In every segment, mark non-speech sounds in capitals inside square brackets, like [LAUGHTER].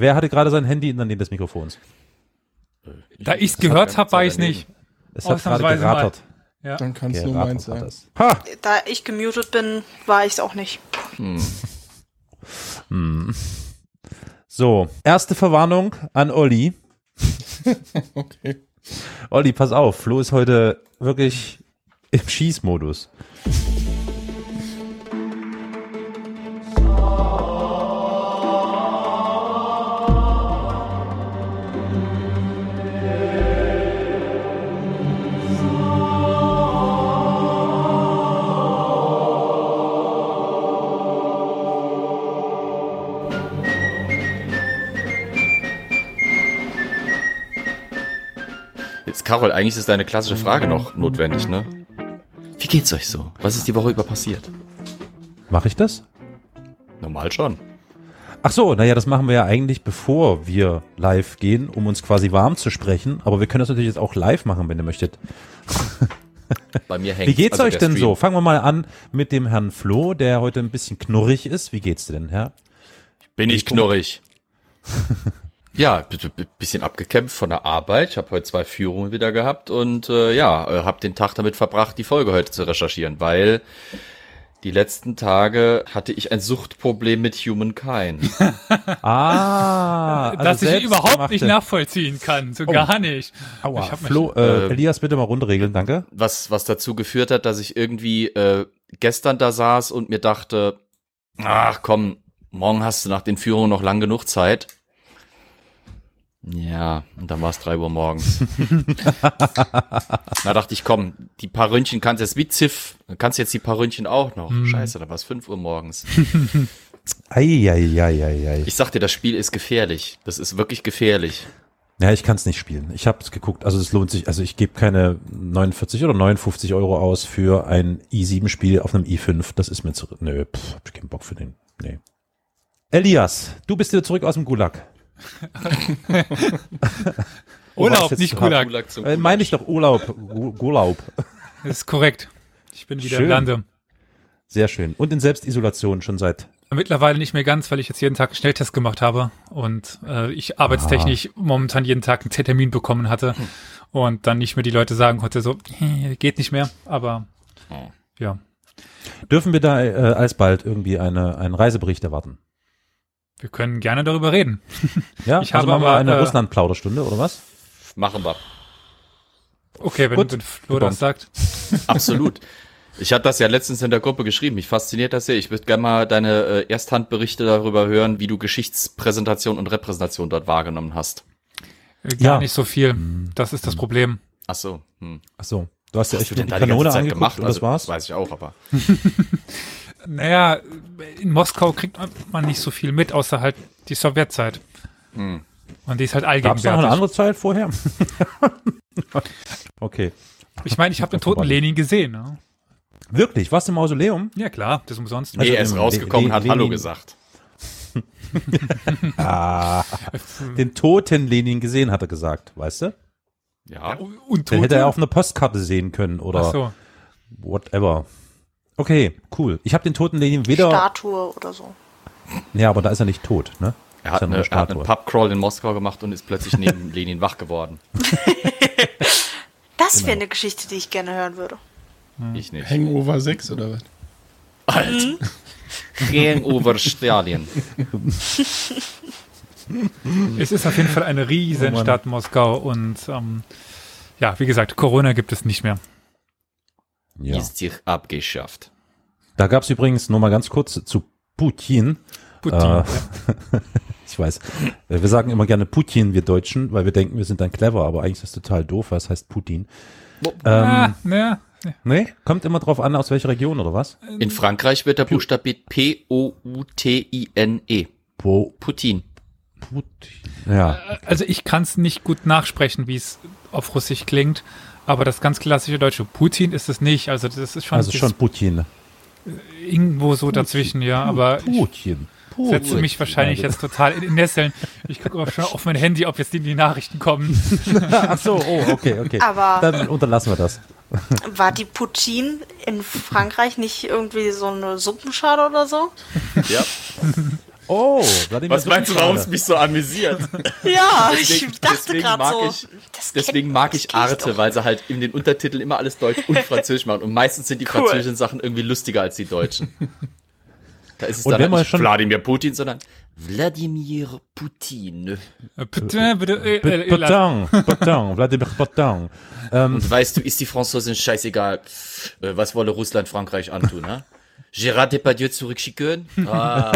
Wer hatte gerade sein Handy in der Nähe des Mikrofons? Da ich es gehört habe, war ich nicht. Es hat gerade gerattert. Ja. Dann kann es nur meins sein. Da ich gemutet bin, war ich es auch nicht. So, erste Verwarnung an Olli. [LAUGHS] Okay. Olli, pass auf, Flo ist heute wirklich im Schießmodus. Carol, eigentlich ist deine klassische Frage noch notwendig, ne? Wie geht's euch so? Was ist die Woche über passiert? Mache ich das? Normal schon. Ach so, naja, das machen wir ja eigentlich, bevor wir live gehen, um uns quasi warm zu sprechen. Aber wir können das natürlich jetzt auch live machen, wenn ihr möchtet. Bei mir hängt Wie geht's euch denn so? Fangen wir mal an mit dem Herrn Flo, der heute ein bisschen knurrig ist. Wie geht's dir denn, Herr? Bin ich knurrig. [LAUGHS] ja, bisschen abgekämpft von der Arbeit. Ich habe heute zwei Führungen wieder gehabt und äh, ja, äh, habe den Tag damit verbracht, die Folge heute zu recherchieren, weil die letzten Tage hatte ich ein Suchtproblem mit Humankind. [LAUGHS] Ah, Dass ich überhaupt nicht nachvollziehen kann, so gar nicht. Aua. Ich hab mich- Flo, äh, äh, Elias, bitte mal runterregeln, danke. was, was dazu geführt hat, dass ich irgendwie äh, gestern da saß und mir dachte, ach komm, morgen hast du nach den Führungen noch lang genug Zeit. Ja, und dann war es drei Uhr morgens. [LAUGHS] da dachte ich, komm, die paar Röntchen kannst du jetzt wie Ziff, kannst jetzt die paar Röntchen auch noch. Scheiße, da war es fünf Uhr morgens. [LAUGHS] Eieieiei. Ich sag dir, das Spiel ist gefährlich. Das ist wirklich gefährlich. Ja, ich kann es nicht spielen. Ich habe es geguckt. Also es lohnt sich. Also ich gebe keine 49 oder 59 Euro aus für ein i7-Spiel auf einem i5. Das ist mir zu. Nö, pff, hab ich keinen Bock für den. Nee. Elias, du bist wieder zurück aus dem Gulag. Oh, Urlaub, nicht? Gulag. Gulag zum Äh, meine ich doch Urlaub. Gurlaub. Das ist korrekt. Ich bin wieder Schön. im Lande. Sehr schön. Und in Selbstisolation schon seit. Mittlerweile nicht mehr ganz, weil ich jetzt jeden Tag einen Schnelltest gemacht habe und äh, ich arbeitstechnisch momentan jeden Tag einen Termin bekommen hatte und dann nicht mehr die Leute sagen konnte, so, "Hm, geht nicht mehr, aber Oh. ja. Dürfen wir da äh, alsbald irgendwie eine, einen Reisebericht erwarten? Wir können gerne darüber reden. [LAUGHS] Ja, Ich also habe machen wir aber, eine äh, Russland-Plauderstunde oder was? Machen wir. Okay, wenn, Gut. wenn Flo das sagt. [LAUGHS] Absolut. Ich hatte das ja letztens in der Gruppe geschrieben. Mich fasziniert das sehr. Ich würde gerne mal deine äh, Ersthandberichte darüber hören, wie du Geschichtspräsentation und Repräsentation dort wahrgenommen hast. Äh, Gar Ja. nicht so viel. Das ist das Problem. Ach so. Hm. Ach so. Du hast ja echt hast du denn die Kanone angeguckt gemacht? und Also, das war's? Das weiß ich auch, aber. [LAUGHS] Naja, in Moskau kriegt man nicht so viel mit, außer halt die Sowjetzeit. Hm. Und die ist halt Gab es noch eine allgegenwärtig. andere Zeit vorher? [LAUGHS] okay. Ich meine, ich habe den toten Lenin gesehen. Ne? Wirklich? Warst du im Mausoleum? Ja klar, das ist umsonst. Nee, er ist ähm, rausgekommen und hat Lenin- Hallo gesagt. [LAUGHS] Ah, den toten Lenin gesehen, hat er gesagt, weißt du? Ja. Und Den hätte er auf einer Postkarte sehen können oder Ach so. whatever. Okay, cool. Ich habe den toten Lenin weder. Statue oder so. Ja, aber da ist er nicht tot, ne? Er hat, ja eine, er hat einen. Pubcrawl in Moskau gemacht und ist plötzlich neben [LAUGHS] Lenin wach geworden. Das Genau. wäre eine Geschichte, die ich gerne hören würde. Ich nicht. Hangover 6 oder was? Alt. Hangover [LAUGHS] Stalin. Es ist auf jeden Fall eine Oh Riesenstadt Moskau und ähm, ja, wie gesagt, Corona gibt es nicht mehr. Ja. Ist sich abgeschafft. Da gab es übrigens nur mal ganz kurz zu Putin. Putin. Äh, [LAUGHS] ich weiß. Äh, Wir sagen immer gerne Putin, wir Deutschen, weil wir denken, wir sind dann clever, aber eigentlich ist das total doof, weil es heißt Putin. ah, Ähm, ne, nee, kommt immer drauf an, aus welcher Region oder was? In Frankreich wird der buchstabiert P-O-U-T-I-N-E. Putin. Putin. Ja. also ich kann es nicht gut nachsprechen, wie es auf Russisch klingt, aber das ganz klassische deutsche Putin ist es nicht. Also das ist schon, Also schon Putin. irgendwo so dazwischen, ja, aber ich Putin. setze mich wahrscheinlich jetzt total in, in Nesseln. Ich gucke aber schon auf mein Handy, ob jetzt die, die Nachrichten kommen. [LAUGHS] Ach so, oh, okay, okay. Aber- Dann unterlassen wir das. [LAUGHS] War die Poutine in Frankreich nicht irgendwie so eine Suppenschale oder so? Ja. [LAUGHS] Oh, Wladimir Was meinst du, warum es mich so amüsiert? [LAUGHS] Ja, Deswegen- ich dachte gerade mag so. ich- Deswegen kenn- mag ich Arte, weil sie halt in den Untertiteln immer alles Deutsch und [LAUGHS] Französisch machen. Und meistens sind die Cool. französischen Sachen irgendwie lustiger als die deutschen. Da ist es Und dann wenn halt man nicht schon- Wladimir Putin, sondern Wladimir Putin. Äh, bitte, äh, P- äh, Putain, [LAUGHS] Wladimir Putin. Ähm, Und weißt du, ist die Franzosen scheißegal, was wolle Russland Frankreich antun, ne? Gérard Depardieu zurückschicken? [LAUGHS] Ah,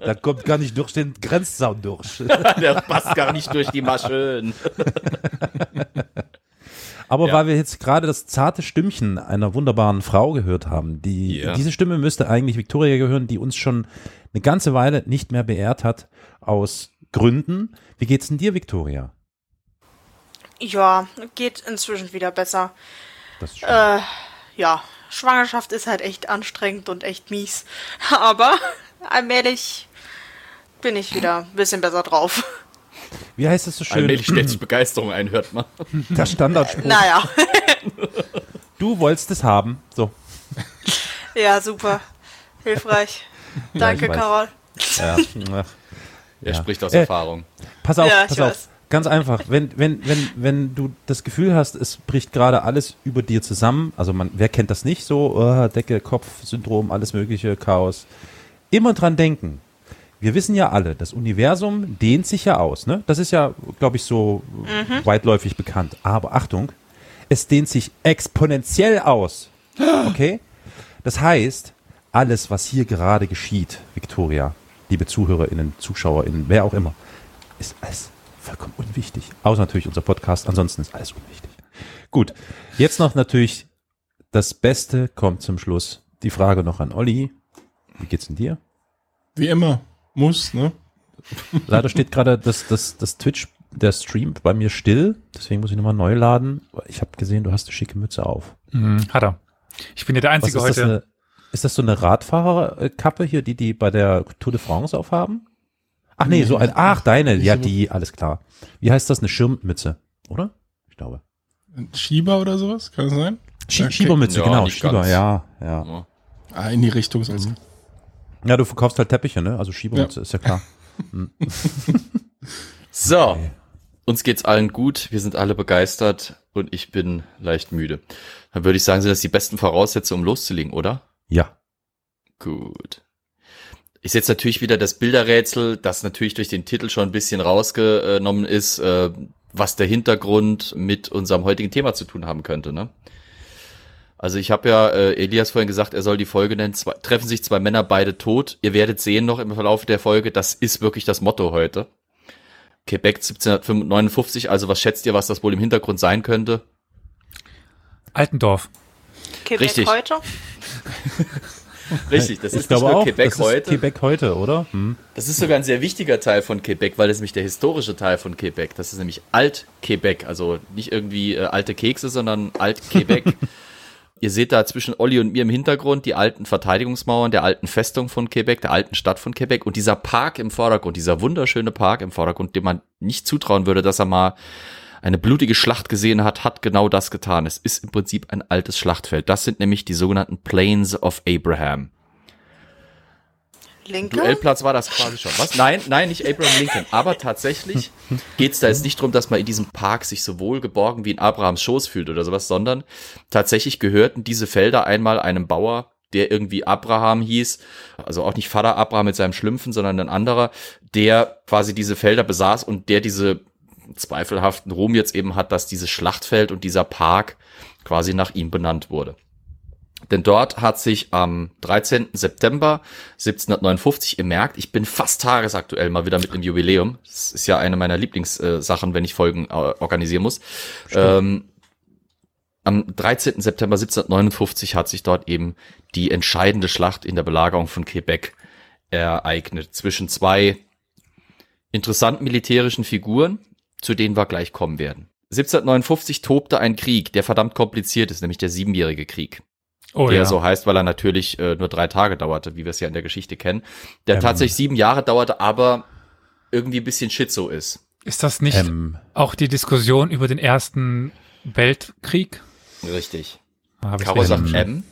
da kommt gar nicht durch den Grenzzaun durch. [LAUGHS] der passt gar nicht durch die Maschen. [LAUGHS] Aber Ja. weil wir jetzt gerade das zarte Stimmchen einer wunderbaren Frau gehört haben, die Ja. diese Stimme müsste eigentlich Victoria gehören, die uns schon eine ganze Weile nicht mehr beehrt hat aus Gründen. Wie geht's denn dir, Victoria? Ja, geht inzwischen wieder besser. Das ist schön. Äh, ja, Schwangerschaft ist halt echt anstrengend und echt mies. [LAUGHS] Aber allmählich bin ich wieder ein bisschen besser drauf. Wie heißt es so schön? Allmählich stellt sich Begeisterung ein, hört man. Der Standardspruch. Naja, [LAUGHS] Du wolltest es haben. So. ja, super. Hilfreich. Danke, ich weiß. Carol. Ja. Er Ja. spricht aus Äh, Erfahrung. Pass auf, Ja, pass auf. weiß. Ganz einfach. Wenn, wenn, wenn, wenn du das Gefühl hast, es bricht gerade alles über dir zusammen, also man, wer kennt das nicht so, oh, Decke, Kopf, Syndrom, alles mögliche, Chaos. Immer dran denken. Wir wissen ja alle, das Universum dehnt sich ja aus, ne? Das ist ja, glaube ich, so weitläufig bekannt. Aber Achtung, es dehnt sich exponentiell aus. [GASPS] Okay? Das heißt, alles, was hier gerade geschieht, Victoria, liebe ZuhörerInnen, ZuschauerInnen, wer auch immer, ist alles vollkommen unwichtig. Außer natürlich unser Podcast, ansonsten ist alles unwichtig. Gut, jetzt noch natürlich das Beste kommt zum Schluss. Die Frage noch an Olli. Wie geht's denn dir? Wie immer. Muss, ne? Leider steht gerade das, das, das Twitch, der Stream bei mir still, deswegen muss ich nochmal neu laden. Ich habe gesehen, du hast eine schicke Mütze auf. Mhm, hat er. Ich bin ja der Was Einzige ist das, heute. eine, ist das so eine Radfahrerkappe hier, die die bei der Tour de France aufhaben? Ach nee, so ein, ach deine, ja die, alles klar. Wie heißt das, eine Schirmmütze, oder? Ich glaube. Ein Schieber oder sowas? Kann das sein? Schie Okay. Schiebermütze, Ja, genau, Schieber, ganz. ja, ja. Ja. Ah, in die Richtung soll es. Ja, du verkaufst halt Teppiche, ne? Also Schiebermütze, ist ja klar. [LAUGHS] [LAUGHS] So, uns geht's allen gut, wir sind alle begeistert und ich bin leicht müde. Dann würde ich sagen, sind das die besten Voraussetzungen, um loszulegen, oder? Ja. Gut. Ich setze natürlich wieder das Bilderrätsel, das natürlich durch den Titel schon ein bisschen rausgenommen ist, äh, was der Hintergrund mit unserem heutigen Thema zu tun haben könnte. Ne? Also ich habe ja äh, Elias vorhin gesagt, er soll die Folge nennen, zwei, treffen sich zwei Männer, beide tot. Ihr werdet sehen noch im Verlauf der Folge, das ist wirklich das Motto heute. Quebec 1759, also was schätzt ihr, was das wohl im Hintergrund sein könnte? Altendorf. Quebec Richtig. heute? [LAUGHS] [LAUGHS] Richtig, das Ich ist nicht nur auch, Quebec das ist heute. Quebec heute, oder? Hm. Das ist sogar ein sehr wichtiger Teil von Quebec, weil das ist nämlich der historische Teil von Quebec. Das ist nämlich Alt-Quebec, also nicht irgendwie äh, alte Kekse, sondern Alt-Quebec. [LAUGHS] Ihr seht da zwischen Olli und mir im Hintergrund die alten Verteidigungsmauern der alten Festung von Quebec, der alten Stadt von Quebec und dieser Park im Vordergrund, dieser wunderschöne Park im Vordergrund, dem man nicht zutrauen würde, dass er mal eine blutige Schlacht gesehen hat, hat genau das getan. Es ist im Prinzip ein altes Schlachtfeld. Das sind nämlich die sogenannten Plains of Abraham. Linke? Duellplatz war das quasi schon. Was? Nein, nein, nicht Abraham Lincoln. Aber tatsächlich geht's da jetzt nicht drum, dass man in diesem Park sich so wohl geborgen wie in Abrahams Schoß fühlt oder sowas, sondern tatsächlich gehörten diese Felder einmal einem Bauer, der irgendwie Abraham hieß, also auch nicht Vater Abraham mit seinem Schlümpfen, sondern ein anderer, der quasi diese Felder besaß und der diese zweifelhaften Ruhm jetzt eben hat, dass dieses Schlachtfeld und dieser Park quasi nach ihm benannt wurde. Denn dort hat sich am 13. September 1759 ihr merkt, ich bin fast tagesaktuell mal wieder mit einem Jubiläum. Das ist ja eine meiner Lieblingssachen, wenn ich Folgen äh, organisieren muss. Ähm, am 13. September 1759 hat sich dort eben die entscheidende Schlacht in der Belagerung von Quebec ereignet zwischen zwei interessanten militärischen Figuren, zu denen wir gleich kommen werden. 1759 tobte ein Krieg, der verdammt kompliziert ist, nämlich der Siebenjährige Krieg Oh der ja. so heißt, weil er natürlich äh, nur drei Tage dauerte, wie wir es ja in der Geschichte kennen. Der Ähm. tatsächlich sieben Jahre dauerte, aber irgendwie ein bisschen schizo ist. Ist das nicht Ähm, auch die Diskussion über den ersten Weltkrieg? Richtig. Ich Caro sagt vergessen.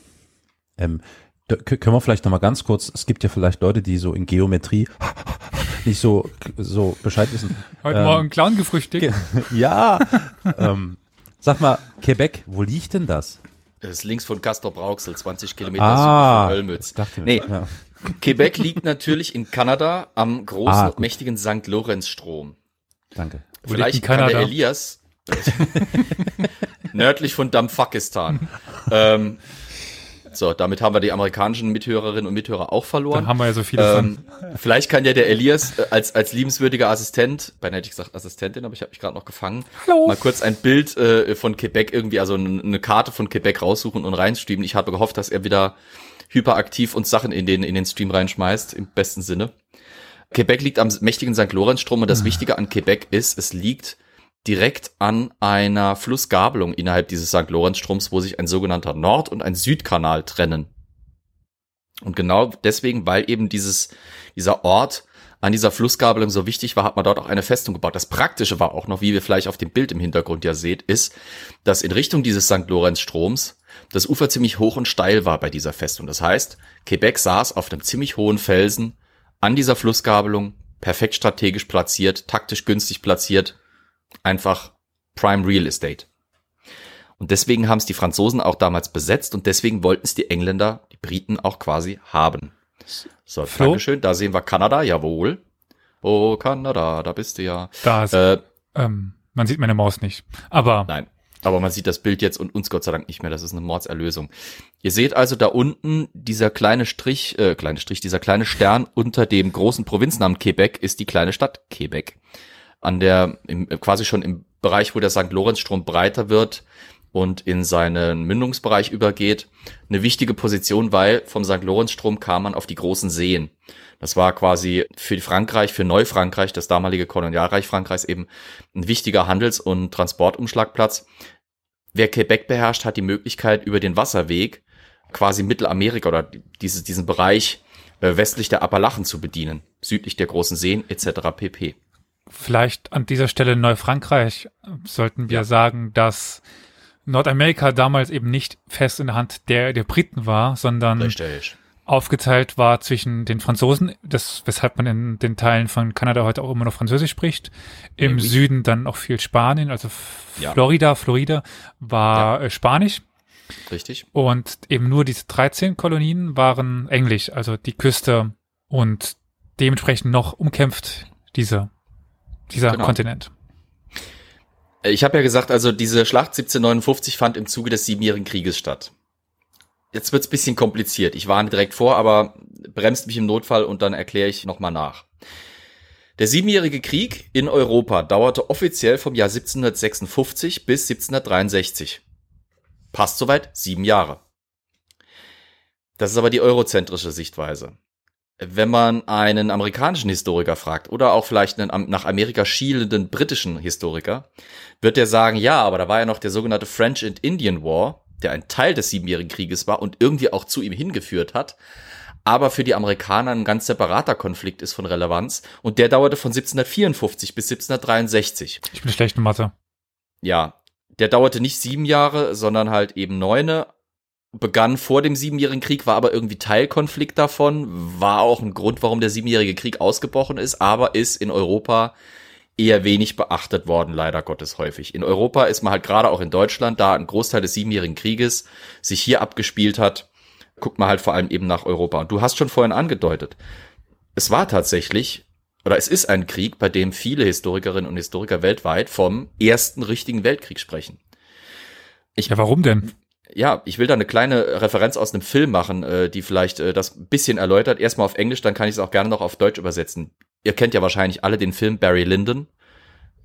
M. ähm, Da können wir vielleicht noch mal ganz kurz, es gibt ja vielleicht Leute, die so in Geometrie nicht so, so Bescheid wissen. Heute Ähm, Morgen Clown gefrühstückt. [LAUGHS] Ja. ähm, sag mal, Quebec, wo liegt denn das? Das ist links von Castor Brauxel, 20 Kilometer Ah, südlich von Ölmütz. ich dachte mir, nee, ja. Quebec liegt natürlich in Kanada am großen Ah, und mächtigen St. Lorenz-Strom. Danke. Wo Vielleicht kann der Kanada? Elias [LAUGHS] nördlich von Dampfakistan. ähm, so, damit haben wir die amerikanischen Mithörerinnen und Mithörer auch verloren. haben wir ja so viele Ähm, vielleicht kann ja der Elias äh, als, als liebenswürdiger Assistent, beinahe hätte ich gesagt Assistentin, aber ich habe mich gerade noch gefangen, Hallo. mal kurz ein Bild äh, von Quebec irgendwie, also eine Karte von Quebec raussuchen und reinstreamen. Ich habe gehofft, dass er wieder hyperaktiv uns Sachen in den, in den Stream reinschmeißt, im besten Sinne. Quebec liegt am mächtigen St. Lorenz-Strom und das Wichtige an Quebec ist, es liegt direkt an einer Flussgabelung innerhalb dieses St. Lorenz-Stroms, wo sich ein sogenannter Nord- und ein Südkanal trennen. Und genau deswegen, weil eben dieses, dieser Ort an dieser Flussgabelung so wichtig war, hat man dort auch eine Festung gebaut. Das Praktische war auch noch, wie ihr vielleicht auf dem Bild im Hintergrund ja seht, ist, dass in Richtung dieses St. Lorenz-Stroms das Ufer ziemlich hoch und steil war bei dieser Festung. Das heißt, Quebec saß auf einem ziemlich hohen Felsen an dieser Flussgabelung, perfekt strategisch platziert, taktisch günstig platziert, einfach Prime Real Estate. Und deswegen haben es die Franzosen auch damals besetzt und deswegen wollten es die Engländer, die Briten auch quasi haben. So, Flo? Dankeschön. Da sehen wir Kanada, jawohl. Oh, Kanada, da bist du ja. Da ist, Äh, ähm, man sieht meine Maus nicht. Aber Nein. Aber man sieht das Bild jetzt und uns Gott sei Dank nicht mehr. Das ist eine Mordserlösung. Ihr seht also da unten dieser kleine Strich, äh, kleine Strich, dieser kleine Stern unter dem großen Provinznamen Quebec ist die kleine Stadt Quebec. An der, im, quasi schon im Bereich, wo der St. Lorenzstrom breiter wird und in seinen Mündungsbereich übergeht, eine wichtige Position, weil vom St. Lorenzstrom kam man auf die großen Seen. Das war quasi für Frankreich, für Neufrankreich, das damalige Kolonialreich Frankreichs eben ein wichtiger Handels- und Transportumschlagplatz. Wer Quebec beherrscht, hat die Möglichkeit, über den Wasserweg quasi Mittelamerika oder diese, diesen Bereich äh, westlich der Appalachen zu bedienen, südlich der großen Seen etc. pp. Vielleicht an dieser Stelle Neufrankreich sollten wir Ja. sagen, dass Nordamerika damals eben nicht fest in der Hand der, der Briten war, sondern Richtig. aufgeteilt war zwischen den Franzosen, das, weshalb man in den Teilen von Kanada heute auch immer noch Französisch spricht. Im Oui. Süden dann auch viel Spanien, also Ja. Florida, Florida war äh, Spanisch Richtig. und eben nur diese 13 Kolonien waren Englisch, also die Küste und dementsprechend noch umkämpft diese, dieser Genau. Kontinent. Ich habe ja gesagt, also diese Schlacht 1759 fand im Zuge des Siebenjährigen Krieges statt. Jetzt wird's bisschen kompliziert. Ich warne direkt vor, aber bremst mich im Notfall und dann erkläre ich nochmal nach. Der Siebenjährige Krieg in Europa dauerte offiziell vom Jahr 1756 bis 1763. Passt soweit, sieben Jahre. Das ist aber die eurozentrische Sichtweise. Wenn man einen amerikanischen Historiker fragt oder auch vielleicht einen nach Amerika schielenden britischen Historiker, wird der sagen, ja, aber da war ja noch der sogenannte French and Indian War, der ein Teil des Siebenjährigen Krieges war und irgendwie auch zu ihm hingeführt hat, aber für die Amerikaner ein ganz separater Konflikt ist von Relevanz und der dauerte von 1754 bis 1763. Ich bin schlecht in Mathe. Ja, der dauerte nicht sieben Jahre, sondern halt eben neune. Begann vor dem Siebenjährigen Krieg, war aber irgendwie Teilkonflikt davon, war auch ein Grund, warum der Siebenjährige Krieg ausgebrochen ist, aber ist in Europa eher wenig beachtet worden, leider Gottes häufig. In Europa ist man halt gerade auch in Deutschland, da ein Großteil des Siebenjährigen Krieges sich hier abgespielt hat, guckt man halt vor allem eben nach Europa. Und du hast schon vorhin angedeutet, es war tatsächlich, oder es ist ein Krieg, bei dem viele Historikerinnen und Historiker weltweit vom ersten richtigen Weltkrieg sprechen. Ja, warum denn? Ja, ich will da eine kleine Referenz aus einem Film machen, äh, die vielleicht äh, das ein bisschen erläutert. Erstmal auf Englisch, dann kann ich es auch gerne noch auf Deutsch übersetzen. Ihr kennt ja wahrscheinlich alle den Film Barry Lyndon.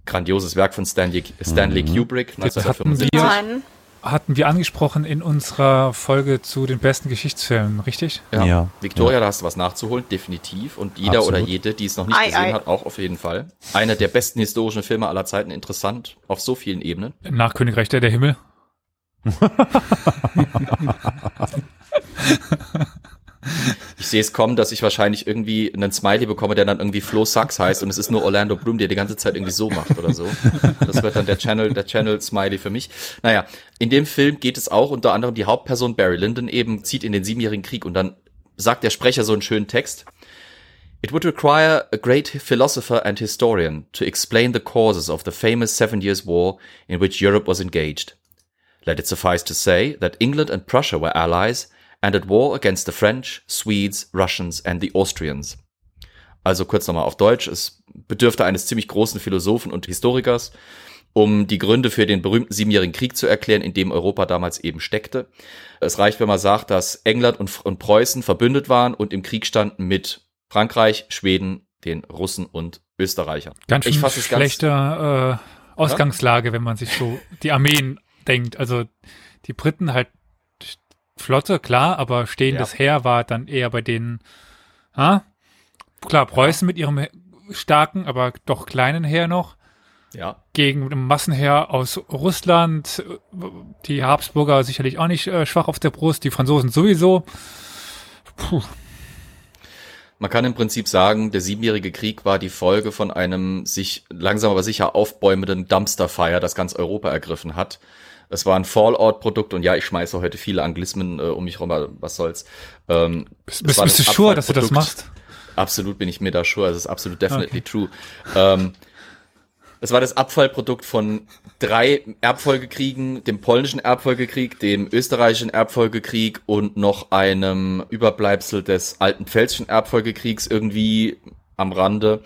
Grandioses Werk von Stanley, Stanley Kubrick, Jetzt hatten 1975. wir, hatten wir angesprochen in unserer Folge zu den besten Geschichtsfilmen, richtig? Ja. Ja. Victoria, da hast du was nachzuholen, definitiv. Und jeder Absolut. oder jede, die es noch nicht Ei, gesehen ei. hat, auch auf jeden Fall. Einer der besten historischen Filme aller Zeiten, interessant auf so vielen Ebenen. Nach Königreich der, der Himmel. [LAUGHS] Ich sehe es kommen, dass ich wahrscheinlich irgendwie einen Smiley bekomme, der dann irgendwie Flo Sucks heißt und es ist nur Orlando Bloom, der die ganze Zeit irgendwie so macht oder so. Das wird dann der Channel, der Channel Smiley für mich. Naja, in dem Film geht es auch unter anderem die Hauptperson Barry Lyndon eben zieht in den siebenjährigen Krieg und dann sagt der Sprecher so einen schönen Text. It would require a great philosopher and historian to explain the causes of the famous Seven Years' War in which Europe was engaged. Let it suffice to say that England and Prussia were allies and at war against the French, Swedes, Russians and the Austrians. Also kurz nochmal auf Deutsch, es bedürfte eines ziemlich großen Philosophen und Historikers, um die Gründe für den berühmten Siebenjährigen Krieg zu erklären, in dem Europa damals eben steckte. Es reicht, wenn man sagt, dass England und, und Preußen verbündet waren und im Krieg standen mit Frankreich, Schweden, den Russen und Österreichern. Ganz schön schlechte äh, Ausgangslage, ja? wenn man sich so die Armeen denkt. Also die Briten halt Flotte, klar, aber stehendes ja. Heer war dann eher bei denen, ha? klar, Preußen mit ihrem starken, aber doch kleinen Heer noch. Ja. Gegen ein Massenheer aus Russland, die Habsburger sicherlich auch nicht äh, schwach auf der Brust, die Franzosen sowieso. Puh. Man kann im Prinzip sagen, der siebenjährige Krieg war die Folge von einem sich langsam aber sicher aufbäumenden Dumpsterfire, das ganz Europa ergriffen hat. Es war ein Fallout-Produkt und ja, ich schmeiße heute viele Anglismen äh, um mich rum, was soll's. Ähm, bist bist, bist du sure, dass du das machst? Absolut bin ich mir da sure, es ist absolut definitely okay. true. Ähm, es war das Abfallprodukt von drei Erbfolgekriegen, dem polnischen Erbfolgekrieg, dem österreichischen Erbfolgekrieg und noch einem Überbleibsel des alten pfälzischen Erbfolgekriegs irgendwie am Rande,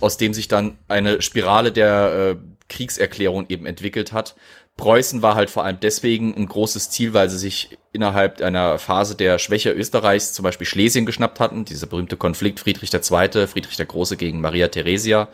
aus dem sich dann eine Spirale der äh, Kriegserklärung eben entwickelt hat. Preußen war halt vor allem deswegen ein großes Ziel, weil sie sich innerhalb einer Phase der Schwäche Österreichs zum Beispiel Schlesien geschnappt hatten. Dieser berühmte Konflikt Friedrich II., Friedrich der Große gegen Maria Theresia.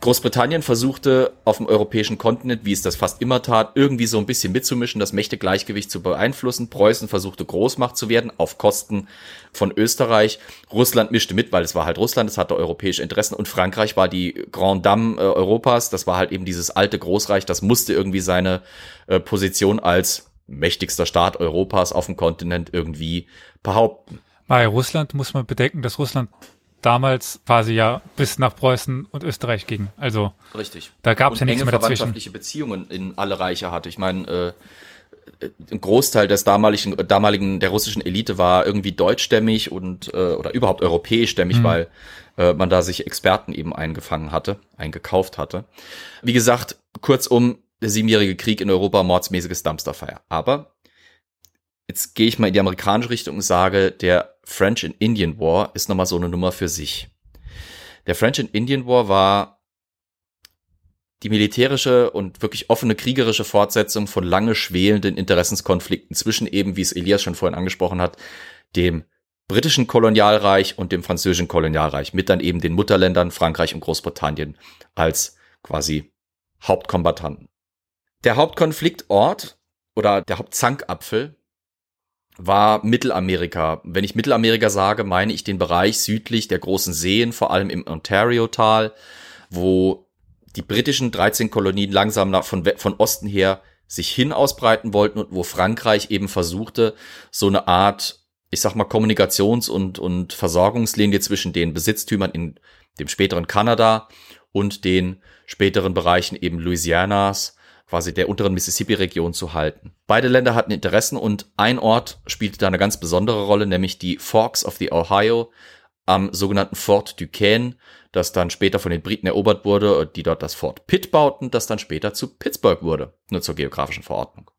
Großbritannien versuchte auf dem europäischen Kontinent, wie es das fast immer tat, irgendwie so ein bisschen mitzumischen, das Mächtegleichgewicht zu beeinflussen. Preußen versuchte Großmacht zu werden auf Kosten von Österreich. Russland mischte mit, weil es war halt Russland, es hatte europäische Interessen und Frankreich war die Grand Dame äh, Europas. Das war halt eben dieses alte Großreich, das musste irgendwie seine äh, Position als mächtigster Staat Europas auf dem Kontinent irgendwie behaupten. Bei Russland muss man bedenken, dass Russland damals quasi ja bis nach Preußen und Österreich ging. Also richtig. Da gab es ja nichts mehr dazwischen. verwandtschaftliche Beziehungen in alle Reiche hatte. Ich meine, äh, ein Großteil des damaligen, damaligen der russischen Elite war irgendwie deutschstämmig und äh, oder überhaupt europäischstämmig, mhm. weil äh, man da sich Experten eben eingefangen hatte, eingekauft hatte. Wie gesagt, kurzum, der siebenjährige Krieg in Europa, mordsmäßiges Dumpsterfire. Aber Jetzt gehe ich mal in die amerikanische Richtung und sage, der French and Indian War ist nochmal so eine Nummer für sich. Der French and Indian War war die militärische und wirklich offene kriegerische Fortsetzung von lange schwelenden Interessenskonflikten zwischen eben, wie es Elias schon vorhin angesprochen hat, dem britischen Kolonialreich und dem französischen Kolonialreich mit dann eben den Mutterländern Frankreich und Großbritannien als quasi Hauptkombattanten. Der Hauptkonfliktort oder der Hauptzankapfel war Mittelamerika. Wenn ich Mittelamerika sage, meine ich den Bereich südlich der großen Seen, vor allem im Ontario-Tal, wo die britischen 13 Kolonien langsam nach, von, von Osten her sich hin ausbreiten wollten und wo Frankreich eben versuchte, so eine Art, ich sag mal, Kommunikations- und, und Versorgungslinie zwischen den Besitztümern in dem späteren Kanada und den späteren Bereichen eben Louisianas quasi der unteren Mississippi-Region zu halten. Beide Länder hatten Interessen und ein Ort spielte da eine ganz besondere Rolle, nämlich die Forks of the Ohio am sogenannten Fort Duquesne, das dann später von den Briten erobert wurde, die dort das Fort Pitt bauten, das dann später zu Pittsburgh wurde, nur zur geografischen Verordnung.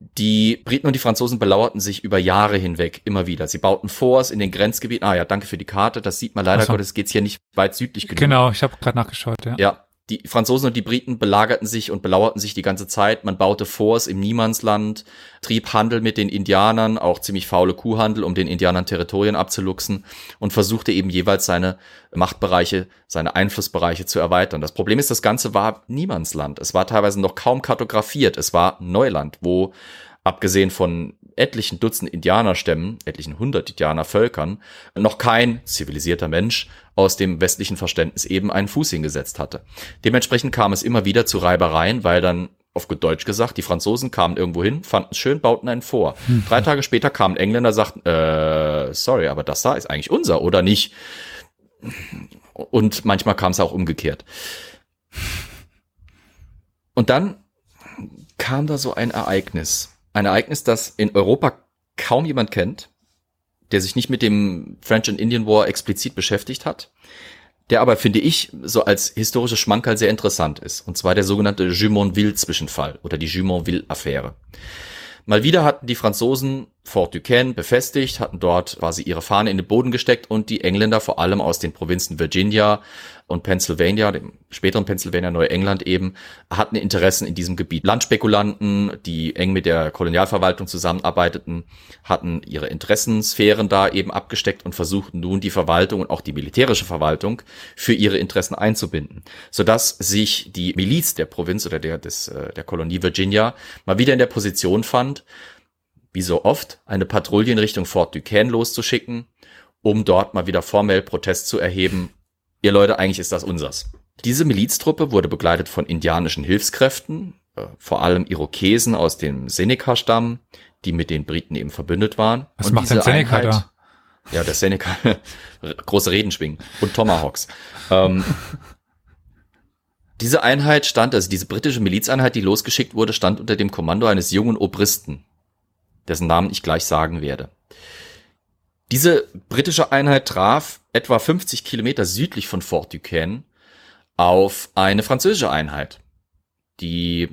Die Briten und die Franzosen belauerten sich über Jahre hinweg immer wieder. Sie bauten Forts in den Grenzgebieten. Ah ja, danke für die Karte. Das sieht man leider so. Gottes, geht's hier nicht weit südlich genug. Genau, ich habe gerade nachgeschaut, ja. Ja, die Franzosen und die Briten belagerten sich und belauerten sich die ganze Zeit. Man baute Forts im Niemandsland, trieb Handel mit den Indianern, auch ziemlich faule Kuhhandel, um den Indianern Territorien abzuluxen und versuchte eben jeweils seine Machtbereiche, seine Einflussbereiche zu erweitern. Das Problem ist, das Ganze war Niemandsland. Es war teilweise noch kaum kartografiert. Es war Neuland, wo abgesehen von etlichen Dutzend Indianerstämmen, etlichen hundert Indianervölkern, noch kein zivilisierter Mensch aus dem westlichen Verständnis eben einen Fuß hingesetzt hatte. Dementsprechend kam es immer wieder zu Reibereien, weil dann auf gut Deutsch gesagt, die Franzosen kamen irgendwo hin, fanden es schön, bauten einen vor. Drei Tage später kamen Engländer, sagten, äh, sorry, aber das da ist eigentlich unser, oder nicht? Und manchmal kam es auch umgekehrt. Und dann kam da so ein Ereignis. Ein Ereignis, das in Europa kaum jemand kennt, der sich nicht mit dem French and Indian War explizit beschäftigt hat, der aber, finde ich, so als historische Schmankerl sehr interessant ist. Und zwar der sogenannte Jumonville-Zwischenfall oder die Jumonville-Affäre. Mal wieder hatten die Franzosen Fort Duquesne befestigt, hatten dort quasi ihre Fahne in den Boden gesteckt und die Engländer vor allem aus den Provinzen Virginia und Pennsylvania, dem späteren Pennsylvania, Neuengland eben, hatten Interessen in diesem Gebiet. Landspekulanten, die eng mit der Kolonialverwaltung zusammenarbeiteten, hatten ihre Interessensphären da eben abgesteckt und versuchten nun die Verwaltung und auch die militärische Verwaltung für ihre Interessen einzubinden, sodass sich die Miliz der Provinz oder der, des, äh, der Kolonie Virginia mal wieder in der Position fand, wie so oft, eine Patrouille in Richtung Fort Duquesne loszuschicken, um dort mal wieder formell Protest zu erheben. Ihr Leute, eigentlich ist das unsers. Diese Miliztruppe wurde begleitet von indianischen Hilfskräften, äh, vor allem Irokesen aus dem Seneca-Stamm, die mit den Briten eben verbündet waren. Was Und macht denn Seneca Einheit, da? Ja, der Seneca, [LAUGHS] große Reden schwingen und Tomahawks. ähm, [LAUGHS] diese Einheit stand, also diese britische Milizeinheit, die losgeschickt wurde, stand unter dem Kommando eines jungen Obristen, dessen Namen ich gleich sagen werde. Diese britische Einheit traf etwa 50 Kilometer südlich von Fort Duquesne auf eine französische Einheit, die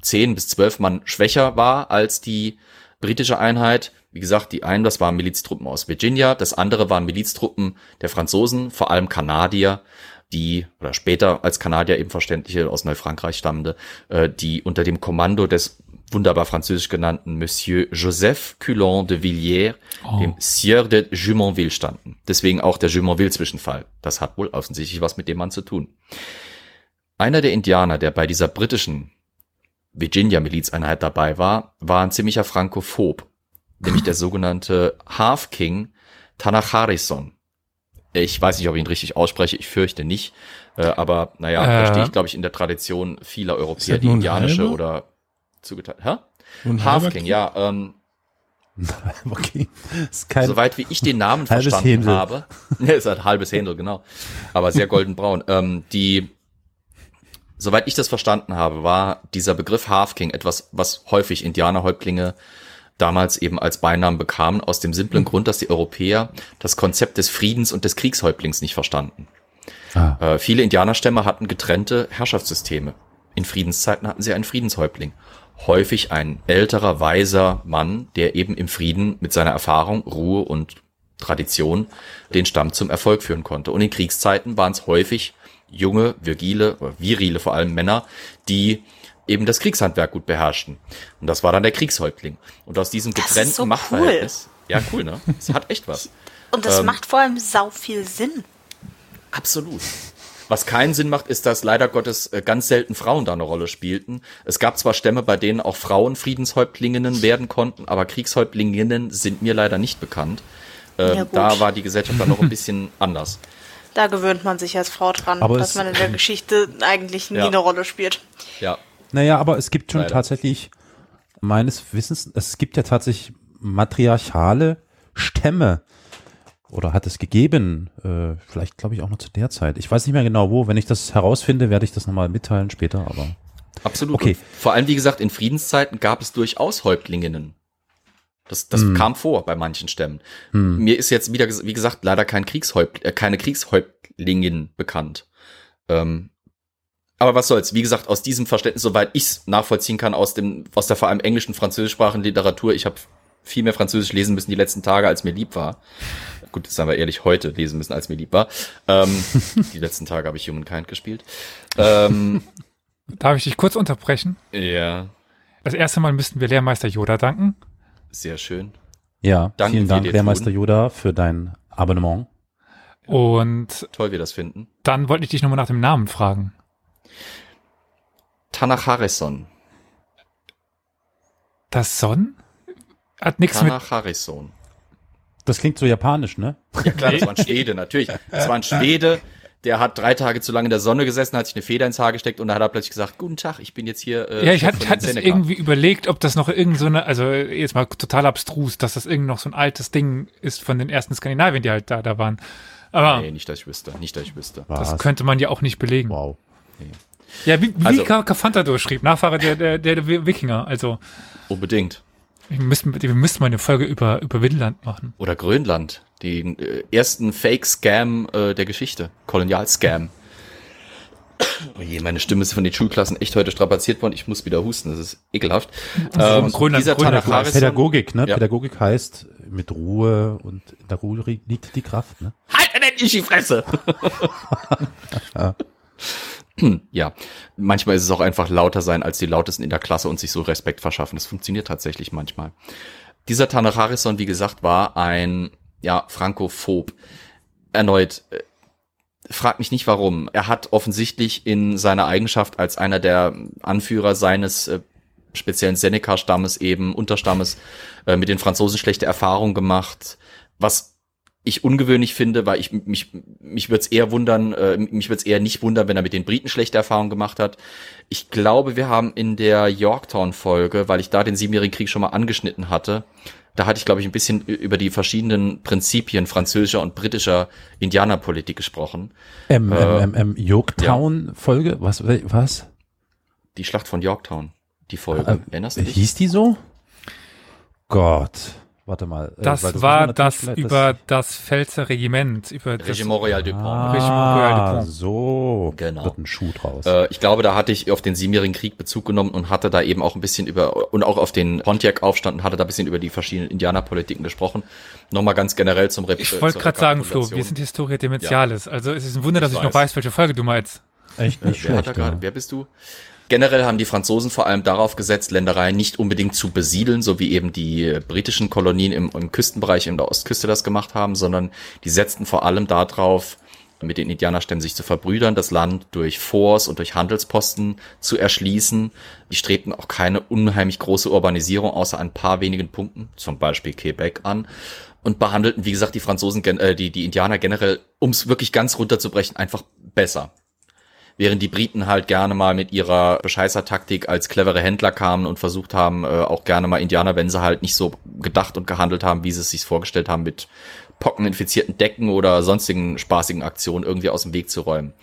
10 bis 12 Mann schwächer war als die britische Einheit. Wie gesagt, die einen, das waren Miliztruppen aus Virginia, das andere waren Miliztruppen der Franzosen, vor allem Kanadier, die, oder später als Kanadier eben verständliche aus Neufrankreich stammende, äh, die unter dem Kommando des wunderbar französisch genannten Monsieur Joseph Culon de Villiers, oh. dem Sieur de Jumonville standen. Deswegen auch der Jumonville-Zwischenfall. Das hat wohl offensichtlich was mit dem Mann zu tun. Einer der Indianer, der bei dieser britischen Virginia-Milizeinheit dabei war, war ein ziemlicher Frankophob, nämlich der sogenannte Half King Tanacharison. Ich weiß nicht, ob ich ihn richtig ausspreche, ich fürchte nicht. Äh, aber naja, äh, da stehe ich, glaube ich, in der Tradition vieler Europäer, die indianische halbe? oder zugeteilt. Hä? Halfking, ja. Ähm, [LAUGHS] okay. Kein Soweit wie ich den Namen verstanden Händel. habe. [LAUGHS] Ja, ist halt halbes Händel, genau. Aber sehr goldenbraun. ähm, die, soweit ich das verstanden habe, war dieser Begriff Halfking etwas, was häufig Indianerhäuptlinge damals eben als Beinamen bekamen, aus dem simplen mhm. Grund, dass die Europäer das Konzept des Friedens und des Kriegshäuptlings nicht verstanden. Ah. Äh, viele Indianerstämme hatten getrennte Herrschaftssysteme. In Friedenszeiten hatten sie einen Friedenshäuptling. Häufig ein älterer, weiser Mann, der eben im Frieden mit seiner Erfahrung, Ruhe und Tradition den Stamm zum Erfolg führen konnte. Und in Kriegszeiten waren es häufig junge, virgile, virile vor allem Männer, die eben das Kriegshandwerk gut beherrschten. Und das war dann der Kriegshäuptling. Und aus diesem getrennten so Machtverhältnis. Cool. Ja, cool, ne? Es hat echt was. Und das ähm, macht vor allem sau viel Sinn. Absolut. Was keinen Sinn macht, ist, dass leider Gottes äh, ganz selten Frauen da eine Rolle spielten. Es gab zwar Stämme, bei denen auch Frauen Friedenshäuptlinginnen werden konnten, aber Kriegshäuptlinginnen sind mir leider nicht bekannt. Äh, ja, da war die Gesellschaft dann noch ein bisschen [LAUGHS] anders. Da gewöhnt man sich als Frau dran, aber dass man in der [CLEARS THROAT] Geschichte eigentlich nie ja. eine Rolle spielt. Ja, naja, aber es gibt schon Leider. tatsächlich, meines Wissens, es gibt ja tatsächlich matriarchale Stämme. Oder hat es gegeben, äh, vielleicht glaube ich auch noch zu der Zeit. Ich weiß nicht mehr genau wo. Wenn ich das herausfinde, werde ich das nochmal mitteilen später, aber. Absolut. Okay. Und vor allem, wie gesagt, in Friedenszeiten gab es durchaus Häuptlinginnen. Das, das hm. kam vor bei manchen Stämmen. Hm. Mir ist jetzt wieder, wie gesagt, leider kein Kriegshäupt, äh, keine Kriegshäuptlingin bekannt. Ähm, aber was soll's? Wie gesagt, aus diesem Verständnis, soweit ich's nachvollziehen kann, aus dem, aus der vor allem englischen, französischsprachigen Literatur, ich habe viel mehr Französisch lesen müssen die letzten Tage, als mir lieb war. Gut, das haben wir ehrlich heute lesen müssen, als mir lieb war. Ähm, [LAUGHS] die letzten Tage habe ich Humankind gespielt. Ähm, Darf ich dich kurz unterbrechen? Ja. Das erste Mal müssten wir Lehrmeister Yoda danken. Sehr schön. Ja, Danken vielen Dank, Lehrmeister tun. Yoda, für dein Abonnement. Und toll, wir das finden. Dann wollte ich dich nochmal nach dem Namen fragen. Tanach Das Son? Hat nichts mit... Tanach Das klingt so japanisch, ne? Ja klar, das war ein Schwede, natürlich. Das war ein Schwede, der hat drei Tage zu lange in der Sonne gesessen, hat sich eine Feder ins Haar gesteckt und dann hat er plötzlich gesagt, guten Tag, ich bin jetzt hier. Äh, ja, ich hatte, hatte es irgendwie überlegt, ob das noch irgend so eine, also jetzt mal total abstrus, dass das irgendwie noch so ein altes Ding ist von den ersten Skandinavien, die halt da, da waren. Aber nee, nicht, dass ich wüsste, nicht, dass ich wüsste. Das könnte man ja auch nicht belegen. Wow. Nee. Ja, wie, wie also, Kafanta schrieb, Nachfahre der, der, der Wikinger, also. Unbedingt. Wir müssen, wir müssen mal eine Folge über, über Winland machen. Oder Grönland. Den äh, ersten Fake-Scam äh, der Geschichte. Kolonial-Scam. [COUGHS] Oh je, meine Stimme ist von den Schulklassen echt heute strapaziert worden. Ich muss wieder husten, das ist ekelhaft. Ähm, Grönland, dieser Grönland, Pädagogik, ne? Ja. Pädagogik heißt mit Ruhe und in der Ruhe liegt die Kraft, ne? Halt endlich die Fresse! [LAUGHS] [LAUGHS] [CLEARS THROAT] ja. manchmal ist es auch einfach lauter sein als die Lautesten in der Klasse und sich so Respekt verschaffen. Das funktioniert tatsächlich manchmal. Dieser Tanner Harrison, wie gesagt, war ein, ja, Frankophob. Erneut, äh, frag mich nicht warum. Er hat offensichtlich in seiner Eigenschaft als einer der Anführer seines äh, speziellen Seneca-Stammes eben, Unterstammes, äh, mit den Franzosen schlechte Erfahrungen gemacht, was ich ungewöhnlich finde, weil ich mich mich würde es eher wundern, äh, mich würde es eher nicht wundern, wenn er mit den Briten schlechte Erfahrungen gemacht hat. Ich glaube, wir haben in der Yorktown Folge, weil ich da den siebenjährigen Krieg schon mal angeschnitten hatte, da hatte ich glaube ich ein bisschen über die verschiedenen Prinzipien französischer und britischer Indianerpolitik gesprochen. Ähm, äh, ähm, ähm, Yorktown ja. Folge, was was? Die Schlacht von Yorktown, die Folge. Äh, Erinnerst du dich? Hieß die so? Gott. Warte mal. Äh, das, das war das über das Pfälzer Regiment. Über Regiment Royal Dupont. Ah, Regiment Royal Dupont. So genau. wird ein Schuh draus. Äh, ich glaube, da hatte ich auf den Siebenjährigen Krieg Bezug genommen und hatte da eben auch ein bisschen über, und auch auf den Pontiac-Aufstand und hatte da ein bisschen über die verschiedenen Indianerpolitiken gesprochen. Nochmal ganz generell zum Rep Ich wollte gerade sagen, Flo, wir sind Historia Dementialis. Ja. Also es ist ein Wunder, dass ich, ich noch weiß, welche Folge du meinst. Echt nicht äh, wer schlecht. Ja. Wer bist du? Generell haben die Franzosen vor allem darauf gesetzt, Ländereien nicht unbedingt zu besiedeln, so wie eben die britischen Kolonien im, im Küstenbereich in der Ostküste das gemacht haben, sondern die setzten vor allem darauf, mit den Indianerstämmen sich zu verbrüdern, das Land durch Forts und durch Handelsposten zu erschließen. Die strebten auch keine unheimlich große Urbanisierung außer ein paar wenigen Punkten, zum Beispiel Quebec an und behandelten, wie gesagt, die Franzosen, äh, die, die Indianer generell, um es wirklich ganz runterzubrechen, einfach besser während die Briten halt gerne mal mit ihrer Bescheißer-Taktik als clevere Händler kamen und versucht haben, äh, auch gerne mal Indianer, wenn sie halt nicht so gedacht und gehandelt haben, wie sie es sich vorgestellt haben, mit pockeninfizierten Decken oder sonstigen spaßigen Aktionen irgendwie aus dem Weg zu räumen.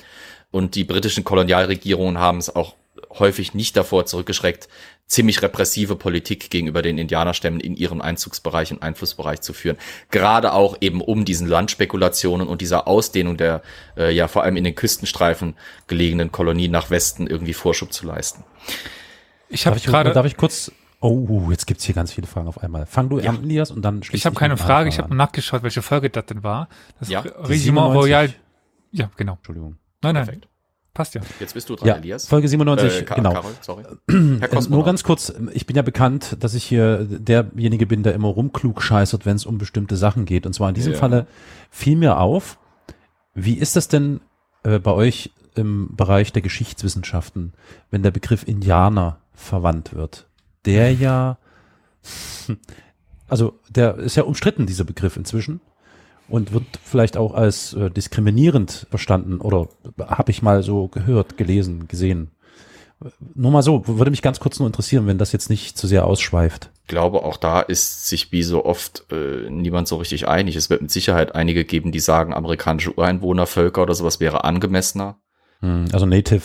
Und die britischen Kolonialregierungen haben es auch häufig nicht davor zurückgeschreckt, ziemlich repressive Politik gegenüber den Indianerstämmen in ihrem Einzugsbereich und Einflussbereich zu führen. Gerade auch eben um diesen Landspekulationen und dieser Ausdehnung der äh, ja vor allem in den Küstenstreifen gelegenen Kolonien nach Westen irgendwie Vorschub zu leisten. Ich habe gerade darf ich kurz Oh, jetzt gibt's hier ganz viele Fragen auf einmal. Fang du ja. an, Elias, und dann Ich habe keine Frage, ich habe nachgeschaut, welche Folge das denn war. Das ja. Regiment Royal. Ja, genau. Entschuldigung. Nein, nein. Perfekt. Passt ja. Jetzt bist du dran, ja, Elias. Folge 97, äh, genau. Karol, sorry. Herr Nur ganz kurz, ich bin ja bekannt, dass ich hier derjenige bin, der immer rumklug scheißert, wenn es um bestimmte Sachen geht. Und zwar in diesem ja. Falle fiel mir auf, wie ist das denn äh, bei euch im Bereich der Geschichtswissenschaften, wenn der Begriff Indianer verwandt wird? Der ja, [LAUGHS] also der ist ja umstritten, dieser Begriff inzwischen und wird vielleicht auch als äh, diskriminierend verstanden oder habe ich mal so gehört, gelesen, gesehen. Nur mal so, würde mich ganz kurz nur interessieren, wenn das jetzt nicht zu sehr ausschweift. Ich glaube, auch da ist sich wie so oft äh, niemand so richtig einig. Es wird mit Sicherheit einige geben, die sagen, amerikanische Ureinwohnervölker oder sowas wäre angemessener. Hm, also Native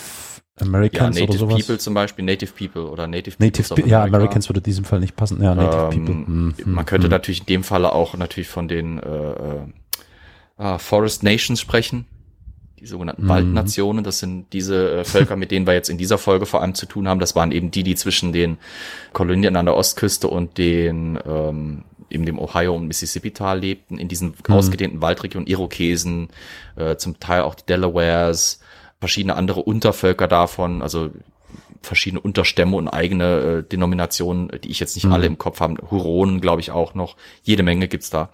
Americans ja, Native oder sowas. People zum Beispiel, Native People oder Native Native People. Ja, Americans würde in diesem Fall nicht passen. Ja, Native ähm, People. Hm, man hm, könnte hm. natürlich in dem Falle auch natürlich von den äh, äh, ah, Forest Nations sprechen. Die sogenannten mhm. Waldnationen, das sind diese äh, Völker, mit denen wir jetzt in dieser Folge vor allem zu tun haben. Das waren eben die, die zwischen den Kolonien an der Ostküste und den ähm, eben dem Ohio und Mississippi-Tal lebten, in diesen mhm. ausgedehnten Waldregionen, Irokesen, äh, zum Teil auch die Delawares, verschiedene andere Untervölker davon, also verschiedene Unterstämme und eigene äh, Denominationen, die ich jetzt nicht mhm. alle im Kopf habe. Huronen, glaube ich, auch noch. Jede Menge gibt's da.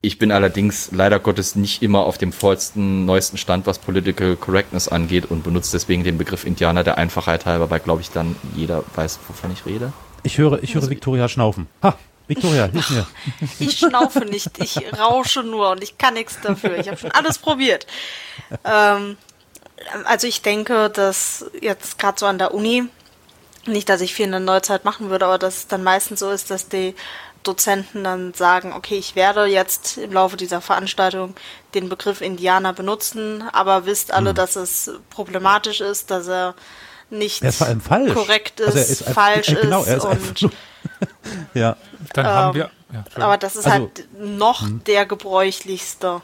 Ich bin allerdings leider Gottes nicht immer auf dem vollsten, neuesten Stand, was Political Correctness angeht und benutze deswegen den Begriff Indianer der Einfachheit halber, weil, glaube ich, dann jeder weiß, wovon ich rede. Ich höre, ich höre also, Victoria schnaufen. Ha! Victoria, hilf mir. [LAUGHS] Ich schnaufe nicht, ich rausche nur und ich kann nichts dafür. Ich habe schon alles probiert. Ähm, also ich denke, dass jetzt gerade so an der Uni, nicht, dass ich viel in der Neuzeit machen würde, aber dass es dann meistens so ist, dass die Dozenten dann sagen, okay, ich werde jetzt im Laufe dieser Veranstaltung den Begriff Indianer benutzen, aber wisst alle, dass es problematisch ist, dass er nicht Er ist vor allem falsch. korrekt ist, Also er ist falsch [LAUGHS] äh, genau, er ist ist und [LAUGHS] Ja, Dann Ähm, haben wir. Ja, aber das ist Also- halt noch der gebräuchlichste.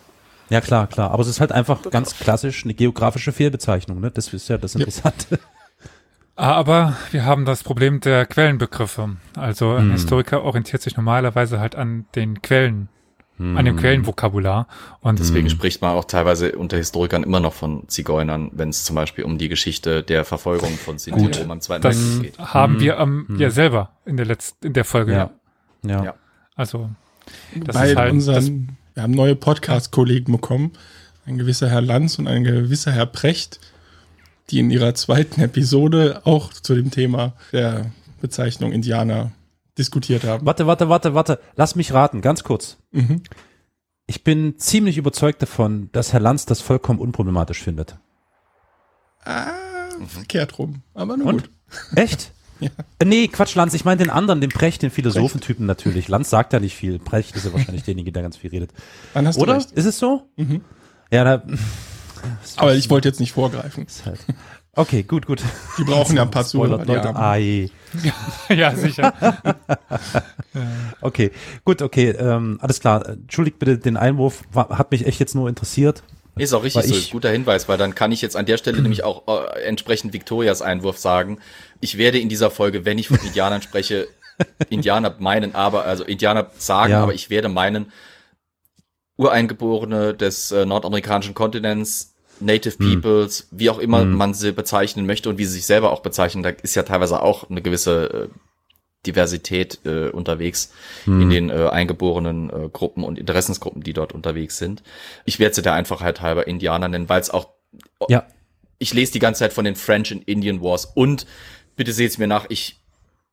Ja klar, klar. Aber es ist halt einfach ganz klassisch eine geografische Fehlbezeichnung. Ne? Das ist ja das Interessante. Ah, Aber wir haben das Problem der Quellenbegriffe. Also ein Hm. Historiker orientiert sich normalerweise halt an den Quellen, an Hm. dem Quellenvokabular. Und Deswegen spricht man auch teilweise unter Historikern immer noch von Zigeunern, wenn es zum Beispiel um die Geschichte der Verfolgung von Sinti und Roma im Zweiten das Weltkrieg geht. haben wir ähm, ja selber in der letzten, in der Folge. Ja. Ja. Ja. Ja. Also das Bei ist halt unseren, wir haben neue Podcast-Kollegen bekommen, ein gewisser Herr Lanz und ein gewisser Herr Precht, die in ihrer zweiten Episode auch zu dem Thema der Bezeichnung Indianer diskutiert haben. Warte, warte, warte, warte. Lass mich raten, ganz kurz. Mhm. Ich bin ziemlich überzeugt davon, dass Herr Lanz das vollkommen unproblematisch findet. Ah, verkehrt rum. Aber nur Und? gut. Echt? [LAUGHS] Ja. Äh, Nee, Quatsch, Lanz. Ich meine den anderen, den Precht, den Philosophentypen natürlich. Lanz sagt ja nicht viel. Precht ist ja wahrscheinlich [LAUGHS] derjenige, der ganz viel redet. Dann hast Oder? du recht. Ist es so? Mhm. Ja, da, [LAUGHS] Aber ich wollte jetzt nicht vorgreifen. halt. Okay, gut, gut. Die brauchen ja ein paar [LAUGHS] Zuhörer. Leute. Ah, je. ja sicher. Okay, gut, okay. Ähm, alles klar. Entschuldigt bitte den Einwurf. Hat mich echt jetzt nur interessiert. Ist auch richtig so, ist guter Hinweis, weil dann kann ich jetzt an der Stelle [CLEARS THROAT] nämlich auch äh, entsprechend Victorias Einwurf sagen. Ich werde in dieser Folge, wenn ich von [LAUGHS] Indianern spreche, Indianer meinen, aber, also Indianer sagen, Ja. aber ich werde meinen Ureingeborene des äh, nordamerikanischen Kontinents, Native Hm. Peoples, wie auch immer man sie bezeichnen möchte und wie sie sich selber auch bezeichnen, da ist ja teilweise auch eine gewisse äh, Diversität äh, unterwegs Hm. in den äh, eingeborenen äh, Gruppen und Interessensgruppen, die dort unterwegs sind. Ich werde sie der Einfachheit halber Indianer nennen, weil es auch, Ja, ich lese die ganze Zeit von den French and Indian Wars und bitte seht's mir nach, ich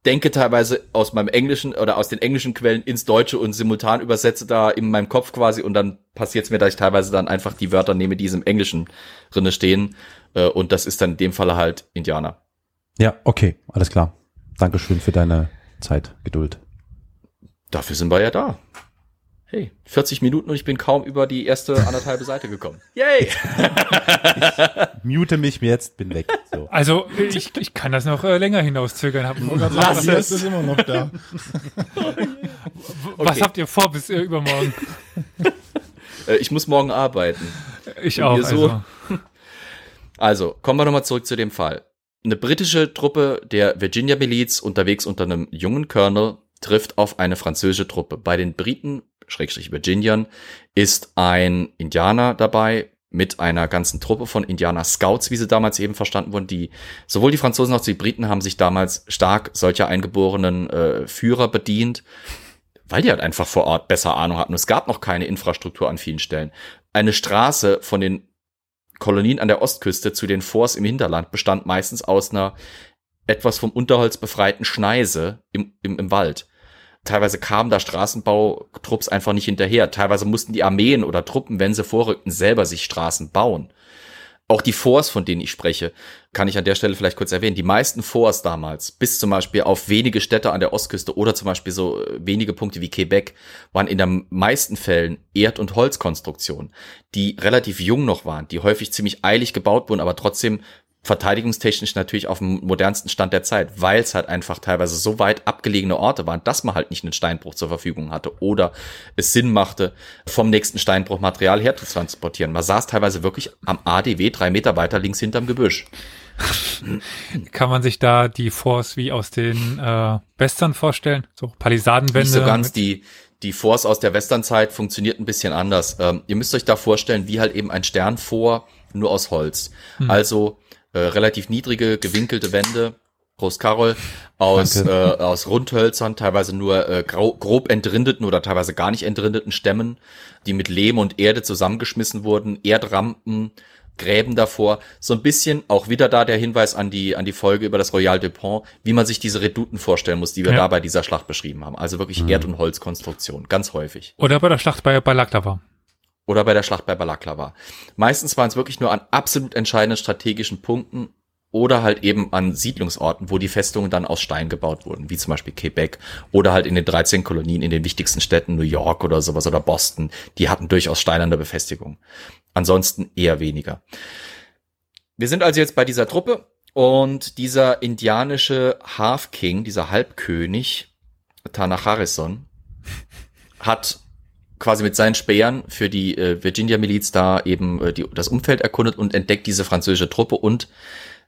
denke teilweise aus meinem Englischen oder aus den englischen Quellen ins Deutsche und simultan übersetze da in meinem Kopf quasi und dann passiert es mir, dass ich teilweise dann einfach die Wörter nehme, die im Englischen drinne stehen äh, und das ist dann in dem Falle halt Indianer. ja, okay, alles klar. Dankeschön für deine Zeit, Geduld. Dafür sind wir ja da. Hey, 40 Minuten und ich bin kaum über die erste anderthalbe Seite gekommen. [LAUGHS] Yay! Mute mich jetzt, bin weg. So. Also ich, ich kann das noch äh, länger hinauszögern. Hab, Lass es. ist immer noch da. [LAUGHS] Was Okay. habt ihr vor bis äh, übermorgen? [LAUGHS] Äh, ich muss morgen arbeiten. Ich Und auch. so- Also. Also, kommen wir nochmal zurück zu dem Fall. Eine britische Truppe der Virginia Miliz unterwegs unter einem jungen Colonel trifft auf eine französische Truppe. Bei den Briten, Schrägstrich Virginiern, ist ein Indianer dabei mit einer ganzen Truppe von Indianer Scouts, wie sie damals eben verstanden wurden. Die, sowohl die Franzosen als auch die Briten haben sich damals stark solcher eingeborenen äh, Führer bedient, weil die halt einfach vor Ort besser Ahnung hatten. Es gab noch keine Infrastruktur an vielen Stellen. Eine Straße von den Kolonien an der Ostküste zu den Forts im Hinterland bestand meistens aus einer etwas vom Unterholz befreiten Schneise im, im, im Wald. Teilweise kamen da Straßenbautrupps einfach nicht hinterher. Teilweise mussten die Armeen oder Truppen, wenn sie vorrückten, selber sich Straßen bauen. Auch die Forts, von denen ich spreche, kann ich an der Stelle vielleicht kurz erwähnen. Die meisten Forts damals, bis zum Beispiel auf wenige Städte an der Ostküste oder zum Beispiel so äh, wenige Punkte wie Quebec, waren in den meisten Fällen Erd- und Holzkonstruktionen, die relativ jung noch waren, die häufig ziemlich eilig gebaut wurden, aber trotzdem verteidigungstechnisch natürlich auf dem modernsten Stand der Zeit, weil es halt einfach teilweise so weit abgelegene Orte waren, dass man halt nicht einen Steinbruch zur Verfügung hatte oder es Sinn machte, vom nächsten Steinbruch Material herzutransportieren. Man saß teilweise wirklich am ADW drei Meter weiter links hinterm Gebüsch. [LAUGHS] Kann man sich da die Force wie aus den äh, Western vorstellen? So Palisadenwände? Nicht so ganz die, die Force aus der Westernzeit funktioniert ein bisschen anders. Ähm, ihr müsst euch da vorstellen, wie halt eben ein Stern vor, nur aus Holz. Also äh, relativ niedrige, gewinkelte Wände, Prost Karol, aus, äh, aus Rundhölzern, teilweise nur äh, grob entrindeten oder teilweise gar nicht entrindeten Stämmen, die mit Lehm und Erde zusammengeschmissen wurden, Erdrampen, Gräben davor. So ein bisschen auch wieder da der Hinweis an die, an die Folge über das Royal de Pont, wie man sich diese Redouten vorstellen muss, die wir ja. da bei dieser Schlacht beschrieben haben. Also wirklich mhm. Erd- und Holzkonstruktion, ganz häufig. Oder bei der Schlacht bei Balaklava. Oder bei der Schlacht bei Balaklava. Meistens waren es wirklich nur an absolut entscheidenden strategischen Punkten oder halt eben an Siedlungsorten, wo die Festungen dann aus Stein gebaut wurden, wie zum Beispiel Quebec oder halt in den 13 Kolonien in den wichtigsten Städten, New York oder sowas oder Boston, die hatten durchaus steinerne Befestigung. Ansonsten eher weniger. Wir sind also jetzt bei dieser Truppe und dieser indianische Half King, dieser Halbkönig, Tanacharison, hat quasi mit seinen Speeren für die äh, Virginia-Miliz da eben äh, die, das Umfeld erkundet und entdeckt diese französische Truppe und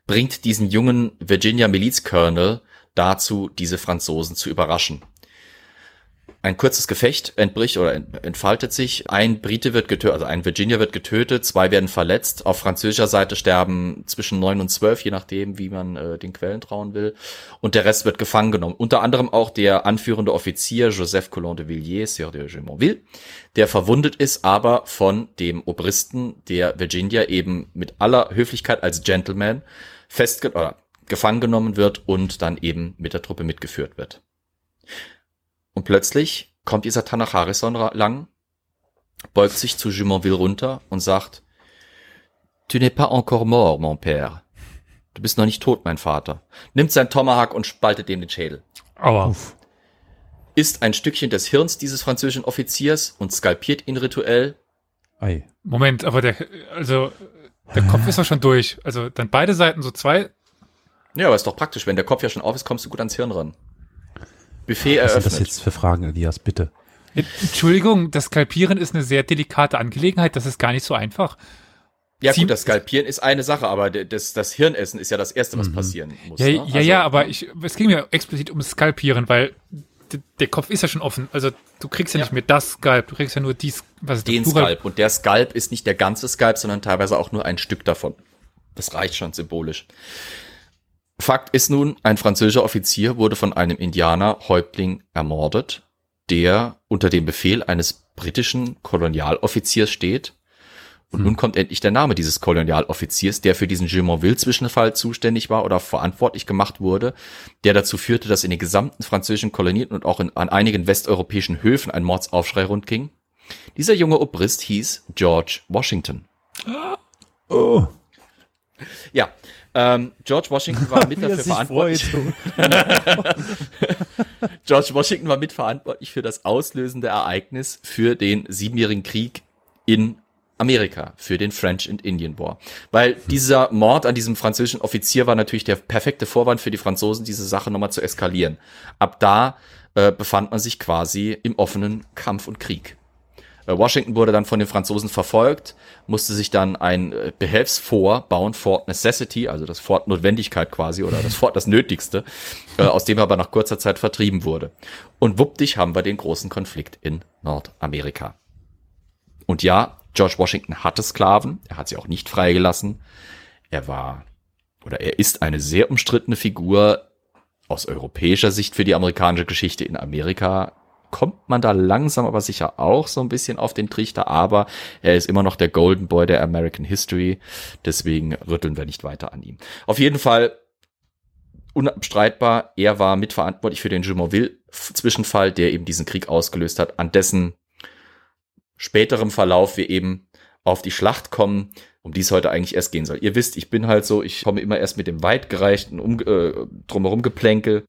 bringt diesen jungen Virginia-Miliz-Colonel dazu, diese Franzosen zu überraschen. Ein kurzes Gefecht entbricht oder entfaltet sich. Ein Brite wird getötet, also ein Virginia wird getötet, zwei werden verletzt. Auf französischer Seite sterben zwischen neun und zwölf, je nachdem, wie man äh, den Quellen trauen will. Und der Rest wird gefangen genommen. Unter anderem auch der anführende Offizier Joseph Colon de Villiers, Sir de Gemonville, der verwundet ist, aber von dem Obristen der Virginia eben mit aller Höflichkeit als Gentleman festge gefangen genommen wird und dann eben mit der Truppe mitgeführt wird. Und plötzlich kommt dieser Tanach Harrison lang, beugt sich zu Jumonville runter und sagt, Tu n'es pas encore mort, mon père. Du bist noch nicht tot, mein Vater. Nimmt sein Tomahawk und spaltet dem den Schädel. Aua. Isst ein Stückchen des Hirns dieses französischen Offiziers und skalpiert ihn rituell. Ei. Moment, aber der, also, der Kopf ist doch schon durch. Also, dann beide Seiten so zwei. Ja, aber ist doch praktisch. Wenn der Kopf ja schon auf ist, kommst du gut ans Hirn ran. Buffet Was eröffnet. Was sind das jetzt für Fragen, Elias, bitte? Entschuldigung, das Skalpieren ist eine sehr delikate Angelegenheit, das ist gar nicht so einfach. Ja gut, das Skalpieren ist eine Sache, aber das, das Hirnessen ist ja das Erste, was mhm. passieren muss. Ja, ne? ja, also, ja, aber ich, es ging mir explizit ums Skalpieren, weil der Kopf ist ja schon offen. Also du kriegst ja, ja. nicht mehr das Skalp, du kriegst ja nur dies, was ist Den Skalp. Und der Skalp ist nicht der ganze Skalp, sondern teilweise auch nur ein Stück davon. Das reicht schon symbolisch. Fakt ist nun, ein französischer Offizier wurde von einem Indianer-Häuptling ermordet, der unter dem Befehl eines britischen Kolonialoffiziers steht. Und hm. nun kommt endlich der Name dieses Kolonialoffiziers, der für diesen Jumonville-Zwischenfall zuständig war oder verantwortlich gemacht wurde, der dazu führte, dass in den gesamten französischen Kolonien und auch in, an einigen westeuropäischen Höfen ein Mordsaufschrei rundging. Dieser junge Obrist hieß George Washington. Oh. Ja, ähm, George Washington war [LAUGHS] mit dafür verantwortlich. [LAUGHS] George Washington war mitverantwortlich für das auslösende Ereignis für den siebenjährigen Krieg in Amerika, für den French and Indian War. Weil hm. dieser Mord an diesem französischen Offizier war natürlich der perfekte Vorwand für die Franzosen, diese Sache nochmal zu eskalieren. Ab da äh, befand man sich quasi im offenen Kampf und Krieg. Äh, Washington wurde dann von den Franzosen verfolgt, musste sich dann ein äh, Behelfsfort bauen, Fort Necessity, also das Fort Notwendigkeit quasi oder das Fort das Nötigste, [LAUGHS] äh, aus dem er aber nach kurzer Zeit vertrieben wurde. Und wuppdig haben wir den großen Konflikt in Nordamerika. Und ja, George Washington hatte Sklaven, er hat sie auch nicht freigelassen. Er war oder er ist eine sehr umstrittene Figur aus europäischer Sicht für die amerikanische Geschichte in Amerika kommt man da langsam aber sicher auch so ein bisschen auf den Trichter, aber er ist immer noch der Golden Boy der American History, deswegen rütteln wir nicht weiter an ihm. Auf jeden Fall unabstreitbar, er war mitverantwortlich für den Jumonville-Zwischenfall, der eben diesen Krieg ausgelöst hat, an dessen späterem Verlauf wir eben auf die Schlacht kommen, um die es heute eigentlich erst gehen soll. Ihr wisst, ich bin halt so, ich komme immer erst mit dem weit gereichten um, äh, drumherum Geplänkel,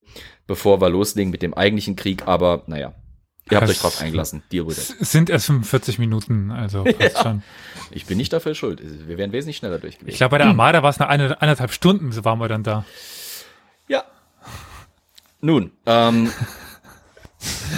bevor wir loslegen mit dem eigentlichen Krieg, aber naja, Ihr habt euch drauf eingelassen, Deal with it. sind erst 45 Minuten, also [LAUGHS] passt ja. schon. Ich bin nicht dafür schuld. Wir wären wesentlich schneller durch Ich glaube, bei der Armada war es eine, eine eineinhalb Stunden, so waren wir dann da. Ja. Nun, ähm, [LAUGHS]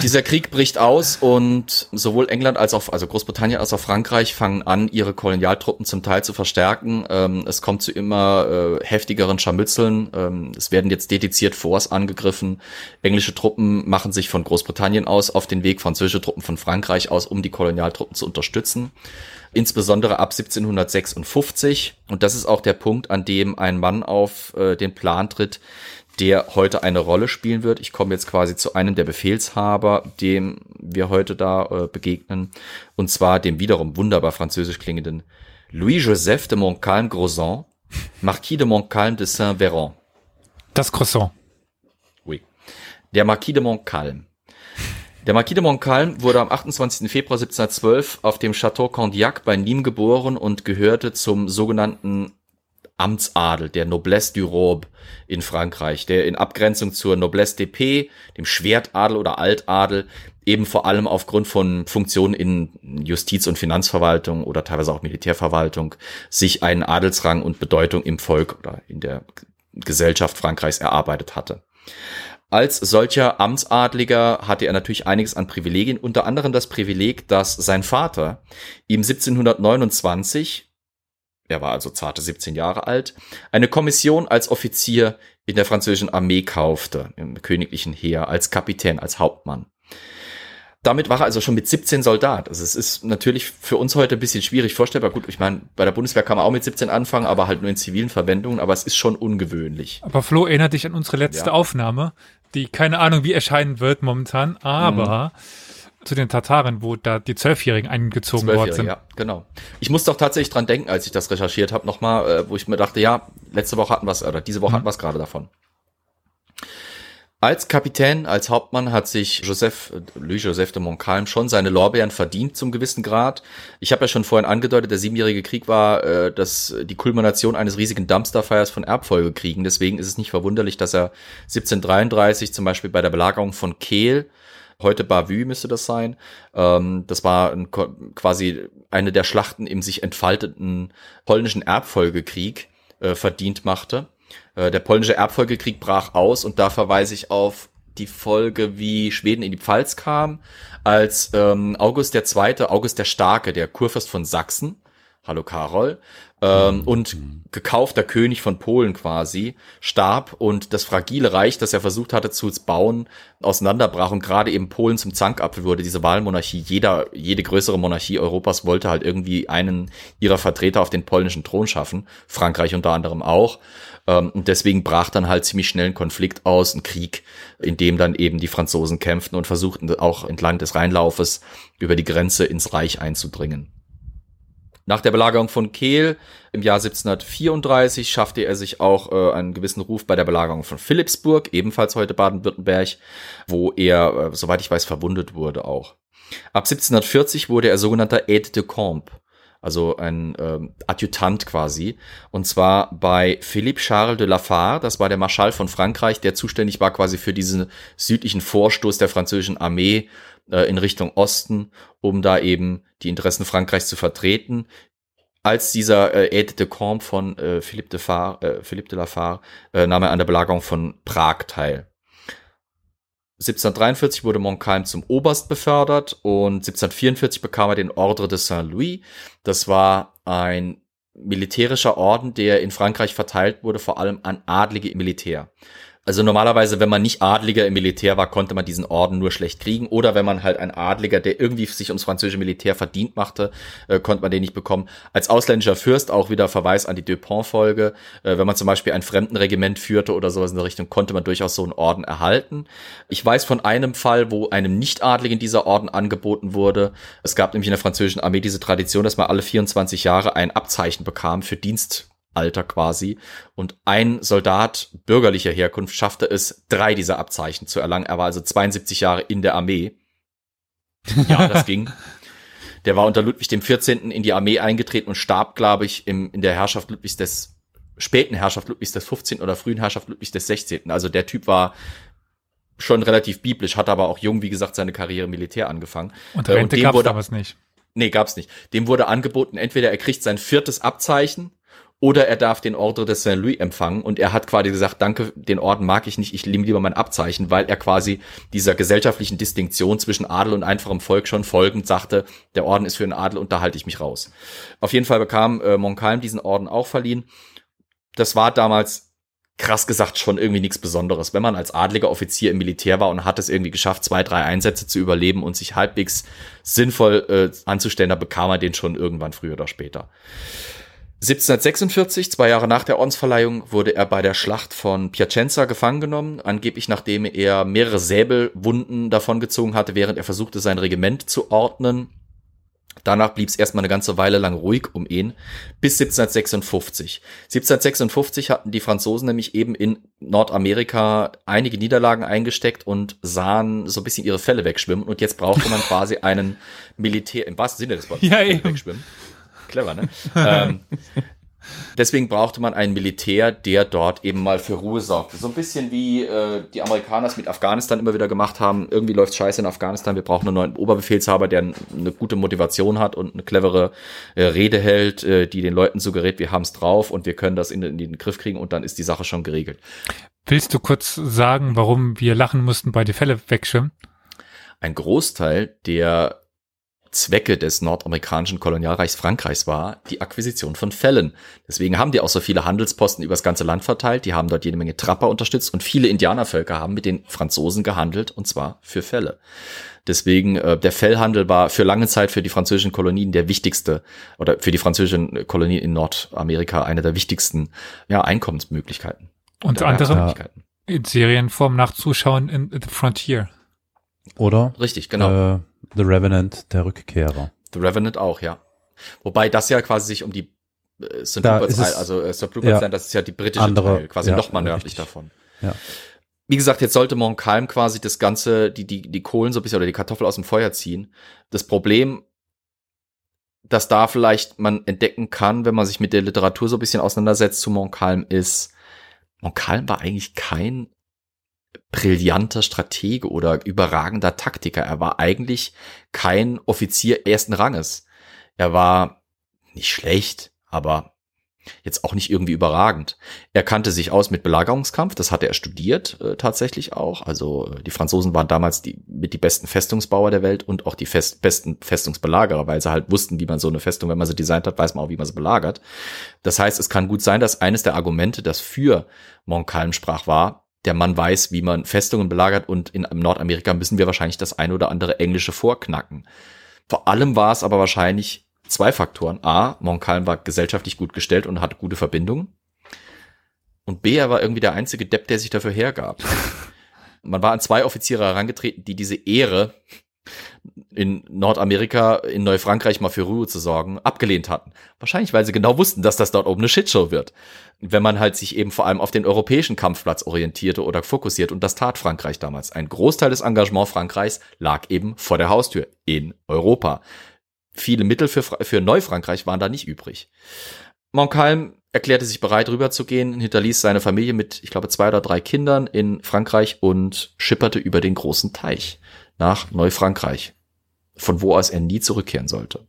dieser Krieg bricht aus und sowohl England als auch, also Großbritannien als auch Frankreich fangen an, ihre Kolonialtruppen zum Teil zu verstärken. Ähm, es kommt zu immer äh, heftigeren Scharmützeln. Ähm, es werden jetzt dediziert Forts angegriffen. Englische Truppen machen sich von Großbritannien aus auf den Weg, französische Truppen von Frankreich aus, um die Kolonialtruppen zu unterstützen. Insbesondere ab 1756. Und das ist auch der Punkt, an dem ein Mann auf äh, den Plan tritt, der heute eine Rolle spielen wird. Ich komme jetzt quasi zu einem der Befehlshaber, dem wir heute da äh, begegnen, und zwar dem wiederum wunderbar französisch klingenden Louis-Joseph de Montcalm-Grosson, Marquis de Montcalm de Saint-Véran. Das Croissant. Oui. Der Marquis de Montcalm. Der Marquis de Montcalm wurde am 28. Februar 1712 auf dem Château Condillac bei Nîmes geboren und gehörte zum sogenannten Amtsadel, der Noblesse du Robe in Frankreich, der in Abgrenzung zur Noblesse d'Épée, dem Schwertadel oder Altadel, eben vor allem aufgrund von Funktionen in Justiz- und Finanzverwaltung oder teilweise auch Militärverwaltung sich einen Adelsrang und Bedeutung im Volk oder in der Gesellschaft Frankreichs erarbeitet hatte. Als solcher Amtsadliger hatte er natürlich einiges an Privilegien, unter anderem das Privileg, dass sein Vater ihm 1729, er war also zarte 17 Jahre alt, eine Kommission als Offizier in der französischen Armee kaufte, im königlichen Heer, als Kapitän, als Hauptmann. Damit war er also schon mit 17 Soldat. Also es ist natürlich für uns heute ein bisschen schwierig vorstellbar. Gut, ich meine, bei der Bundeswehr kann man auch mit 17 anfangen, aber halt nur in zivilen Verwendungen, aber es ist schon ungewöhnlich. Aber Flo, erinnert dich an unsere letzte Ja. Aufnahme, die keine Ahnung wie erscheinen wird momentan, aber zu den Tataren, wo da die Zwölfjährigen eingezogen worden sind. ja, genau. Ich muss doch tatsächlich dran denken, als ich das recherchiert habe, nochmal, äh, wo ich mir dachte, ja, letzte Woche hatten wir es, oder diese Woche hatten wir es gerade davon. Als Kapitän, als Hauptmann hat sich Joseph, äh, Louis-Joseph de Montcalm schon seine Lorbeeren verdient zum gewissen Grad. Ich habe ja schon vorhin angedeutet, der Siebenjährige Krieg war äh, das, die Kulmination eines riesigen Dumpsterfires von Erbfolgekriegen. Deswegen ist es nicht verwunderlich, dass er 1733 zum Beispiel bei der Belagerung von Kehl heute Bavü müsste das sein. Ähm, das war ein, quasi eine der Schlachten im sich entfaltenden polnischen Erbfolgekrieg äh, verdient machte. Äh, der polnische Erbfolgekrieg brach aus und da verweise ich auf die Folge, wie Schweden in die Pfalz kam, als ähm, August der Zweite, August der Starke, der Kurfürst von Sachsen, hallo Karol, ähm, und gekaufter König von Polen quasi, starb und das fragile Reich, das er versucht hatte zu bauen, auseinanderbrach und gerade eben Polen zum Zankapfel wurde, diese Wahlmonarchie. Jeder, jede größere Monarchie Europas wollte halt irgendwie einen ihrer Vertreter auf den polnischen Thron schaffen, Frankreich unter anderem auch. Ähm, Und deswegen brach dann halt ziemlich schnell ein Konflikt aus, ein Krieg, in dem dann eben die Franzosen kämpften und versuchten auch entlang des Rheinlaufes über die Grenze ins Reich einzudringen. Nach der Belagerung von Kehl im Jahr 1734 schaffte er sich auch äh, einen gewissen Ruf bei der Belagerung von Philipsburg, ebenfalls heute Baden-Württemberg, wo er, äh, soweit ich weiß, verwundet wurde auch. Ab 1740 wurde er sogenannter Aide de Camp, also ein ähm, Adjutant quasi, und zwar bei Philippe Charles de Lafare, das war der Marschall von Frankreich, der zuständig war quasi für diesen südlichen Vorstoß der französischen Armee äh, in Richtung Osten, um da eben die Interessen Frankreichs zu vertreten. Als dieser äh, Aide de Camp von äh, Philippe de, Far, äh, Philippe de Lafare äh, nahm er an der Belagerung von Prag teil. 1743 wurde Montcalm zum Oberst befördert und 1744 bekam er den Ordre de Saint-Louis. Das war ein militärischer Orden, der in Frankreich verteilt wurde, vor allem an Adlige Militär. Also normalerweise, wenn man nicht Adliger im Militär war, konnte man diesen Orden nur schlecht kriegen. Oder wenn man halt ein Adliger, der irgendwie sich ums französische Militär verdient machte, äh, konnte man den nicht bekommen. Als ausländischer Fürst auch wieder Verweis an die Dupont-Folge. Äh, wenn man zum Beispiel ein Fremdenregiment führte oder sowas in der Richtung, konnte man durchaus so einen Orden erhalten. Ich weiß von einem Fall, wo einem Nicht-Adligen dieser Orden angeboten wurde. Es gab nämlich in der französischen Armee diese Tradition, dass man alle 24 Jahre ein Abzeichen bekam für Dienst Alter quasi. Und ein Soldat bürgerlicher Herkunft schaffte es, drei dieser Abzeichen zu erlangen. Er war also 72 Jahre in der Armee. [LAUGHS] Ja, das ging. Der war unter Ludwig dem 14. in die Armee eingetreten und starb, glaube ich, im, in der Herrschaft Ludwigs des späten Herrschaft Ludwigs des 15. oder frühen Herrschaft Ludwigs des 16. Also der Typ war schon relativ biblisch, hat aber auch jung, wie gesagt, seine Karriere Militär angefangen. Und Äh, Rente dem gab es wurde- damals nicht. Nee, gab's nicht. Dem wurde angeboten, entweder er kriegt sein viertes Abzeichen oder er darf den Ordre de Saint-Louis empfangen. Und er hat quasi gesagt, danke, den Orden mag ich nicht, ich nehme lieber mein Abzeichen, weil er quasi dieser gesellschaftlichen Distinktion zwischen Adel und einfachem Volk schon folgend sagte, der Orden ist für den Adel und da halte ich mich raus. Auf jeden Fall bekam äh, Montcalm diesen Orden auch verliehen. Das war damals krass gesagt schon irgendwie nichts Besonderes. Wenn man als adliger Offizier im Militär war und hat es irgendwie geschafft, zwei, drei Einsätze zu überleben und sich halbwegs sinnvoll äh, anzustellen, da bekam er den schon irgendwann früher oder später. 1746, zwei Jahre nach der Ordensverleihung, wurde er bei der Schlacht von Piacenza gefangen genommen, angeblich nachdem er mehrere Säbelwunden davongezogen hatte, während er versuchte, sein Regiment zu ordnen. Danach blieb es erstmal eine ganze Weile lang ruhig um ihn, bis 1756. 1756 hatten die Franzosen nämlich eben in Nordamerika einige Niederlagen eingesteckt und sahen so ein bisschen ihre Fälle wegschwimmen. Und jetzt brauchte man quasi einen Militär, im wahrsten Sinne des Wortes, [LAUGHS] ja, eben. Clever, ne? ähm, Deswegen brauchte man einen Militär, der dort eben mal für Ruhe sorgte. So ein bisschen wie äh, die Amerikaner es mit Afghanistan immer wieder gemacht haben. Irgendwie läuft scheiße in Afghanistan. Wir brauchen einen neuen Oberbefehlshaber, der eine gute Motivation hat und eine clevere äh, Rede hält, äh, die den Leuten suggeriert, wir haben es drauf und wir können das in, in den Griff kriegen und dann ist die Sache schon geregelt. Willst du kurz sagen, warum wir lachen mussten bei die Fälle wegschwimmen? Ein Großteil der Zwecke des nordamerikanischen Kolonialreichs Frankreichs war die Akquisition von Fällen. Deswegen haben die auch so viele Handelsposten übers ganze Land verteilt, die haben dort jede Menge Trapper unterstützt und viele Indianervölker haben mit den Franzosen gehandelt und zwar für Fälle. Deswegen äh, der Fellhandel war für lange Zeit für die französischen Kolonien der wichtigste oder für die französischen Kolonien in Nordamerika eine der wichtigsten ja, Einkommensmöglichkeiten. Und andere in Serienform nachzuschauen in The Frontier. Oder? Richtig, genau. Äh, The Revenant, der Rückkehrer. The Revenant auch, ja. Wobei das ja quasi sich um die äh, St. Es- Isle, also äh, St. Rupert's ja. Island, das ist ja die britische Andere, Teil, quasi ja, noch mal nördlich richtig. davon. Ja. Wie gesagt, jetzt sollte Montcalm quasi das Ganze, die, die, die Kohlen so ein bisschen oder die Kartoffel aus dem Feuer ziehen. Das Problem, das da vielleicht man entdecken kann, wenn man sich mit der Literatur so ein bisschen auseinandersetzt zu Montcalm, ist, Montcalm war eigentlich kein brillanter Stratege oder überragender Taktiker. Er war eigentlich kein Offizier ersten Ranges. Er war nicht schlecht, aber jetzt auch nicht irgendwie überragend. Er kannte sich aus mit Belagerungskampf, das hatte er studiert äh, tatsächlich auch. Also äh, die Franzosen waren damals die mit die besten Festungsbauer der Welt und auch die fest, besten Festungsbelagerer, weil sie halt wussten, wie man so eine Festung, wenn man sie designt hat, weiß man auch, wie man sie belagert. Das heißt, es kann gut sein, dass eines der Argumente, das für Montcalm sprach, war, der Mann weiß, wie man Festungen belagert und in Nordamerika müssen wir wahrscheinlich das ein oder andere Englische vorknacken. Vor allem war es aber wahrscheinlich zwei Faktoren. A, Montcalm war gesellschaftlich gut gestellt und hatte gute Verbindungen. Und B, er war irgendwie der einzige Depp, der sich dafür hergab. [LAUGHS] Man war an zwei Offiziere herangetreten, die diese Ehre, in Nordamerika, in Neufrankreich mal für Ruhe zu sorgen, abgelehnt hatten. Wahrscheinlich, weil sie genau wussten, dass das dort oben eine Shitshow wird. Wenn man halt sich eben vor allem auf den europäischen Kampfplatz orientierte oder fokussiert und das tat Frankreich damals. Ein Großteil des Engagements Frankreichs lag eben vor der Haustür in Europa. Viele Mittel für, für Neufrankreich waren da nicht übrig. Montcalm erklärte sich bereit, rüberzugehen, hinterließ seine Familie mit, ich glaube, zwei oder drei Kindern in Frankreich und schipperte über den großen Teich nach Neufrankreich, von wo aus er nie zurückkehren sollte.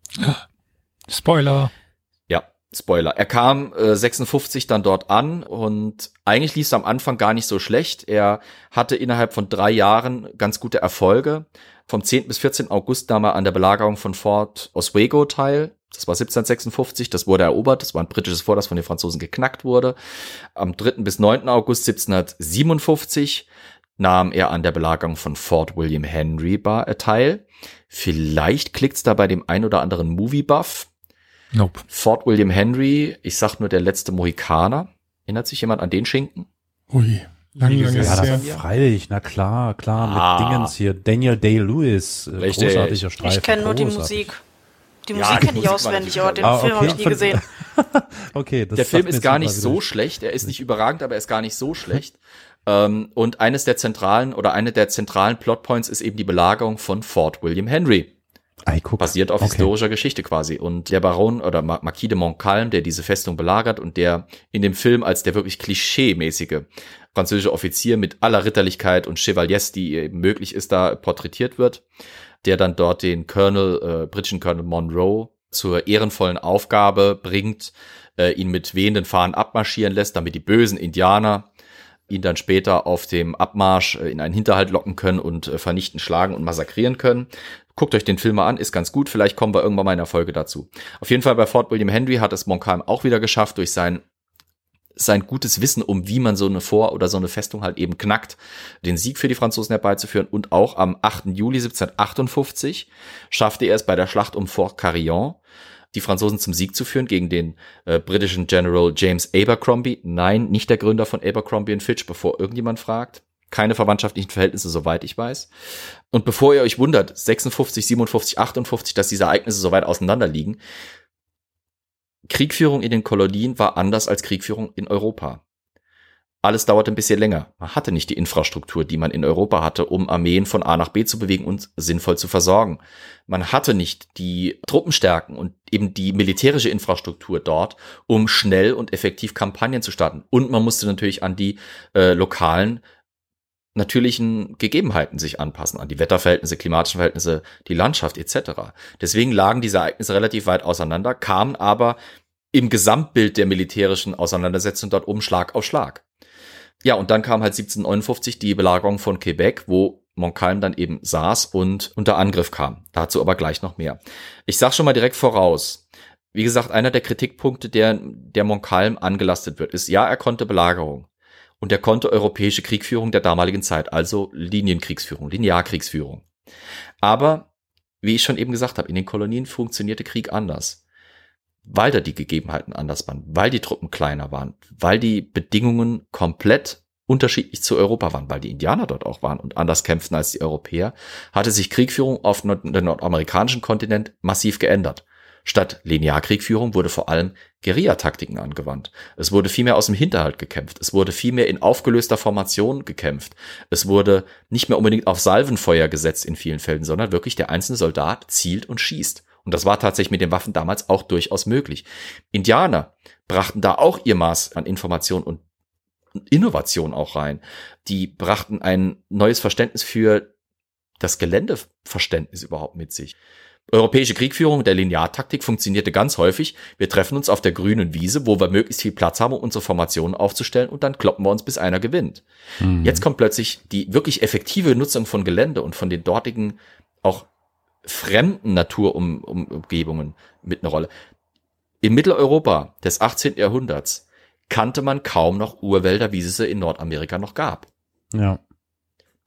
Spoiler. Ja, Spoiler. Er kam äh, 56 dann dort an und eigentlich lief es am Anfang gar nicht so schlecht. Er hatte innerhalb von drei Jahren ganz gute Erfolge. Vom 10. bis 14. August nahm er an der Belagerung von Fort Oswego teil. Das war 1756, das wurde erobert, das war ein britisches Fort, das von den Franzosen geknackt wurde. Am 3. bis 9. August 1757 nahm er an der Belagerung von Fort William Henry Bar äh, teil. Vielleicht klickt's da bei dem ein oder anderen Movie-Buff. Nope. Fort William Henry, ich sag nur der letzte Mohikaner. Erinnert sich jemand an den Schinken? Ui, lang, lang ist Ja, das freilich, na klar, klar, Ah. mit Dingens hier. Daniel Day-Lewis, äh, großartiger Streifen. Ich kenne nur die. Musik. Die Ja, Musik die kenne ich auswendig, aber den Ah, Film habe ich nie gesehen. [LAUGHS] Okay, das der Film ist gar nicht so schlecht. Er ist nicht überragend, aber er ist gar nicht so schlecht. [LAUGHS] Ähm, und eines der zentralen oder eine der zentralen Plotpoints ist eben die Belagerung von Fort William Henry. Ei, guck. Basiert auf Okay. historischer Geschichte quasi. Und der Baron oder Ma- Marquis de Montcalm, der diese Festung belagert und der in dem Film als der wirklich klischee-mäßige französische Offizier mit aller Ritterlichkeit und Chevaliers, die eben möglich ist, da porträtiert wird, der dann dort den Colonel, äh, britischen Colonel Monroe zur ehrenvollen Aufgabe bringt, äh, ihn mit wehenden Fahnen abmarschieren lässt, damit die bösen Indianer ihn dann später auf dem Abmarsch äh, in einen Hinterhalt locken können und äh, vernichten, schlagen und massakrieren können. Guckt euch den Film mal an, ist ganz gut. Vielleicht kommen wir irgendwann mal in der Folge dazu. Auf jeden Fall bei Fort William Henry hat es Montcalm auch wieder geschafft, durch sein sein gutes Wissen um, wie man so eine Vor- oder so eine Festung halt eben knackt, den Sieg für die Franzosen herbeizuführen. Und auch am 8. Juli 1758 schaffte er es bei der Schlacht um Fort Carillon, die Franzosen zum Sieg zu führen gegen den äh, britischen General James Abercrombie. Nein, nicht der Gründer von Abercrombie Fitch, bevor irgendjemand fragt. keine verwandtschaftlichen Verhältnisse, soweit ich weiß. Und bevor ihr euch wundert, 56, 57, 58, dass diese Ereignisse so weit auseinander liegen, Kriegführung in den Kolonien war anders als Kriegführung in Europa. Alles dauerte ein bisschen länger. Man hatte nicht die Infrastruktur, die man in Europa hatte, um Armeen von A nach B zu bewegen und sinnvoll zu versorgen. Man hatte nicht die Truppenstärken und eben die militärische Infrastruktur dort, um schnell und effektiv Kampagnen zu starten. Und man musste natürlich an die äh, lokalen natürlichen Gegebenheiten sich anpassen, an die Wetterverhältnisse, klimatischen Verhältnisse, die Landschaft etc. Deswegen lagen diese Ereignisse relativ weit auseinander, kamen aber im Gesamtbild der militärischen Auseinandersetzung dort um Schlag auf Schlag. Ja, und dann kam halt 1759 die Belagerung von Quebec, wo Montcalm dann eben saß und unter Angriff kam. Dazu aber gleich noch mehr. Ich sag schon mal direkt voraus. Wie gesagt, einer der Kritikpunkte, der, der Montcalm angelastet wird, ist, ja, er konnte Belagerung. Und er konnte europäische Kriegführung der damaligen Zeit, also Linienkriegsführung, Linearkriegsführung. Aber, wie ich schon eben gesagt habe, in den Kolonien funktionierte Krieg anders weil da die Gegebenheiten anders waren, weil die Truppen kleiner waren, weil die Bedingungen komplett unterschiedlich zu Europa waren, weil die Indianer dort auch waren und anders kämpften als die Europäer, hatte sich Kriegführung auf dem nordamerikanischen Kontinent massiv geändert. Statt Linearkriegführung wurde vor allem Guerillataktiken angewandt. Es wurde viel mehr aus dem Hinterhalt gekämpft. Es wurde viel mehr in aufgelöster Formation gekämpft. Es wurde nicht mehr unbedingt auf Salvenfeuer gesetzt in vielen Fällen, sondern wirklich der einzelne Soldat zielt und schießt. Und das war tatsächlich mit den Waffen damals auch durchaus möglich. Indianer brachten da auch ihr Maß an Information und Innovation auch rein. Die brachten ein neues Verständnis für das Geländeverständnis überhaupt mit sich. Europäische Kriegführung der Lineartaktik funktionierte ganz häufig. Wir treffen uns auf der grünen Wiese, wo wir möglichst viel Platz haben, um unsere Formationen aufzustellen und dann kloppen wir uns, bis einer gewinnt. Mhm. Jetzt kommt plötzlich die wirklich effektive Nutzung von Gelände und von den dortigen auch fremden Naturumgebungen mit einer Rolle. In Mitteleuropa des 18. Jahrhunderts kannte man kaum noch Urwälder, wie es sie in Nordamerika noch gab. Ja.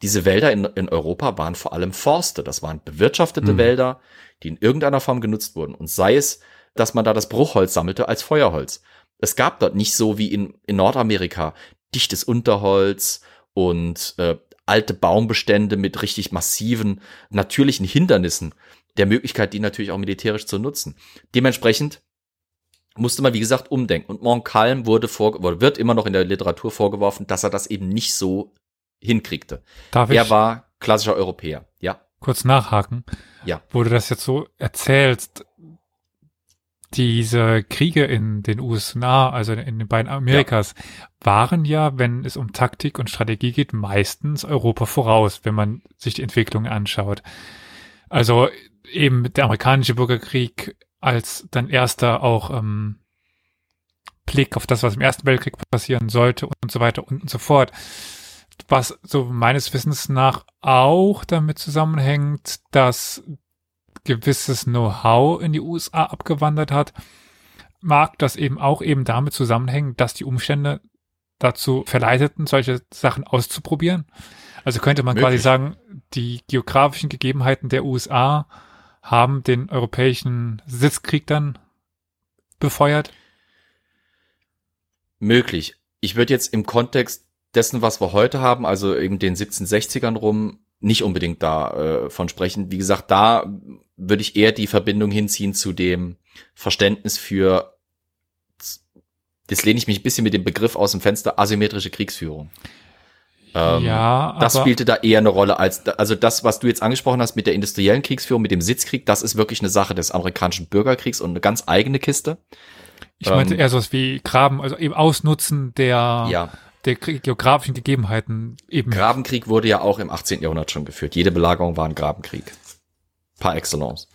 Diese Wälder in, in Europa waren vor allem Forste. Das waren bewirtschaftete mhm. Wälder, die in irgendeiner Form genutzt wurden. Und sei es, dass man da das Bruchholz sammelte als Feuerholz. Es gab dort nicht so wie in, in Nordamerika dichtes Unterholz und äh, alte Baumbestände mit richtig massiven natürlichen Hindernissen der Möglichkeit, die natürlich auch militärisch zu nutzen. Dementsprechend musste man, wie gesagt, umdenken. Und Montcalm wurde vor, wird immer noch in der Literatur vorgeworfen, dass er das eben nicht so hinkriegte. Darf er war klassischer Europäer, ja. Kurz nachhaken. Ja. Du das jetzt so erzählst, diese Kriege in den USA, also in den beiden Amerikas, ja. waren ja, wenn es um Taktik und Strategie geht, meistens Europa voraus, wenn man sich die Entwicklung anschaut. Also eben der amerikanische Bürgerkrieg als dann erster auch ähm, Blick auf das, was im Ersten Weltkrieg passieren sollte und so weiter und, und so fort. Was so meines Wissens nach auch damit zusammenhängt, dass gewisses Know-how in die USA abgewandert hat, mag das eben auch eben damit zusammenhängen, dass die Umstände dazu verleiteten, solche Sachen auszuprobieren. Also könnte man Möglich. quasi sagen, die geografischen Gegebenheiten der USA haben den europäischen Sitzkrieg dann befeuert? Möglich. Ich würde jetzt im Kontext dessen, was wir heute haben, also eben den 1760ern rum, nicht unbedingt davon äh, sprechen. Wie gesagt, da würde ich eher die Verbindung hinziehen zu dem Verständnis für, jetzt lehne ich mich ein bisschen mit dem Begriff aus dem Fenster, asymmetrische Kriegsführung. Ähm, ja, das spielte da eher eine Rolle als, also das, was du jetzt angesprochen hast mit der industriellen Kriegsführung, mit dem Sitzkrieg, das ist wirklich eine Sache des amerikanischen Bürgerkriegs und eine ganz eigene Kiste. Ich meinte ähm, eher sowas wie Graben, also eben Ausnutzen der, ja der geografischen Gegebenheiten eben. Grabenkrieg wurde ja auch im 18. Jahrhundert schon geführt. Jede Belagerung war ein Grabenkrieg. Par excellence.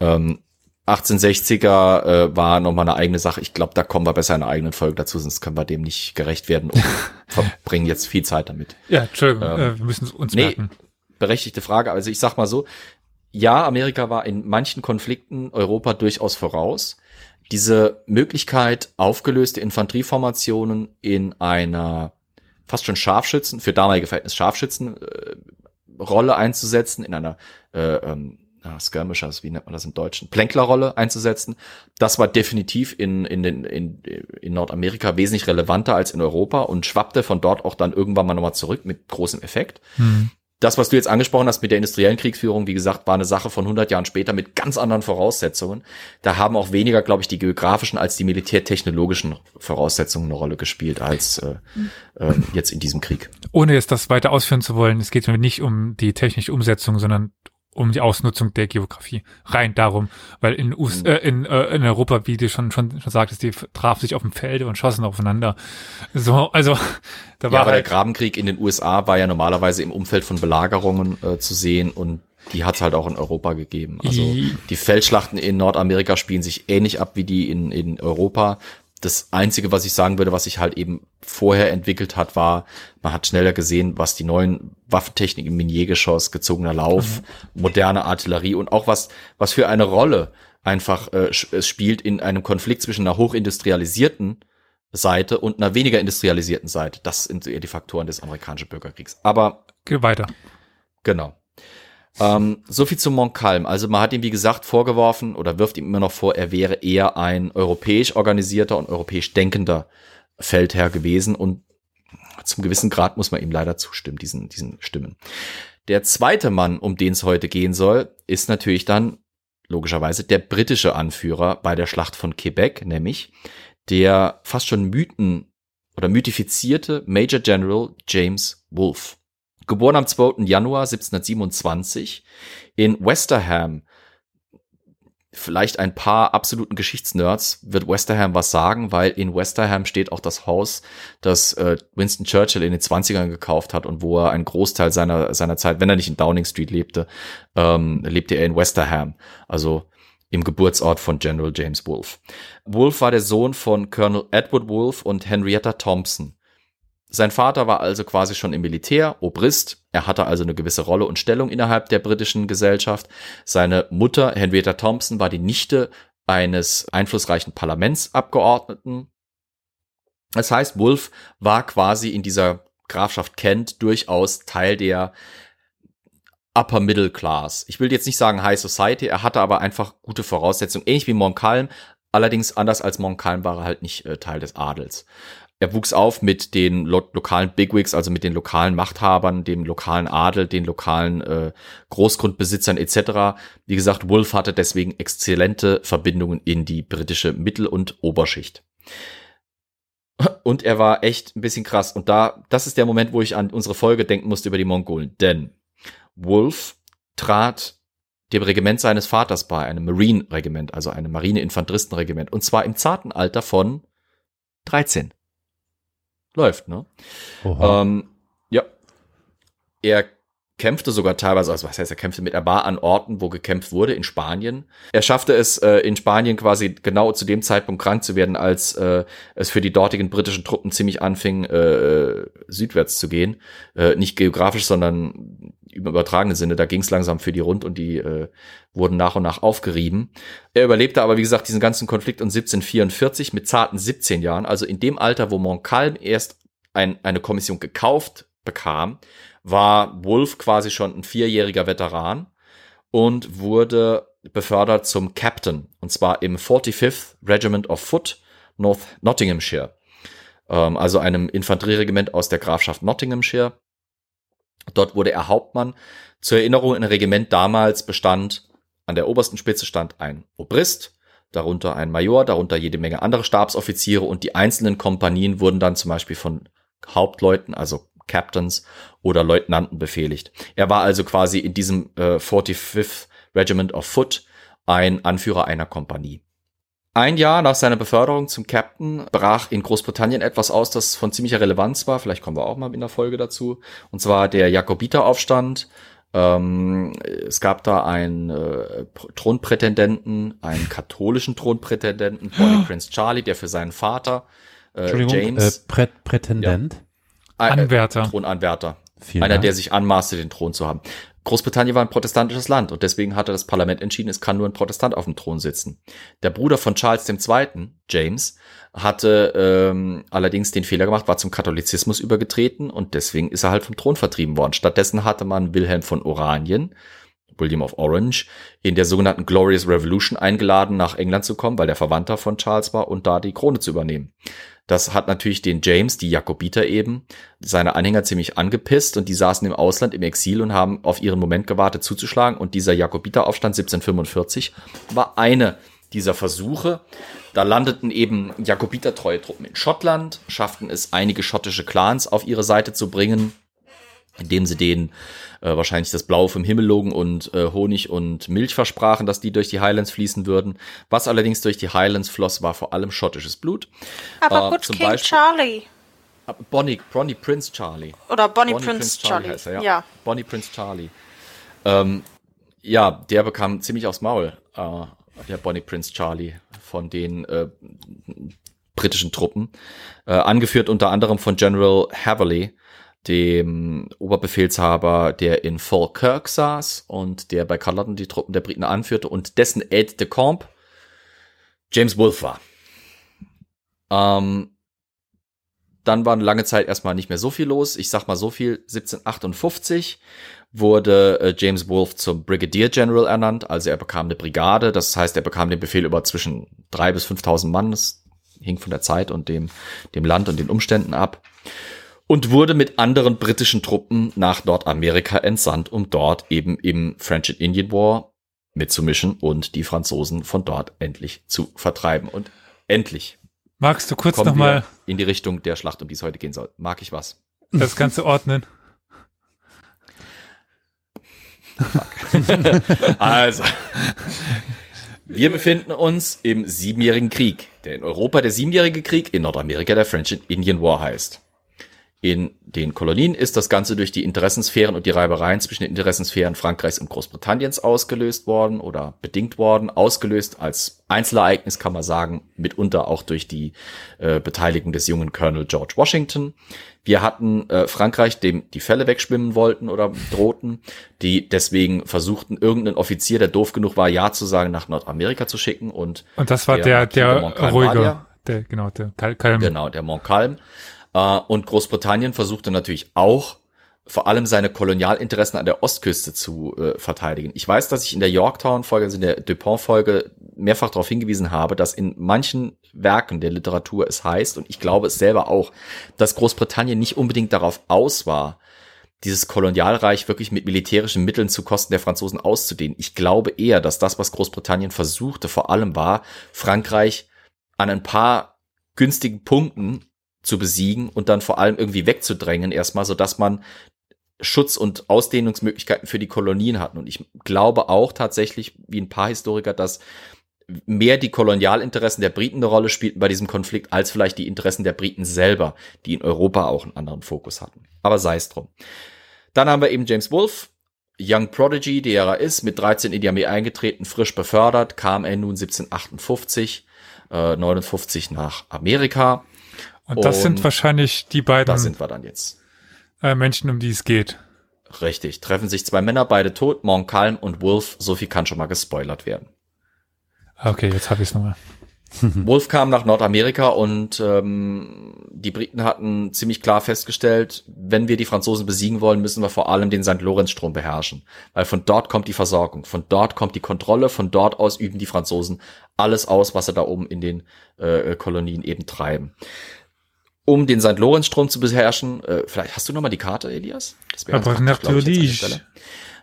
Ähm, 1860er äh, war nochmal eine eigene Sache. Ich glaube, da kommen wir besser in einer eigenen Folge dazu, sonst können wir dem nicht gerecht werden und [LAUGHS] verbringen jetzt viel Zeit damit. Ja, Entschuldigung, ähm, äh, wir müssen uns nee, merken. Berechtigte Frage. Also ich sag mal so, ja, Amerika war in manchen Konflikten Europa durchaus voraus diese Möglichkeit, aufgelöste Infanterieformationen in einer fast schon Scharfschützen, für damalige Verhältnis Scharfschützen, äh, Rolle einzusetzen, in einer äh, ähm, na, Skirmishers, wie nennt man das im Deutschen, Plänklerrolle einzusetzen. Das war definitiv in, in, den, in, in Nordamerika wesentlich relevanter als in Europa und schwappte von dort auch dann irgendwann mal nochmal zurück mit großem Effekt. Hm das, was du jetzt angesprochen hast mit der industriellen Kriegsführung, wie gesagt, war eine Sache von 100 Jahren später mit ganz anderen Voraussetzungen. Da haben auch weniger, glaube ich, die geografischen als die militärtechnologischen Voraussetzungen eine Rolle gespielt als äh, äh, jetzt in diesem Krieg. Ohne jetzt das weiter ausführen zu wollen, es geht nicht um die technische Umsetzung, sondern um die Ausnutzung der Geografie. Rein darum, weil in, US, mhm. äh, in, äh, in Europa, wie du schon, schon, schon sagtest, die trafen sich auf dem Felde und schossen aufeinander. So, also [LAUGHS] da war ja, aber halt der Grabenkrieg in den USA war ja normalerweise im Umfeld von Belagerungen äh, zu sehen und die hat es halt auch in Europa gegeben. Also die Feldschlachten in Nordamerika spielen sich ähnlich ab wie die in, in Europa das Einzige, was ich sagen würde, was sich halt eben vorher entwickelt hat, war, man hat schneller gesehen, was die neuen Waffentechniken, Miniergeschoss, gezogener Lauf, mhm. moderne Artillerie und auch was, was für eine Rolle einfach äh, es spielt in einem Konflikt zwischen einer hochindustrialisierten Seite und einer weniger industrialisierten Seite. Das sind eher die Faktoren des amerikanischen Bürgerkriegs. Aber Geh weiter. Genau. Ähm, so viel zu Montcalm. Also man hat ihm, wie gesagt, vorgeworfen oder wirft ihm immer noch vor, er wäre eher ein europäisch organisierter und europäisch denkender Feldherr gewesen und zum gewissen Grad muss man ihm leider zustimmen, diesen, diesen Stimmen. Der zweite Mann, um den es heute gehen soll, ist natürlich dann logischerweise der britische Anführer bei der Schlacht von Quebec, nämlich der fast schon Mythen oder mythifizierte Major General James Wolfe. Geboren am 2. Januar 1727 in Westerham. Vielleicht ein paar absoluten Geschichtsnerds wird Westerham was sagen, weil in Westerham steht auch das Haus, das äh, Winston Churchill in den 20ern gekauft hat und wo er einen Großteil seiner, seiner Zeit, wenn er nicht in Downing Street lebte, ähm, lebte er in Westerham. Also im Geburtsort von General James Wolfe. Wolfe war der Sohn von Colonel Edward Wolfe und Henrietta Thompson. Sein Vater war also quasi schon im Militär, Obrist. Er hatte also eine gewisse Rolle und Stellung innerhalb der britischen Gesellschaft. Seine Mutter, Henrietta Thompson, war die Nichte eines einflussreichen Parlamentsabgeordneten. Das heißt, Wolf war quasi in dieser Grafschaft Kent durchaus Teil der Upper Middle Class. Ich will jetzt nicht sagen High Society, er hatte aber einfach gute Voraussetzungen, ähnlich wie Montcalm. Allerdings anders als Montcalm war er halt nicht äh, Teil des Adels er wuchs auf mit den lo lokalen Bigwigs, also mit den lokalen Machthabern, dem lokalen Adel, den lokalen äh, Großgrundbesitzern etc. Wie gesagt, Wolf hatte deswegen exzellente Verbindungen in die britische Mittel- und Oberschicht. Und er war echt ein bisschen krass. Und da, das ist der Moment, wo ich an unsere Folge denken musste über die Mongolen. Denn Wolf trat dem Regiment seines Vaters bei, einem Marine-Regiment, also einem Marine-Infanteristenregiment. Und zwar im zarten Alter von 13 läuft, ne? Ähm, ja. Er kämpfte sogar teilweise, also was heißt, er kämpfte mit, er war an Orten, wo gekämpft wurde, in Spanien. Er schaffte es äh, in Spanien quasi genau zu dem Zeitpunkt krank zu werden, als äh, es für die dortigen britischen Truppen ziemlich anfing, äh, südwärts zu gehen. Äh, nicht geografisch, sondern im übertragenen Sinne. Da ging es langsam für die rund und die äh, wurden nach und nach aufgerieben. Er überlebte aber, wie gesagt, diesen ganzen Konflikt um 1744 mit zarten 17 Jahren, also in dem Alter, wo Montcalm erst ein, eine Kommission gekauft bekam, war Wolf quasi schon ein vierjähriger Veteran und wurde befördert zum Captain, und zwar im 45th Regiment of Foot, North Nottinghamshire, ähm, also einem Infanterieregiment aus der Grafschaft Nottinghamshire. Dort wurde er Hauptmann. Zur Erinnerung, ein Regiment damals bestand, an der obersten Spitze stand ein Obrist, darunter ein Major, darunter jede Menge andere Stabsoffiziere und die einzelnen Kompanien wurden dann zum Beispiel von Hauptleuten, also Captains oder Leutnanten befehligt. Er war also quasi in diesem äh, 45th Regiment of Foot ein Anführer einer Kompanie. Ein Jahr nach seiner Beförderung zum Captain brach in Großbritannien etwas aus, das von ziemlicher Relevanz war. Vielleicht kommen wir auch mal in der Folge dazu. Und zwar der Jakobiteraufstand. Ähm, es gab da einen äh, Thronprätendenten, einen katholischen Thronprätendenten, Bonnie [GASPS] Prince Charlie, der für seinen Vater äh, James. Äh, Prä Prätendent? Ja. Anwärter. Thronanwärter. Vielen Einer, Dank. der sich anmaßte, den Thron zu haben. Großbritannien war ein protestantisches Land und deswegen hatte das Parlament entschieden, es kann nur ein Protestant auf dem Thron sitzen. Der Bruder von Charles II., James, hatte ähm, allerdings den Fehler gemacht, war zum Katholizismus übergetreten und deswegen ist er halt vom Thron vertrieben worden. Stattdessen hatte man Wilhelm von Oranien William of Orange, in der sogenannten Glorious Revolution eingeladen, nach England zu kommen, weil der Verwandter von Charles war und da die Krone zu übernehmen. Das hat natürlich den James, die Jakobiter eben, seine Anhänger ziemlich angepisst und die saßen im Ausland im Exil und haben auf ihren Moment gewartet zuzuschlagen und dieser Jakobiteraufstand 1745 war eine dieser Versuche. Da landeten eben Jakobitertreue Truppen in Schottland, schafften es einige schottische Clans auf ihre Seite zu bringen, indem sie denen äh, wahrscheinlich das Blau vom Himmel logen und äh, Honig und Milch versprachen, dass die durch die Highlands fließen würden. Was allerdings durch die Highlands floss, war vor allem schottisches Blut. Aber äh, gut, King Beispiel, Charlie. Bonnie, Bonnie Prince Charlie. Oder Bonnie, Bonnie Prince, Prince, Charlie. Charlie heißt er, ja. ja. Bonnie Prince Charlie. Ähm, ja, der bekam ziemlich aufs Maul, äh, der Bonnie Prince Charlie von den äh, britischen Truppen. Äh, angeführt unter anderem von General Haverley, dem Oberbefehlshaber, der in Falkirk saß und der bei Culloden die Truppen der Briten anführte und dessen Aide de Camp James Wolfe war. Ähm, dann war eine lange Zeit erstmal nicht mehr so viel los. Ich sag mal so viel. 1758 wurde äh, James Wolfe zum Brigadier General ernannt. Also er bekam eine Brigade. Das heißt, er bekam den Befehl über zwischen drei bis 5.000 Mann. Das hing von der Zeit und dem, dem Land und den Umständen ab und wurde mit anderen britischen Truppen nach Nordamerika entsandt, um dort eben im French and Indian War mitzumischen und die Franzosen von dort endlich zu vertreiben. Und endlich. Magst du kurz nochmal in die Richtung der Schlacht, um die es heute gehen soll? Mag ich was? Das Ganze ordnen. [LAUGHS] also, wir befinden uns im Siebenjährigen Krieg, der in Europa der Siebenjährige Krieg, in Nordamerika der French and Indian War heißt. In den Kolonien ist das Ganze durch die Interessensphären und die Reibereien zwischen den Interessensphären Frankreichs und Großbritanniens ausgelöst worden oder bedingt worden, ausgelöst als Einzelereignis kann man sagen, mitunter auch durch die äh, Beteiligung des jungen Colonel George Washington. Wir hatten äh, Frankreich, dem die Fälle wegschwimmen wollten oder drohten, die deswegen versuchten, irgendeinen Offizier, der doof genug war, Ja zu sagen, nach Nordamerika zu schicken und und das war der der, der ruhige, der genau der Calm. Genau, der Montcalm und Großbritannien versuchte natürlich auch, vor allem seine Kolonialinteressen an der Ostküste zu äh, verteidigen. Ich weiß, dass ich in der Yorktown-Folge, also in der Dupont-Folge, mehrfach darauf hingewiesen habe, dass in manchen Werken der Literatur es heißt, und ich glaube es selber auch, dass Großbritannien nicht unbedingt darauf aus war, dieses Kolonialreich wirklich mit militärischen Mitteln zu Kosten der Franzosen auszudehnen. Ich glaube eher, dass das, was Großbritannien versuchte, vor allem war, Frankreich an ein paar günstigen Punkten zu besiegen und dann vor allem irgendwie wegzudrängen erstmal, so dass man Schutz und Ausdehnungsmöglichkeiten für die Kolonien hatten. Und ich glaube auch tatsächlich, wie ein paar Historiker, dass mehr die Kolonialinteressen der Briten eine Rolle spielten bei diesem Konflikt, als vielleicht die Interessen der Briten selber, die in Europa auch einen anderen Fokus hatten. Aber sei es drum. Dann haben wir eben James Wolfe, Young Prodigy, der er ist, mit 13 in die Armee eingetreten, frisch befördert, kam er nun 1758, äh, 59 nach Amerika und das und sind wahrscheinlich die beiden. Da sind wir dann jetzt. Äh, Menschen, um die es geht. Richtig. Treffen sich zwei Männer, beide tot, Montcalm und Wolf. So viel kann schon mal gespoilert werden. Okay, jetzt habe ich es nochmal. [LAUGHS] Wolf kam nach Nordamerika und ähm, die Briten hatten ziemlich klar festgestellt, wenn wir die Franzosen besiegen wollen, müssen wir vor allem den St. Lorenz-Strom beherrschen. Weil von dort kommt die Versorgung, von dort kommt die Kontrolle, von dort aus üben die Franzosen alles aus, was sie da oben in den äh, Kolonien eben treiben um den St. Lorenz-Strom zu beherrschen. Äh, vielleicht hast du noch mal die Karte, Elias? Das wäre Aber natürlich.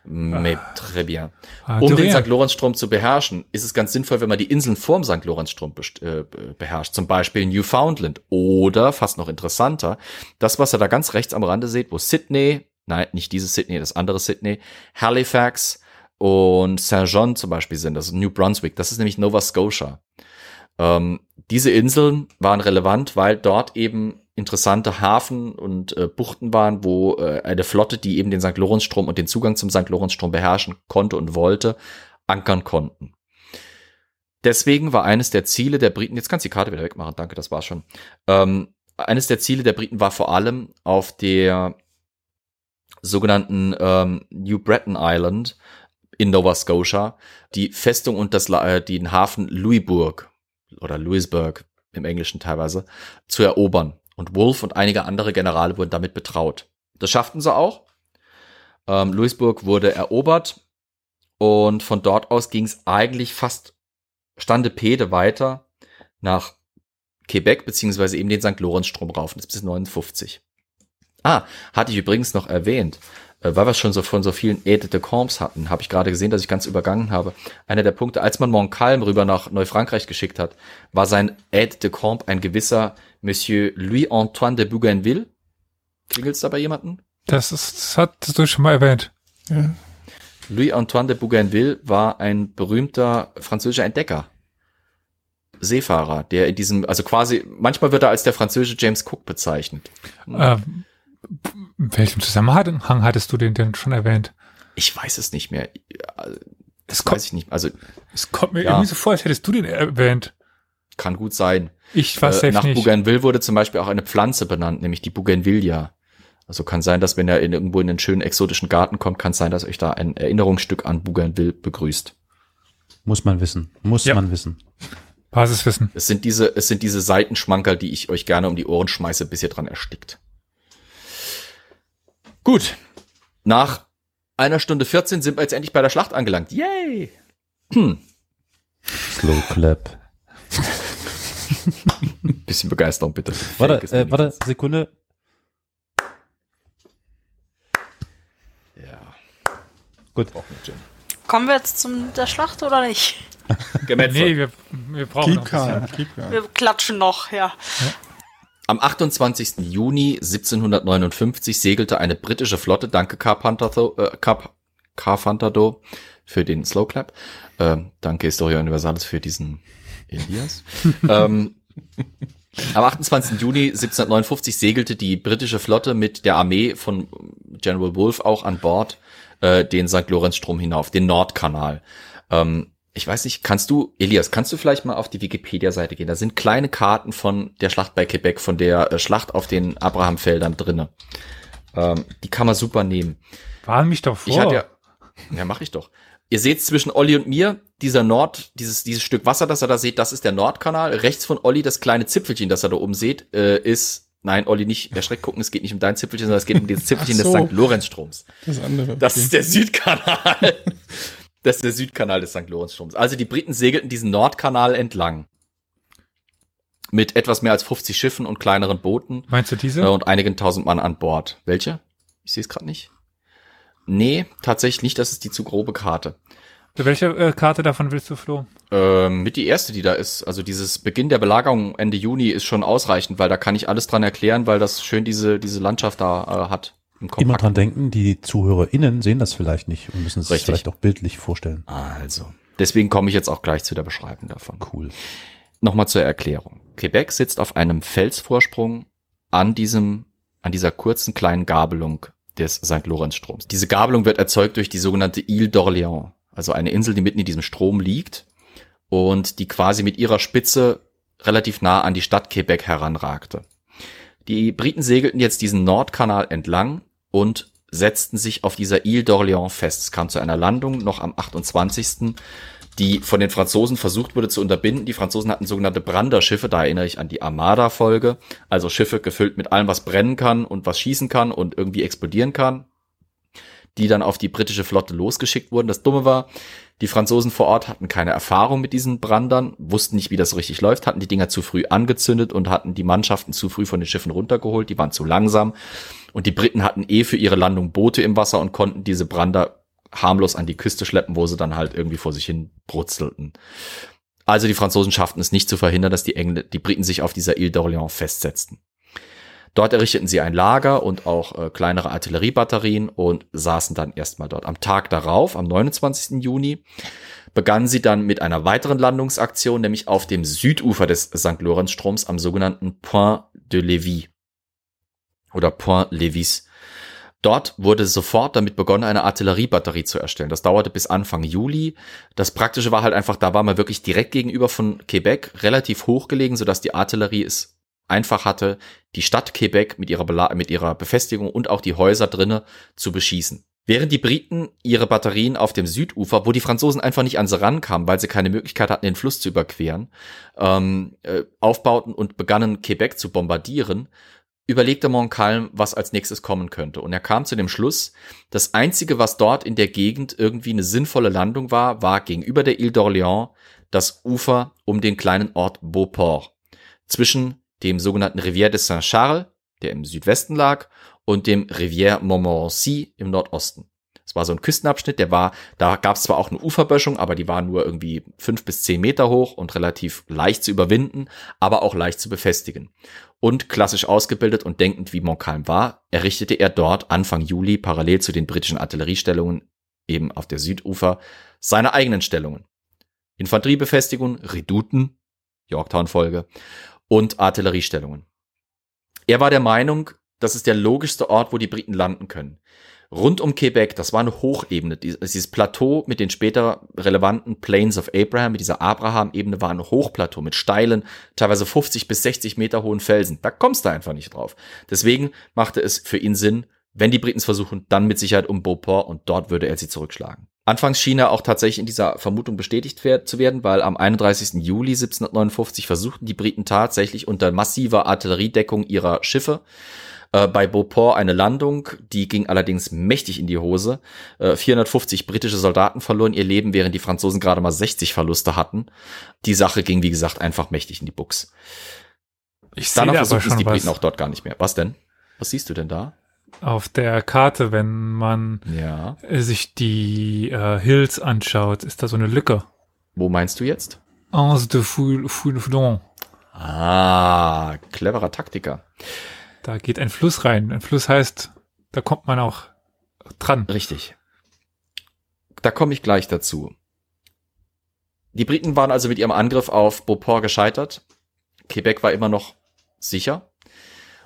Mais très bien. Ah, um den St. Lorenz-Strom zu beherrschen, ist es ganz sinnvoll, wenn man die Inseln vorm St. Lorenz-Strom äh, beherrscht. Zum Beispiel Newfoundland. Oder, fast noch interessanter, das, was ihr da ganz rechts am Rande seht, wo Sydney, nein, nicht dieses Sydney, das andere Sydney, Halifax und. John zum Beispiel sind, das ist New Brunswick, das ist nämlich Nova Scotia. Ähm, diese Inseln waren relevant, weil dort eben interessante Hafen und äh, Buchten waren, wo äh, eine Flotte, die eben den St. Lorenzstrom und den Zugang zum St. Lorenzstrom beherrschen konnte und wollte, ankern konnten. Deswegen war eines der Ziele der Briten, jetzt kannst du die Karte wieder wegmachen, danke, das war's schon. Ähm, eines der Ziele der Briten war vor allem auf der sogenannten ähm, New Breton Island in Nova Scotia die Festung und das, äh, den Hafen Louisbourg oder Louisburg im Englischen teilweise, zu erobern. Und Wolfe und einige andere Generale wurden damit betraut. Das schafften sie auch. Ähm, Louisburg wurde erobert Und von dort aus ging es eigentlich fast Stande Pede weiter nach Quebec, beziehungsweise eben den St. Lorenz-Strom rauf, bis 59. Ah, hatte ich übrigens noch erwähnt, äh, weil wir schon so von so vielen Aide de Camps hatten, habe ich gerade gesehen, dass ich ganz übergangen habe. Einer der Punkte, als man Montcalm rüber nach Neufrankreich geschickt hat, war sein Aide de Camp ein gewisser Monsieur Louis-Antoine de Bougainville. Klingelt's da bei jemanden? Das ist, das hattest du schon mal erwähnt. Ja. Louis-Antoine de Bougainville war ein berühmter französischer Entdecker. Seefahrer, der in diesem, also quasi, manchmal wird er als der französische James Cook bezeichnet. Ähm, in welchem Zusammenhang hattest du den denn schon erwähnt? Ich weiß es nicht mehr. Das kommt- weiß ich nicht. Also Es kommt mir Ja. irgendwie so vor, als hättest du den erwähnt. kann gut sein. Ich weiß Äh, nach nicht. Bougainville wurde zum Beispiel auch eine Pflanze benannt, nämlich die Bougainvillea. Also kann sein, dass wenn er in, irgendwo in einen schönen exotischen Garten kommt, kann es sein, dass euch da ein Erinnerungsstück an Bougainville begrüßt. Muss man wissen. Muss Ja. man wissen. Basiswissen. Es sind diese, es sind diese Seitenschmankerl, die ich euch gerne um die Ohren schmeiße, bis ihr dran erstickt. Gut. Nach einer Stunde 14 sind wir jetzt endlich bei der Schlacht angelangt. Yay! Hm. Slow clap. [LAUGHS] Bisschen Begeisterung bitte. Warte, äh, warte. Sekunde. Ja. Gut. Kommen wir jetzt zum der Schlacht oder nicht? Gemetzelt. Nee, wir, wir brauchen noch Keep ein bisschen. calm, keep calm. Wir klatschen noch, ja. Am 28. Juni 1759 segelte eine britische Flotte, danke Carpantado, äh, Carp, Carpantado für den Slow Clap. Ähm, danke Historia Universalis für diesen Elias. [LAUGHS] ähm, am 28. Juni 1759 segelte die britische Flotte mit der Armee von General Wolfe auch an Bord äh, den St. Lorenz-Strom hinauf, den Nordkanal. Ähm, ich weiß nicht, kannst du, Elias, kannst du vielleicht mal auf die Wikipedia-Seite gehen? Da sind kleine Karten von der Schlacht bei Quebec, von der äh, Schlacht auf den Abrahamfeldern drinne. Ähm, die kann man super nehmen. Warn mich doch vor. Ich hatte ja, ja, mach ich doch. Ihr seht zwischen Olli und mir dieser Nord, dieses, dieses Stück Wasser, das ihr da seht, das ist der Nordkanal. Rechts von Olli das kleine Zipfelchen, das ihr da oben seht, äh, ist, nein, Olli, nicht erschreckt gucken, es geht nicht um dein Zipfelchen, sondern es geht um dieses Zipfelchen so. des St. Lorenzstroms. Das andere. Das ist der Südkanal. [LAUGHS] Das ist der Südkanal des St. Lorenzstroms. Also die Briten segelten diesen Nordkanal entlang. Mit etwas mehr als 50 Schiffen und kleineren Booten Meinst du äh, diese? und einigen tausend Mann an Bord. Welche? Ich sehe es gerade nicht. Nee, tatsächlich nicht. Das ist die zu grobe Karte. Welche äh, Karte davon willst du, Flo? Ähm, mit die erste, die da ist. Also dieses Beginn der Belagerung Ende Juni ist schon ausreichend, weil da kann ich alles dran erklären, weil das schön diese, diese Landschaft da äh, hat. Im Immer dran denken, die ZuhörerInnen sehen das vielleicht nicht und müssen es sich vielleicht auch bildlich vorstellen. Also, deswegen komme ich jetzt auch gleich zu der Beschreibung davon. Cool. Nochmal zur Erklärung. Quebec sitzt auf einem Felsvorsprung an diesem, an dieser kurzen kleinen Gabelung des St. Lorenzstroms. Diese Gabelung wird erzeugt durch die sogenannte Ile d'Orléans, also eine Insel, die mitten in diesem Strom liegt und die quasi mit ihrer Spitze relativ nah an die Stadt Quebec heranragte. Die Briten segelten jetzt diesen Nordkanal entlang und setzten sich auf dieser Ile d'Orléans fest. Es kam zu einer Landung noch am 28 die von den Franzosen versucht wurde zu unterbinden. Die Franzosen hatten sogenannte Branderschiffe, da erinnere ich an die Armada-Folge, also Schiffe gefüllt mit allem, was brennen kann und was schießen kann und irgendwie explodieren kann, die dann auf die britische Flotte losgeschickt wurden. Das Dumme war, die Franzosen vor Ort hatten keine Erfahrung mit diesen Brandern, wussten nicht, wie das richtig läuft, hatten die Dinger zu früh angezündet und hatten die Mannschaften zu früh von den Schiffen runtergeholt, die waren zu langsam. Und die Briten hatten eh für ihre Landung Boote im Wasser und konnten diese Brander harmlos an die Küste schleppen, wo sie dann halt irgendwie vor sich hin brutzelten. Also die Franzosen schafften es nicht zu verhindern, dass die Engl die Briten sich auf dieser Ile d'Orléans festsetzten. Dort errichteten sie ein Lager und auch äh, kleinere Artilleriebatterien und saßen dann erstmal dort. Am Tag darauf, am 29. Juni, begannen sie dann mit einer weiteren Landungsaktion, nämlich auf dem Südufer des St. Lorenzstroms am sogenannten Point de Lévis oder Point Lévis. Dort wurde sofort damit begonnen, eine Artilleriebatterie zu erstellen. Das dauerte bis Anfang Juli. Das Praktische war halt einfach, da war man wirklich direkt gegenüber von Quebec, relativ hoch gelegen, sodass die Artillerie es einfach hatte, die Stadt Quebec mit ihrer, Bela mit ihrer Befestigung und auch die Häuser drinne zu beschießen. Während die Briten ihre Batterien auf dem Südufer, wo die Franzosen einfach nicht an sie rankamen, weil sie keine Möglichkeit hatten, den Fluss zu überqueren, ähm, äh, aufbauten und begannen Quebec zu bombardieren, überlegte Montcalm, was als nächstes kommen könnte. Und er kam zu dem Schluss, das einzige, was dort in der Gegend irgendwie eine sinnvolle Landung war, war gegenüber der Ile d'Orléans das Ufer um den kleinen Ort Beauport. Zwischen dem sogenannten Rivière de Saint-Charles, der im Südwesten lag, und dem Rivière Montmorency im Nordosten. Es war so ein Küstenabschnitt, der war, da gab es zwar auch eine Uferböschung, aber die war nur irgendwie fünf bis zehn Meter hoch und relativ leicht zu überwinden, aber auch leicht zu befestigen. Und klassisch ausgebildet und denkend wie Montcalm war, errichtete er dort Anfang Juli parallel zu den britischen Artilleriestellungen eben auf der Südufer seine eigenen Stellungen. Infanteriebefestigungen, Redouten, Yorktown-Folge und Artilleriestellungen. Er war der Meinung, das ist der logischste Ort, wo die Briten landen können rund um Quebec, das war eine Hochebene. Dieses Plateau mit den später relevanten Plains of Abraham, mit dieser Abraham-Ebene war ein Hochplateau mit steilen, teilweise 50 bis 60 Meter hohen Felsen. Da kommst du einfach nicht drauf. Deswegen machte es für ihn Sinn, wenn die Briten es versuchen, dann mit Sicherheit um Beauport und dort würde er sie zurückschlagen. Anfangs schien er auch tatsächlich in dieser Vermutung bestätigt zu werden, weil am 31. Juli 1759 versuchten die Briten tatsächlich unter massiver Artilleriedeckung ihrer Schiffe äh, bei Beauport eine Landung, die ging allerdings mächtig in die Hose. Äh, 450 britische Soldaten verloren ihr Leben, während die Franzosen gerade mal 60 Verluste hatten. Die Sache ging, wie gesagt, einfach mächtig in die Buchs. Ich sehe aber schon die Briten was. auch dort gar nicht mehr. Was denn? Was siehst du denn da? Auf der Karte, wenn man Ja. sich die äh, Hills anschaut, ist da so eine Lücke. Wo meinst du jetzt? Anse de Foudon. Ah, cleverer Taktiker. Da geht ein Fluss rein. Ein Fluss heißt, da kommt man auch dran. Richtig. Da komme ich gleich dazu. Die Briten waren also mit ihrem Angriff auf Beauport gescheitert. Quebec war immer noch sicher.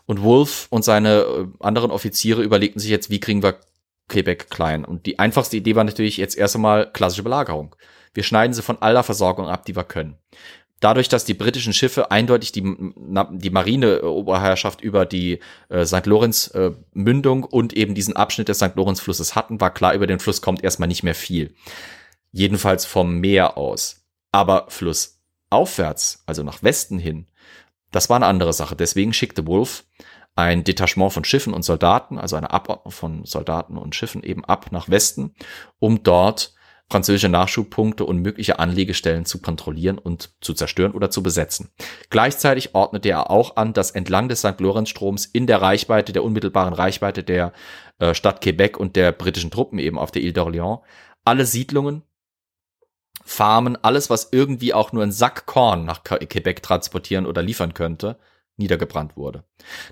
Und Wolfe und seine äh, anderen Offiziere überlegten sich jetzt, wie kriegen wir Quebec klein. Und die einfachste Idee war natürlich jetzt erst einmal klassische Belagerung. Wir schneiden sie von aller Versorgung ab, die wir können dadurch, dass die britischen Schiffe eindeutig die, die Marineoberherrschaft über die äh, St. Lorenz äh, und eben diesen Abschnitt des St. Lorenz Flusses hatten, war klar, über den Fluss kommt erstmal nicht mehr viel. Jedenfalls vom Meer aus. Aber flussaufwärts, also nach Westen hin, das war eine andere Sache. Deswegen schickte Wolf ein Detachement von Schiffen und Soldaten, also eine Abordnung von Soldaten und Schiffen eben ab nach Westen, um dort französische Nachschubpunkte und mögliche Anlegestellen zu kontrollieren und zu zerstören oder zu besetzen. Gleichzeitig ordnete er auch an, dass entlang des St. Lorenz-Stroms in der Reichweite, der unmittelbaren Reichweite der äh, Stadt Quebec und der britischen Truppen eben auf der Ile d'Orléans, alle Siedlungen, Farmen, alles, was irgendwie auch nur einen Sack Korn nach Quebec transportieren oder liefern könnte, niedergebrannt wurde.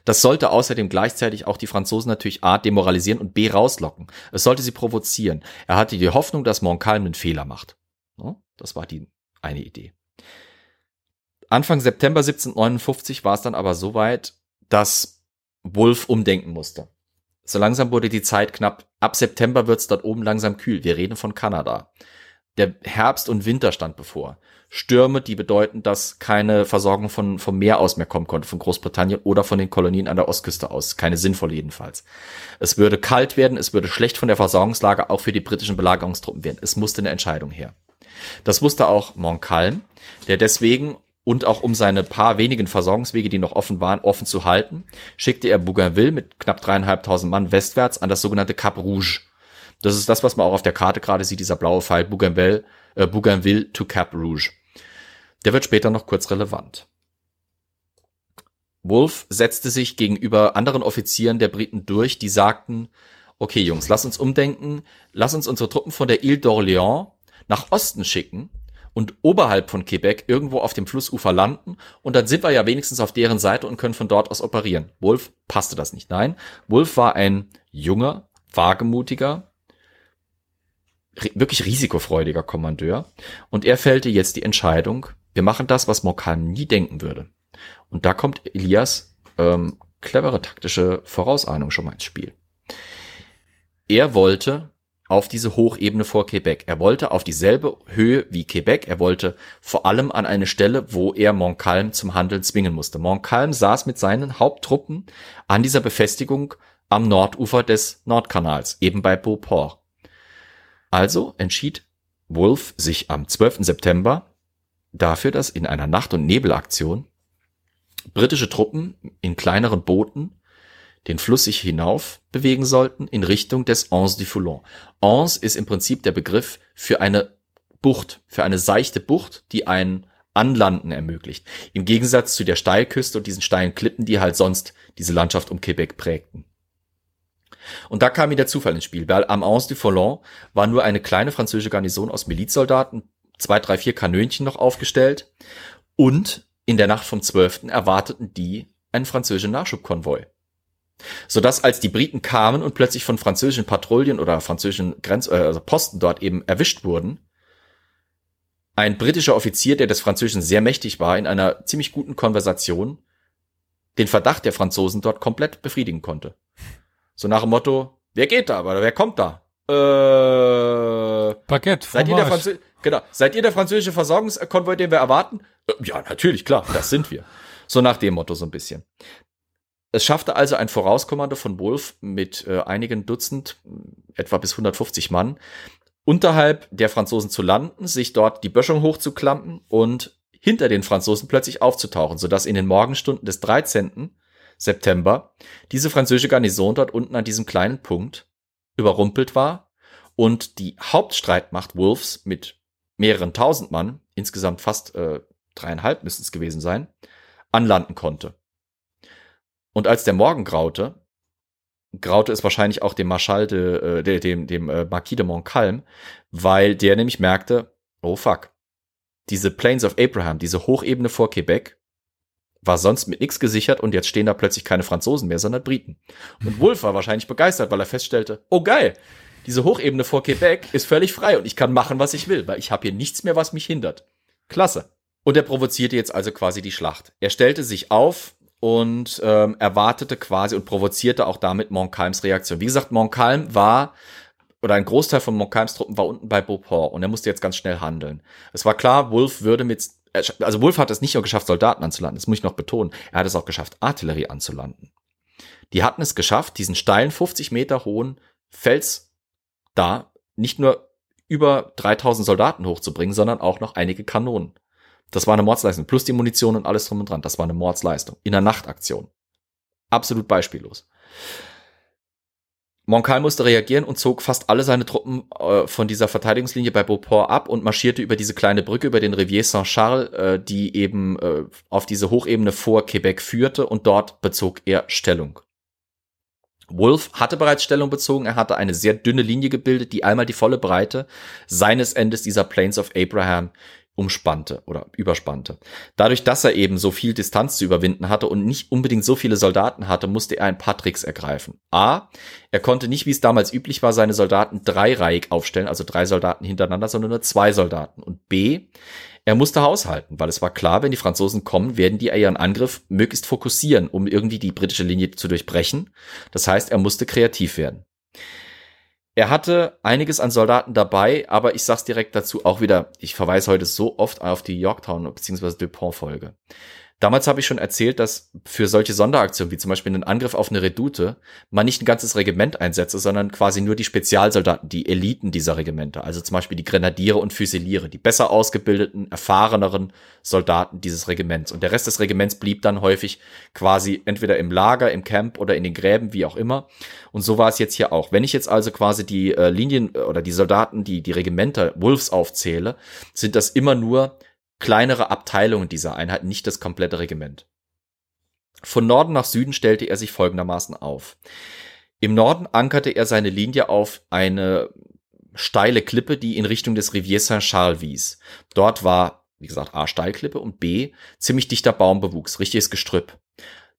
Das sollte außerdem gleichzeitig auch die Franzosen natürlich A demoralisieren und B rauslocken. Es sollte sie provozieren. Er hatte die Hoffnung, dass Montcalm einen Fehler macht. Das war die eine Idee. Anfang September 1759 war es dann aber so weit, dass Wolf umdenken musste. So langsam wurde die Zeit knapp. Ab September wird es dort oben langsam kühl. Wir reden von Kanada. Der Herbst und Winter stand bevor. Stürme, die bedeuten, dass keine Versorgung von, vom Meer aus mehr kommen konnte, von Großbritannien oder von den Kolonien an der Ostküste aus. Keine sinnvolle jedenfalls. Es würde kalt werden, es würde schlecht von der Versorgungslage auch für die britischen Belagerungstruppen werden. Es musste eine Entscheidung her. Das wusste auch Montcalm, der deswegen und auch um seine paar wenigen Versorgungswege, die noch offen waren, offen zu halten, schickte er Bougainville mit knapp dreieinhalbtausend Mann westwärts an das sogenannte Cap Rouge. Das ist das, was man auch auf der Karte gerade sieht, dieser blaue Pfeil Bougainville, äh, Bougainville to Cap Rouge. Der wird später noch kurz relevant. Wolf setzte sich gegenüber anderen Offizieren der Briten durch, die sagten, okay Jungs, lass uns umdenken, lass uns unsere Truppen von der Ile d'Orléans nach Osten schicken und oberhalb von Quebec irgendwo auf dem Flussufer landen und dann sind wir ja wenigstens auf deren Seite und können von dort aus operieren. Wolf passte das nicht. Nein, Wolf war ein junger, wagemutiger, wirklich risikofreudiger Kommandeur und er fällte jetzt die Entscheidung, wir machen das, was Mokan nie denken würde. Und da kommt Elias ähm, clevere taktische Vorausahnung schon mal ins Spiel. Er wollte auf diese Hochebene vor Quebec. Er wollte auf dieselbe Höhe wie Quebec. Er wollte vor allem an eine Stelle, wo er Montcalm zum Handeln zwingen musste. Montcalm saß mit seinen Haupttruppen an dieser Befestigung am Nordufer des Nordkanals, eben bei Beauport. Also entschied Wolf sich am 12. September dafür, dass in einer Nacht- und Nebelaktion britische Truppen in kleineren Booten den Fluss sich hinauf bewegen sollten in Richtung des Anse du Foulon. Anse ist im Prinzip der Begriff für eine Bucht, für eine seichte Bucht, die ein Anlanden ermöglicht. Im Gegensatz zu der Steilküste und diesen steilen Klippen, die halt sonst diese Landschaft um Quebec prägten. Und da kam mir der Zufall ins Spiel, weil am Anse du Foulon war nur eine kleine französische Garnison aus Milizsoldaten, zwei, drei, vier Kanönchen noch aufgestellt und in der Nacht vom 12. erwarteten die einen französischen Nachschubkonvoi. Sodass als die Briten kamen und plötzlich von französischen Patrouillen oder französischen Grenz äh, also Posten dort eben erwischt wurden, ein britischer Offizier, der des Französischen sehr mächtig war, in einer ziemlich guten Konversation den Verdacht der Franzosen dort komplett befriedigen konnte. So nach dem Motto, wer geht da, oder wer kommt da? Äh, Baguette, seid ihr, der Franzö genau, seid ihr der französische Versorgungskonvoi, den wir erwarten? Äh, ja, natürlich, klar, das sind wir. So nach dem Motto so ein bisschen. Es schaffte also ein Vorauskommando von Wolf mit äh, einigen Dutzend, etwa bis 150 Mann, unterhalb der Franzosen zu landen, sich dort die Böschung hochzuklampen und hinter den Franzosen plötzlich aufzutauchen, sodass in den Morgenstunden des 13. September diese französische Garnison dort unten an diesem kleinen Punkt überrumpelt war und die Hauptstreitmacht Wolves mit mehreren tausend Mann, insgesamt fast äh, dreieinhalb müssten es gewesen sein, anlanden konnte. Und als der Morgen graute, graute es wahrscheinlich auch dem Marschall de, äh, dem, dem äh, Marquis de Montcalm, weil der nämlich merkte, oh fuck, diese Plains of Abraham, diese Hochebene vor Quebec, war sonst mit nichts gesichert und jetzt stehen da plötzlich keine Franzosen mehr, sondern Briten. Und Wolf war wahrscheinlich begeistert, weil er feststellte, oh geil, diese Hochebene vor Quebec ist völlig frei und ich kann machen, was ich will, weil ich habe hier nichts mehr, was mich hindert. Klasse. Und er provozierte jetzt also quasi die Schlacht. Er stellte sich auf und ähm, erwartete quasi und provozierte auch damit Montcalms Reaktion. Wie gesagt, Montcalm war oder ein Großteil von Montcalms Truppen war unten bei Beauport und er musste jetzt ganz schnell handeln. Es war klar, Wolf würde mit also Wolf hat es nicht nur geschafft, Soldaten anzulanden, das muss ich noch betonen. Er hat es auch geschafft, Artillerie anzulanden. Die hatten es geschafft, diesen steilen 50 Meter hohen Fels da nicht nur über 3000 Soldaten hochzubringen, sondern auch noch einige Kanonen. Das war eine Mordsleistung. Plus die Munition und alles drum und dran. Das war eine Mordsleistung. In der Nachtaktion. Absolut beispiellos. Montcalm musste reagieren und zog fast alle seine Truppen äh, von dieser Verteidigungslinie bei Beauport ab und marschierte über diese kleine Brücke, über den Rivier Saint-Charles, äh, die eben äh, auf diese Hochebene vor Quebec führte und dort bezog er Stellung. Wolf hatte bereits Stellung bezogen, er hatte eine sehr dünne Linie gebildet, die einmal die volle Breite seines Endes dieser Plains of Abraham umspannte oder überspannte. Dadurch, dass er eben so viel Distanz zu überwinden hatte und nicht unbedingt so viele Soldaten hatte, musste er ein paar Tricks ergreifen. A, er konnte nicht, wie es damals üblich war, seine Soldaten dreireihig aufstellen, also drei Soldaten hintereinander, sondern nur zwei Soldaten. Und B, er musste haushalten, weil es war klar, wenn die Franzosen kommen, werden die ihren Angriff möglichst fokussieren, um irgendwie die britische Linie zu durchbrechen. Das heißt, er musste kreativ werden. Er hatte einiges an Soldaten dabei, aber ich sag's direkt dazu auch wieder, ich verweise heute so oft auf die Yorktown bzw. Dupont-Folge. Damals habe ich schon erzählt, dass für solche Sonderaktionen, wie zum Beispiel einen Angriff auf eine Redoute, man nicht ein ganzes Regiment einsetze, sondern quasi nur die Spezialsoldaten, die Eliten dieser Regimente, also zum Beispiel die Grenadiere und Füsiliere, die besser ausgebildeten, erfahreneren Soldaten dieses Regiments. Und der Rest des Regiments blieb dann häufig quasi entweder im Lager, im Camp oder in den Gräben, wie auch immer. Und so war es jetzt hier auch. Wenn ich jetzt also quasi die äh, Linien äh, oder die Soldaten, die die Regimenter Wolves aufzähle, sind das immer nur kleinere Abteilungen dieser Einheit, nicht das komplette Regiment. Von Norden nach Süden stellte er sich folgendermaßen auf. Im Norden ankerte er seine Linie auf eine steile Klippe, die in Richtung des Rivier Saint-Charles wies. Dort war, wie gesagt, A Steilklippe und B ziemlich dichter Baumbewuchs, richtiges Gestrüpp.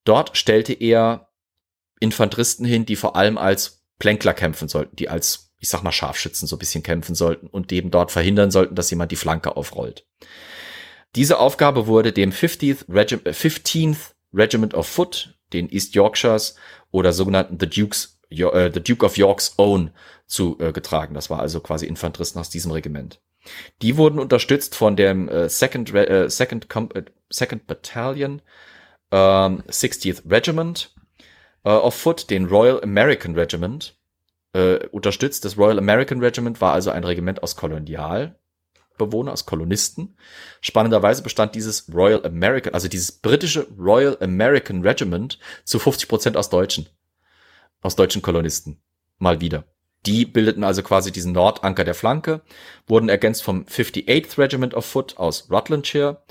Dort stellte er Infanteristen hin, die vor allem als Plänkler kämpfen sollten, die als, ich sag mal, Scharfschützen so ein bisschen kämpfen sollten und eben dort verhindern sollten, dass jemand die Flanke aufrollt. Diese Aufgabe wurde dem 50th, Regi 15th Regiment of Foot, den East Yorkshires oder sogenannten The Dukes, äh, The Duke of York's Own zugetragen. Äh, das war also quasi Infanteristen aus diesem Regiment. Die wurden unterstützt von dem äh, Second, äh, Second, Com äh, Second Battalion, ähm, 60th Regiment äh, of Foot, den Royal American Regiment, äh, unterstützt. Das Royal American Regiment war also ein Regiment aus Kolonial Bewohner, aus Kolonisten. Spannenderweise bestand dieses Royal American, also dieses britische Royal American Regiment zu 50 Prozent aus Deutschen. aus deutschen Kolonisten. Mal wieder. Die bildeten also quasi diesen Nordanker der Flanke, wurden ergänzt vom 58th Regiment of Foot aus Rutlandshire,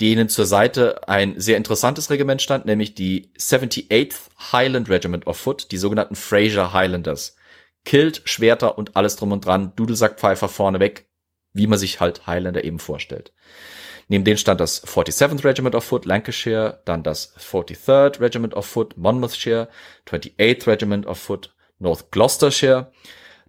denen zur Seite ein sehr interessantes Regiment stand, nämlich die 78th Highland Regiment of Foot, die sogenannten Fraser Highlanders. Kilt, Schwerter und alles drum und dran, Dudelsackpfeifer vorneweg, wie man sich halt Highlander eben vorstellt. Neben denen stand das 47th Regiment of Foot, Lancashire, dann das 43rd Regiment of Foot, Monmouthshire, 28th Regiment of Foot, North Gloucestershire,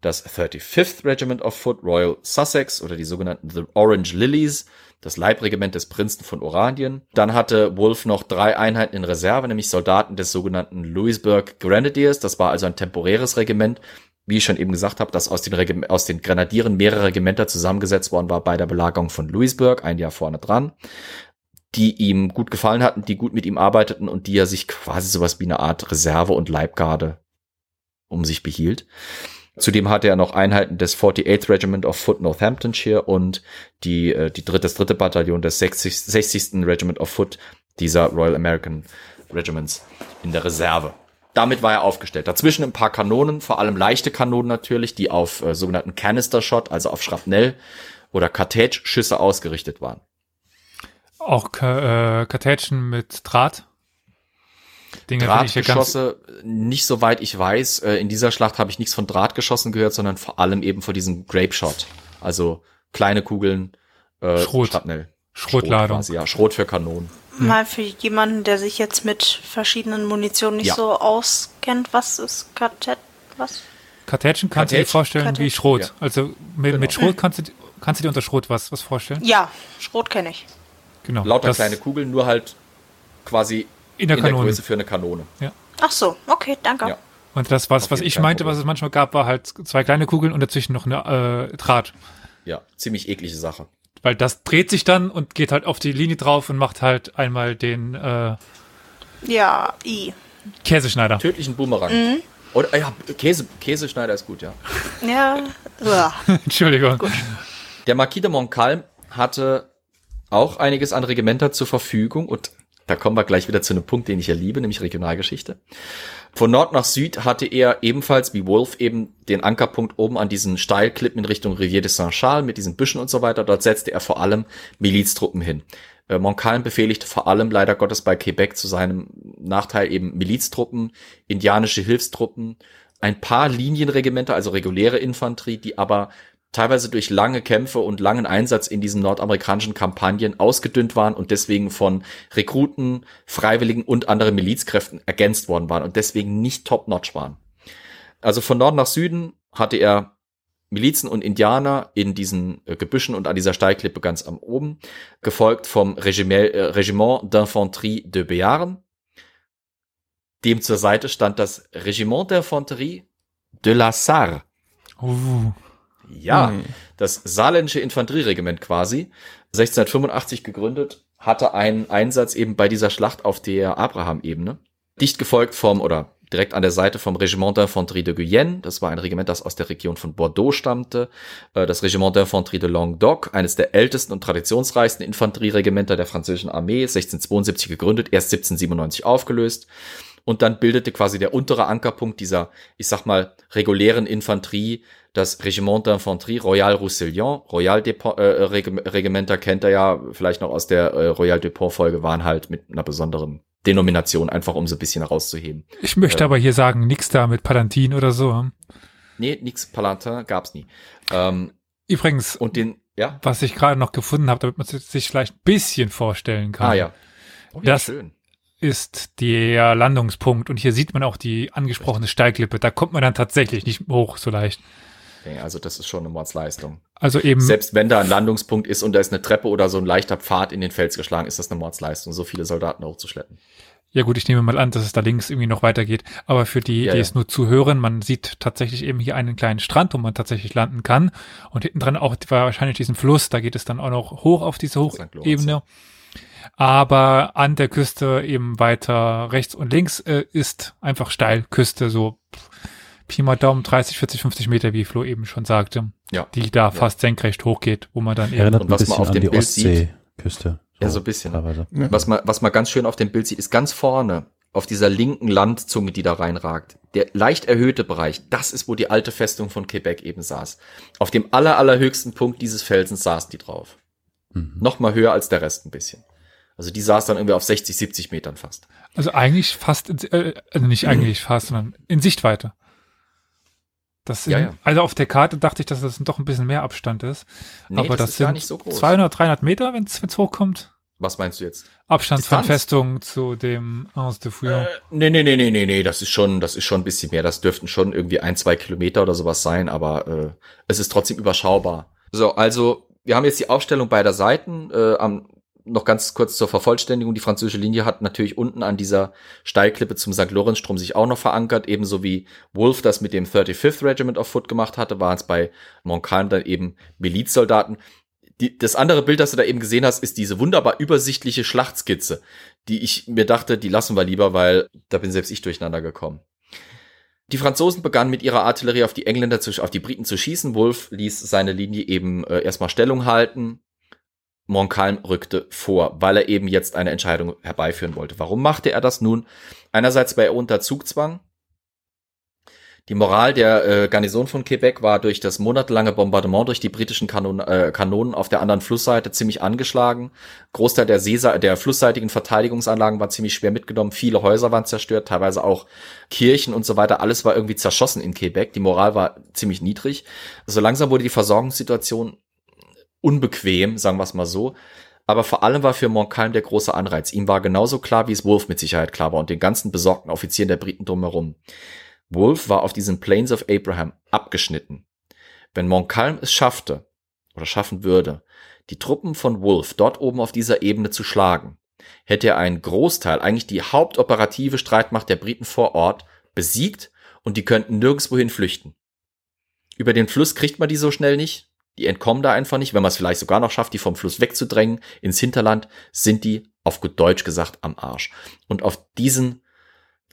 das 35th Regiment of Foot, Royal Sussex oder die sogenannten The Orange Lilies, das Leibregiment des Prinzen von Oranien. Dann hatte Wolfe noch drei Einheiten in Reserve, nämlich Soldaten des sogenannten Louisburg Grenadiers. Das war also ein temporäres Regiment, wie ich schon eben gesagt habe, dass aus den, Regim aus den Grenadieren mehrere Regimenter zusammengesetzt worden war bei der Belagerung von Louisburg, ein Jahr vorne dran, die ihm gut gefallen hatten, die gut mit ihm arbeiteten und die er sich quasi sowas wie eine Art Reserve und Leibgarde um sich behielt. Zudem hatte er noch Einheiten des 48th Regiment of Foot Northamptonshire und die, äh, die dritte, das dritte Bataillon des 60, 60. Regiment of Foot dieser Royal American Regiments in der Reserve. Damit war er aufgestellt. Dazwischen ein paar Kanonen, vor allem leichte Kanonen natürlich, die auf äh, sogenannten Canister Shot, also auf Schrapnell oder Cartage-Schüsse ausgerichtet waren. Auch äh, Kartätschen mit Draht? Dinge Drahtgeschosse, nicht soweit ich weiß. Äh, in dieser Schlacht habe ich nichts von Drahtgeschossen gehört, sondern vor allem eben von diesem Grape Shot. Also kleine Kugeln, äh, Schrot. Schrapnell. Schrotladung. Schrot quasi, ja, Schrot für Kanonen. Mal für jemanden, der sich jetzt mit verschiedenen Munitionen nicht ja. so auskennt, was ist Kartett? Was? Kartätschen kannst Kartätsch? du dir vorstellen Kartätsch? wie Schrot. Ja. Also mit, genau. mit Schrot kannst du, kannst du dir unter Schrot was, was vorstellen? Ja, Schrot kenne ich. Genau. Lauter das kleine Kugeln, nur halt quasi in der, in der Größe für eine Kanone. Ja. Ach so, okay, danke. Ja. Und das, was, was ich meinte, was es manchmal gab, war halt zwei kleine Kugeln und dazwischen noch eine äh, Draht. Ja, ziemlich eklige Sache. Weil das dreht sich dann und geht halt auf die Linie drauf und macht halt einmal den äh, Ja, I. Käseschneider. Tödlichen Boomerang. Mhm. Oder ja, Käse, Käseschneider ist gut, ja. Ja. [LAUGHS] Entschuldigung. Gut. Der Marquis de Montcalm hatte auch einiges an Regimenter zur Verfügung und da kommen wir gleich wieder zu einem Punkt, den ich ja liebe, nämlich Regionalgeschichte. Von Nord nach Süd hatte er ebenfalls wie Wolf eben den Ankerpunkt oben an diesen Steilklippen in Richtung Rivière de Saint-Charles mit diesen Büschen und so weiter. Dort setzte er vor allem Miliztruppen hin. Äh, Montcalm befehligte vor allem leider Gottes bei Quebec zu seinem Nachteil eben Miliztruppen, indianische Hilfstruppen, ein paar Linienregimenter, also reguläre Infanterie, die aber teilweise durch lange Kämpfe und langen Einsatz in diesen nordamerikanischen Kampagnen ausgedünnt waren und deswegen von Rekruten, Freiwilligen und anderen Milizkräften ergänzt worden waren und deswegen nicht top-notch waren. Also von Norden nach Süden hatte er Milizen und Indianer in diesen äh, Gebüschen und an dieser Steilklippe ganz am oben, gefolgt vom Regiment, äh, Regiment d'Infanterie de Béarn. Dem zur Seite stand das Regiment d'Infanterie de la Sarre. Uh. Ja, mhm. das saarländische Infanterieregiment quasi, 1685 gegründet, hatte einen Einsatz eben bei dieser Schlacht auf der Abraham-Ebene. Dicht gefolgt vom, oder direkt an der Seite vom Regiment d'Infanterie de Guyenne. Das war ein Regiment, das aus der Region von Bordeaux stammte. Äh, das Regiment d'Infanterie de Languedoc, eines der ältesten und traditionsreichsten Infanterieregimenter der französischen Armee, 1672 gegründet, erst 1797 aufgelöst. Und dann bildete quasi der untere Ankerpunkt dieser, ich sag mal, regulären Infanterie das Regiment d'Infanterie Royal Roussillon, Royal Depot, äh, Regimenter kennt er ja vielleicht noch aus der äh, Royal Depot Folge, waren halt mit einer besonderen Denomination, einfach um so ein bisschen herauszuheben. Ich möchte äh, aber hier sagen, nix da mit Palantin oder so. Hm? Nee, nix Palantin gab's nie. Ähm, Übrigens, und den, ja? was ich gerade noch gefunden habe, damit man sich vielleicht ein bisschen vorstellen kann. Ah ja. Oh, ja das schön. Ist der Landungspunkt und hier sieht man auch die angesprochene Steilklippe. Da kommt man dann tatsächlich nicht hoch so leicht. Also das ist schon eine Mordsleistung. Also eben. Selbst wenn da ein Landungspunkt ist und da ist eine Treppe oder so ein leichter Pfad in den Fels geschlagen, ist das eine Mordsleistung, so viele Soldaten hochzuschleppen. Ja gut, ich nehme mal an, dass es da links irgendwie noch weitergeht. Aber für die, ja, die ja. es nur zuhören, man sieht tatsächlich eben hier einen kleinen Strand, wo man tatsächlich landen kann. Und hinten dran auch wahrscheinlich diesen Fluss, da geht es dann auch noch hoch auf diese Hochebene. Aber an der Küste eben weiter rechts und links äh, ist einfach steil Küste, so Pi mal Daumen 30, 40, 50 Meter, wie Flo eben schon sagte. Ja. Die da ja. fast senkrecht hochgeht, wo man dann Erinnert eben. Und was man auf dem Bild sieht. Küste. So ja, so ein bisschen. Ja. Was man, was man ganz schön auf dem Bild sieht, ist ganz vorne auf dieser linken Landzunge, die da reinragt, der leicht erhöhte Bereich, das ist, wo die alte Festung von Quebec eben saß. Auf dem aller, allerhöchsten Punkt dieses Felsens saß die drauf. Mhm. Noch mal höher als der Rest ein bisschen. Also die saß dann irgendwie auf 60, 70 Metern fast. Also eigentlich fast, äh, also nicht eigentlich [CLEARS THROAT] fast, sondern in Sichtweite. Das sind, ja, ja. Also auf der Karte dachte ich, dass das doch ein bisschen mehr Abstand ist. Nee, aber das, das sind so 200, 300 Meter, wenn es hochkommt. Was meinst du jetzt? Abstand Distanz? von Festung zu dem Anse de Fouillon. Äh, nee, nee, nee, nee, nee, nee, das ist schon, das ist schon ein bisschen mehr. Das dürften schon irgendwie ein, zwei Kilometer oder sowas sein, aber äh, es ist trotzdem überschaubar. So, also wir haben jetzt die Aufstellung beider Seiten. Äh, am noch ganz kurz zur Vervollständigung. Die französische Linie hat natürlich unten an dieser Steilklippe zum St. Lorenzstrom sich auch noch verankert, ebenso wie Wolf das mit dem 35th Regiment of Foot gemacht hatte, waren es bei Montcalm dann eben Milizsoldaten. Die, das andere Bild, das du da eben gesehen hast, ist diese wunderbar übersichtliche Schlachtskizze, die ich mir dachte, die lassen wir lieber, weil da bin selbst ich durcheinander gekommen. Die Franzosen begannen mit ihrer Artillerie auf die Engländer, zu, auf die Briten zu schießen. Wolf ließ seine Linie eben äh, erstmal Stellung halten, Montcalm rückte vor, weil er eben jetzt eine Entscheidung herbeiführen wollte. Warum machte er das nun? Einerseits, weil er unter Zugzwang. Die Moral der äh, Garnison von Quebec war durch das monatelange Bombardement durch die britischen Kanon äh, Kanonen auf der anderen Flussseite ziemlich angeschlagen. Großteil der, Seesa der flussseitigen Verteidigungsanlagen war ziemlich schwer mitgenommen. Viele Häuser waren zerstört, teilweise auch Kirchen und so weiter. Alles war irgendwie zerschossen in Quebec. Die Moral war ziemlich niedrig. So langsam wurde die Versorgungssituation unbequem, sagen wir es mal so. Aber vor allem war für Montcalm der große Anreiz. Ihm war genauso klar, wie es Wolf mit Sicherheit klar war und den ganzen besorgten Offizieren der Briten drumherum. Wolf war auf diesen Plains of Abraham abgeschnitten. Wenn Montcalm es schaffte oder schaffen würde, die Truppen von Wolf dort oben auf dieser Ebene zu schlagen, hätte er einen Großteil, eigentlich die hauptoperative Streitmacht der Briten vor Ort besiegt und die könnten nirgendswohin flüchten. Über den Fluss kriegt man die so schnell nicht. Die entkommen da einfach nicht. Wenn man es vielleicht sogar noch schafft, die vom Fluss wegzudrängen ins Hinterland, sind die auf gut Deutsch gesagt am Arsch. Und auf diesen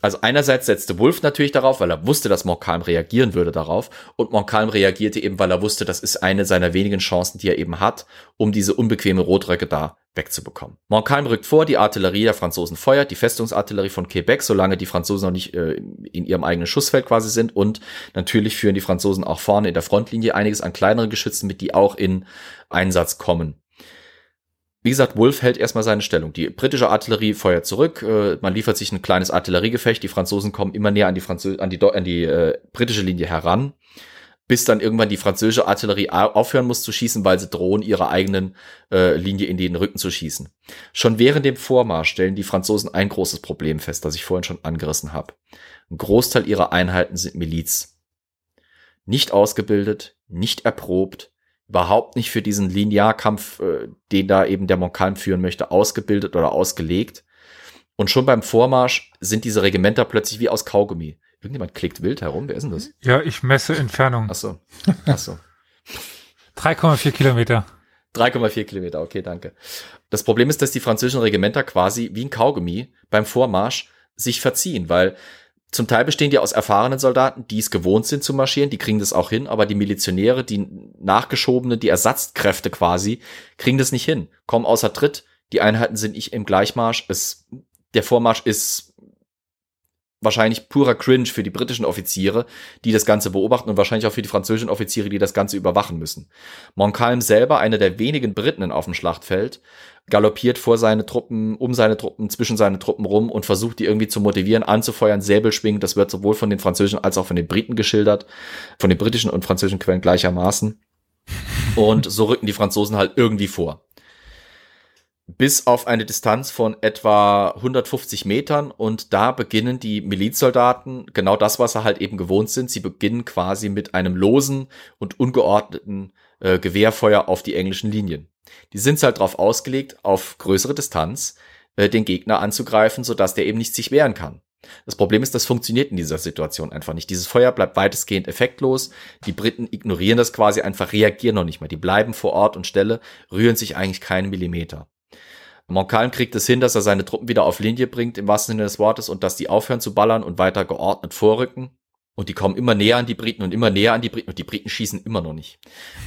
also einerseits setzte Wolf natürlich darauf, weil er wusste, dass Montcalm reagieren würde darauf. Und Montcalm reagierte eben, weil er wusste, das ist eine seiner wenigen Chancen, die er eben hat, um diese unbequeme Rotröcke da wegzubekommen. Montcalm rückt vor, die Artillerie der Franzosen feuert, die Festungsartillerie von Quebec, solange die Franzosen noch nicht äh, in ihrem eigenen Schussfeld quasi sind. Und natürlich führen die Franzosen auch vorne in der Frontlinie einiges an kleineren Geschützen mit, die auch in Einsatz kommen. Wie gesagt, Wolf hält erstmal seine Stellung. Die britische Artillerie feuert zurück. Äh, man liefert sich ein kleines Artilleriegefecht. Die Franzosen kommen immer näher an die, Franzö an die, an die äh, britische Linie heran bis dann irgendwann die französische Artillerie aufhören muss zu schießen, weil sie drohen, ihre eigenen äh, Linie in den Rücken zu schießen. Schon während dem Vormarsch stellen die Franzosen ein großes Problem fest, das ich vorhin schon angerissen habe. Ein Großteil ihrer Einheiten sind Miliz. Nicht ausgebildet, nicht erprobt, überhaupt nicht für diesen Linearkampf, äh, den da eben der Montcalm führen möchte, ausgebildet oder ausgelegt. Und schon beim Vormarsch sind diese Regimenter plötzlich wie aus Kaugummi. Irgendjemand klickt wild herum. Wer ist denn das? Ja, ich messe Entfernung. Ach so. [LAUGHS] Ach so. 3,4 Kilometer. 3,4 Kilometer, okay, danke. Das Problem ist, dass die französischen Regimenter quasi wie ein Kaugummi beim Vormarsch sich verziehen, weil zum Teil bestehen die aus erfahrenen Soldaten, die es gewohnt sind zu marschieren, die kriegen das auch hin, aber die Milizionäre, die nachgeschobene, die Ersatzkräfte quasi, kriegen das nicht hin, kommen außer Tritt, die Einheiten sind nicht im Gleichmarsch, es, der Vormarsch ist wahrscheinlich purer Cringe für die britischen Offiziere, die das Ganze beobachten und wahrscheinlich auch für die französischen Offiziere, die das Ganze überwachen müssen. Montcalm selber, einer der wenigen Briten auf dem Schlachtfeld, galoppiert vor seine Truppen, um seine Truppen, zwischen seine Truppen rum und versucht die irgendwie zu motivieren, anzufeuern, Säbel schwingen. Das wird sowohl von den französischen als auch von den Briten geschildert, von den britischen und französischen Quellen gleichermaßen. Und so rücken die Franzosen halt irgendwie vor bis auf eine Distanz von etwa 150 Metern und da beginnen die Milizsoldaten genau das, was sie halt eben gewohnt sind. Sie beginnen quasi mit einem losen und ungeordneten äh, Gewehrfeuer auf die englischen Linien. Die sind halt darauf ausgelegt, auf größere Distanz äh, den Gegner anzugreifen, sodass der eben nicht sich wehren kann. Das Problem ist, das funktioniert in dieser Situation einfach nicht. Dieses Feuer bleibt weitestgehend effektlos. Die Briten ignorieren das quasi einfach, reagieren noch nicht mehr. Die bleiben vor Ort und Stelle, rühren sich eigentlich keinen Millimeter. Montcalm kriegt es hin, dass er seine Truppen wieder auf Linie bringt, im wahrsten Sinne des Wortes, und dass die aufhören zu ballern und weiter geordnet vorrücken. Und die kommen immer näher an die Briten und immer näher an die Briten und die Briten schießen immer noch nicht.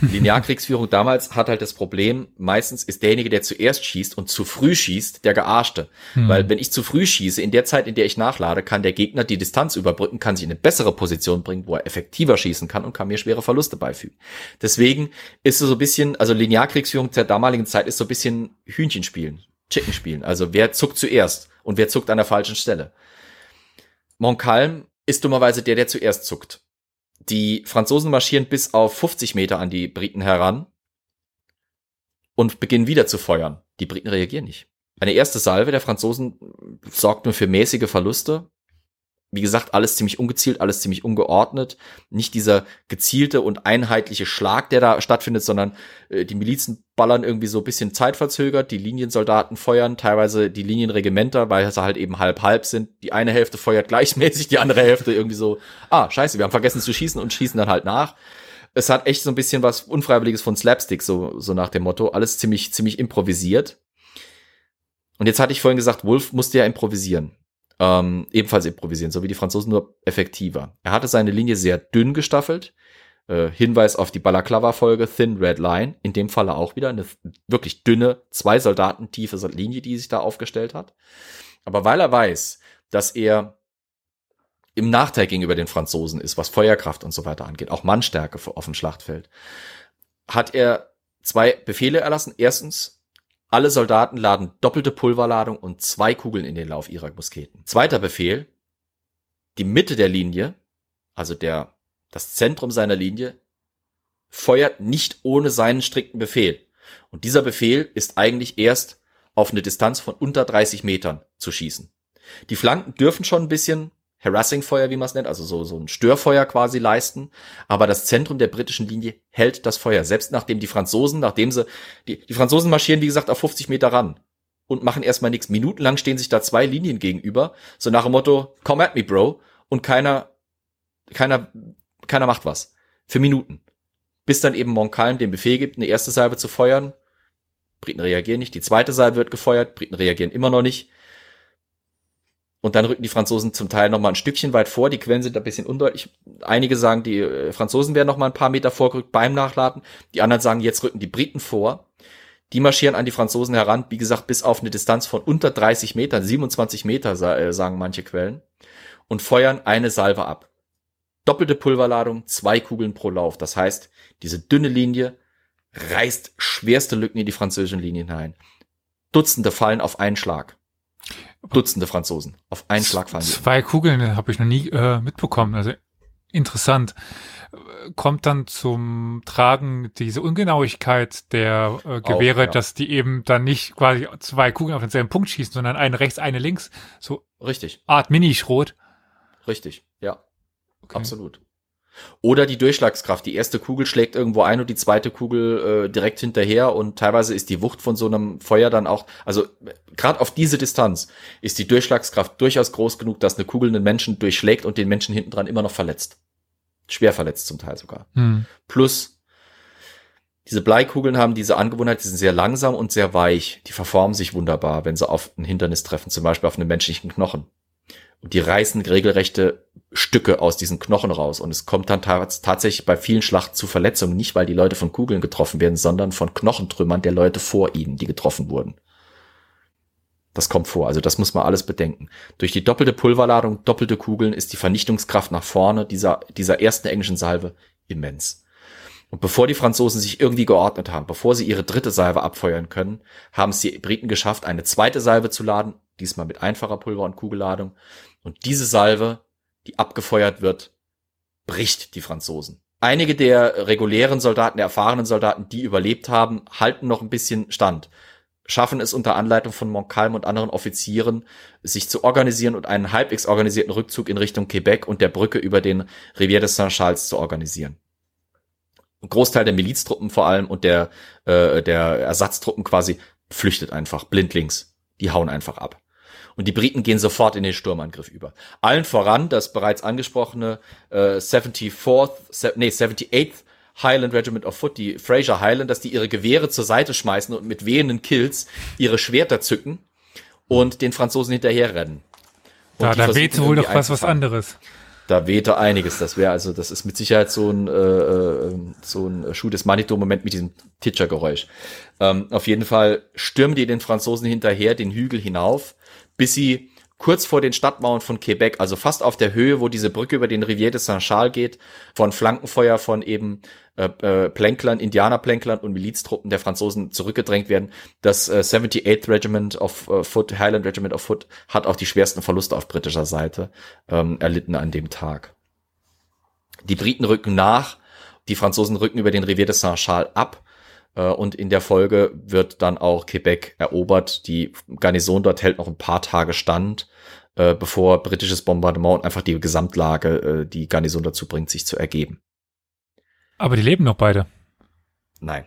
Linearkriegsführung damals hat halt das Problem, meistens ist derjenige, der zuerst schießt und zu früh schießt, der Gearschte. Hm. Weil wenn ich zu früh schieße, in der Zeit, in der ich nachlade, kann der Gegner die Distanz überbrücken, kann sich in eine bessere Position bringen, wo er effektiver schießen kann und kann mir schwere Verluste beifügen. Deswegen ist es so ein bisschen, also Linearkriegsführung der damaligen Zeit ist so ein bisschen Hühnchenspielen, Chicken spielen. Also wer zuckt zuerst und wer zuckt an der falschen Stelle. Montcalm ist dummerweise der, der zuerst zuckt. Die Franzosen marschieren bis auf 50 Meter an die Briten heran und beginnen wieder zu feuern. Die Briten reagieren nicht. Eine erste Salve der Franzosen sorgt nur für mäßige Verluste wie gesagt, alles ziemlich ungezielt, alles ziemlich ungeordnet. Nicht dieser gezielte und einheitliche Schlag, der da stattfindet, sondern äh, die Milizen ballern irgendwie so ein bisschen zeitverzögert, die Liniensoldaten feuern, teilweise die Linienregimenter, weil sie halt eben halb-halb sind. Die eine Hälfte feuert gleichmäßig, die andere Hälfte irgendwie so, ah, scheiße, wir haben vergessen zu schießen und schießen dann halt nach. Es hat echt so ein bisschen was Unfreiwilliges von Slapstick, so, so nach dem Motto. Alles ziemlich, ziemlich improvisiert. Und jetzt hatte ich vorhin gesagt, Wolf musste ja improvisieren ähm, ebenfalls improvisieren, so wie die Franzosen, nur effektiver. Er hatte seine Linie sehr dünn gestaffelt. Äh, Hinweis auf die Balaklava-Folge Thin Red Line. In dem Falle auch wieder eine wirklich dünne, zwei Soldaten tiefe Linie, die sich da aufgestellt hat. Aber weil er weiß, dass er im Nachteil gegenüber den Franzosen ist, was Feuerkraft und so weiter angeht, auch Mannstärke auf dem Schlachtfeld, hat er zwei Befehle erlassen. Erstens, alle Soldaten laden doppelte Pulverladung und zwei Kugeln in den Lauf ihrer Musketen. Zweiter Befehl. Die Mitte der Linie, also der, das Zentrum seiner Linie, feuert nicht ohne seinen strikten Befehl. Und dieser Befehl ist eigentlich erst auf eine Distanz von unter 30 Metern zu schießen. Die Flanken dürfen schon ein bisschen Harassing-Feuer, wie man es nennt, also so, so ein Störfeuer quasi leisten. Aber das Zentrum der britischen Linie hält das Feuer. Selbst nachdem die Franzosen, nachdem sie, die, die Franzosen marschieren, wie gesagt, auf 50 Meter ran und machen erstmal nichts. Minutenlang stehen sich da zwei Linien gegenüber, so nach dem Motto, come at me, bro. Und keiner, keiner, keiner macht was. Für Minuten. Bis dann eben Montcalm den Befehl gibt, eine erste Salve zu feuern. Briten reagieren nicht. Die zweite Salve wird gefeuert. Briten reagieren immer noch nicht. Und dann rücken die Franzosen zum Teil noch mal ein Stückchen weit vor. Die Quellen sind ein bisschen undeutlich. Einige sagen, die äh, Franzosen werden noch mal ein paar Meter vorgerückt beim Nachladen. Die anderen sagen, jetzt rücken die Briten vor. Die marschieren an die Franzosen heran, wie gesagt, bis auf eine Distanz von unter 30 Metern, 27 Meter, äh, sagen manche Quellen, und feuern eine Salve ab. Doppelte Pulverladung, zwei Kugeln pro Lauf. Das heißt, diese dünne Linie reißt schwerste Lücken in die französischen Linien hinein. Dutzende fallen auf einen Schlag. Dutzende Franzosen. Auf einen Schlag fallen. Zwei Kugeln habe ich noch nie äh, mitbekommen. Also interessant. Kommt dann zum Tragen diese Ungenauigkeit der äh, Gewehre, Auch, ja. dass die eben dann nicht quasi zwei Kugeln auf denselben Punkt schießen, sondern eine rechts, eine links. So richtig. Art Minischrot. Richtig, ja. Okay. Absolut. Oder die Durchschlagskraft. Die erste Kugel schlägt irgendwo ein und die zweite Kugel äh, direkt hinterher und teilweise ist die Wucht von so einem Feuer dann auch, also gerade auf diese Distanz ist die Durchschlagskraft durchaus groß genug, dass eine Kugel einen Menschen durchschlägt und den Menschen hinten dran immer noch verletzt. Schwer verletzt zum Teil sogar. Hm. Plus diese Bleikugeln haben diese Angewohnheit, die sind sehr langsam und sehr weich. Die verformen sich wunderbar, wenn sie auf ein Hindernis treffen, zum Beispiel auf einen menschlichen Knochen. Und die reißen regelrechte Stücke aus diesen Knochen raus. Und es kommt dann tatsächlich bei vielen Schlachten zu Verletzungen, nicht weil die Leute von Kugeln getroffen werden, sondern von Knochentrümmern der Leute vor ihnen, die getroffen wurden. Das kommt vor. Also das muss man alles bedenken. Durch die doppelte Pulverladung, doppelte Kugeln ist die Vernichtungskraft nach vorne dieser, dieser ersten englischen Salve immens. Und bevor die Franzosen sich irgendwie geordnet haben, bevor sie ihre dritte Salve abfeuern können, haben es die Briten geschafft, eine zweite Salve zu laden, diesmal mit einfacher Pulver- und Kugelladung, und diese Salve, die abgefeuert wird, bricht die Franzosen. Einige der regulären Soldaten, der erfahrenen Soldaten, die überlebt haben, halten noch ein bisschen stand, schaffen es unter Anleitung von Montcalm und anderen Offizieren, sich zu organisieren und einen halbwegs organisierten Rückzug in Richtung Quebec und der Brücke über den Rivière de Saint-Charles zu organisieren. Ein Großteil der Miliztruppen vor allem und der, äh, der Ersatztruppen quasi flüchtet einfach blindlings. Die hauen einfach ab und die Briten gehen sofort in den Sturmangriff über. Allen voran das bereits angesprochene äh, 74th, se nee, 78th Highland Regiment of Foot, die Fraser Highlanders, die ihre Gewehre zur Seite schmeißen und mit wehenden Kills ihre Schwerter zücken und den Franzosen hinterherrennen. Da, da weht wohl doch was, was anderes. Da wehte einiges. Das wäre also, das ist mit Sicherheit so ein, äh, äh so ein Schuh des Manito-Moment mit diesem Titscher-Geräusch. Ähm, auf jeden Fall stürmen die den Franzosen hinterher den Hügel hinauf, bis sie kurz vor den Stadtmauern von Quebec, also fast auf der Höhe, wo diese Brücke über den Rivière de Saint-Charles geht, von Flankenfeuer von eben äh, äh, Plänklern, Indianerplänklern und Miliztruppen der Franzosen zurückgedrängt werden. Das äh, 78th Regiment of äh, Foot, Highland Regiment of Foot, hat auch die schwersten Verluste auf britischer Seite ähm, erlitten an dem Tag. Die Briten rücken nach, die Franzosen rücken über den Rivière de Saint-Charles ab und in der Folge wird dann auch Quebec erobert. Die Garnison dort hält noch ein paar Tage stand, äh, bevor britisches Bombardement und einfach die Gesamtlage äh, die Garnison dazu bringt, sich zu ergeben. Aber die leben noch beide. Nein,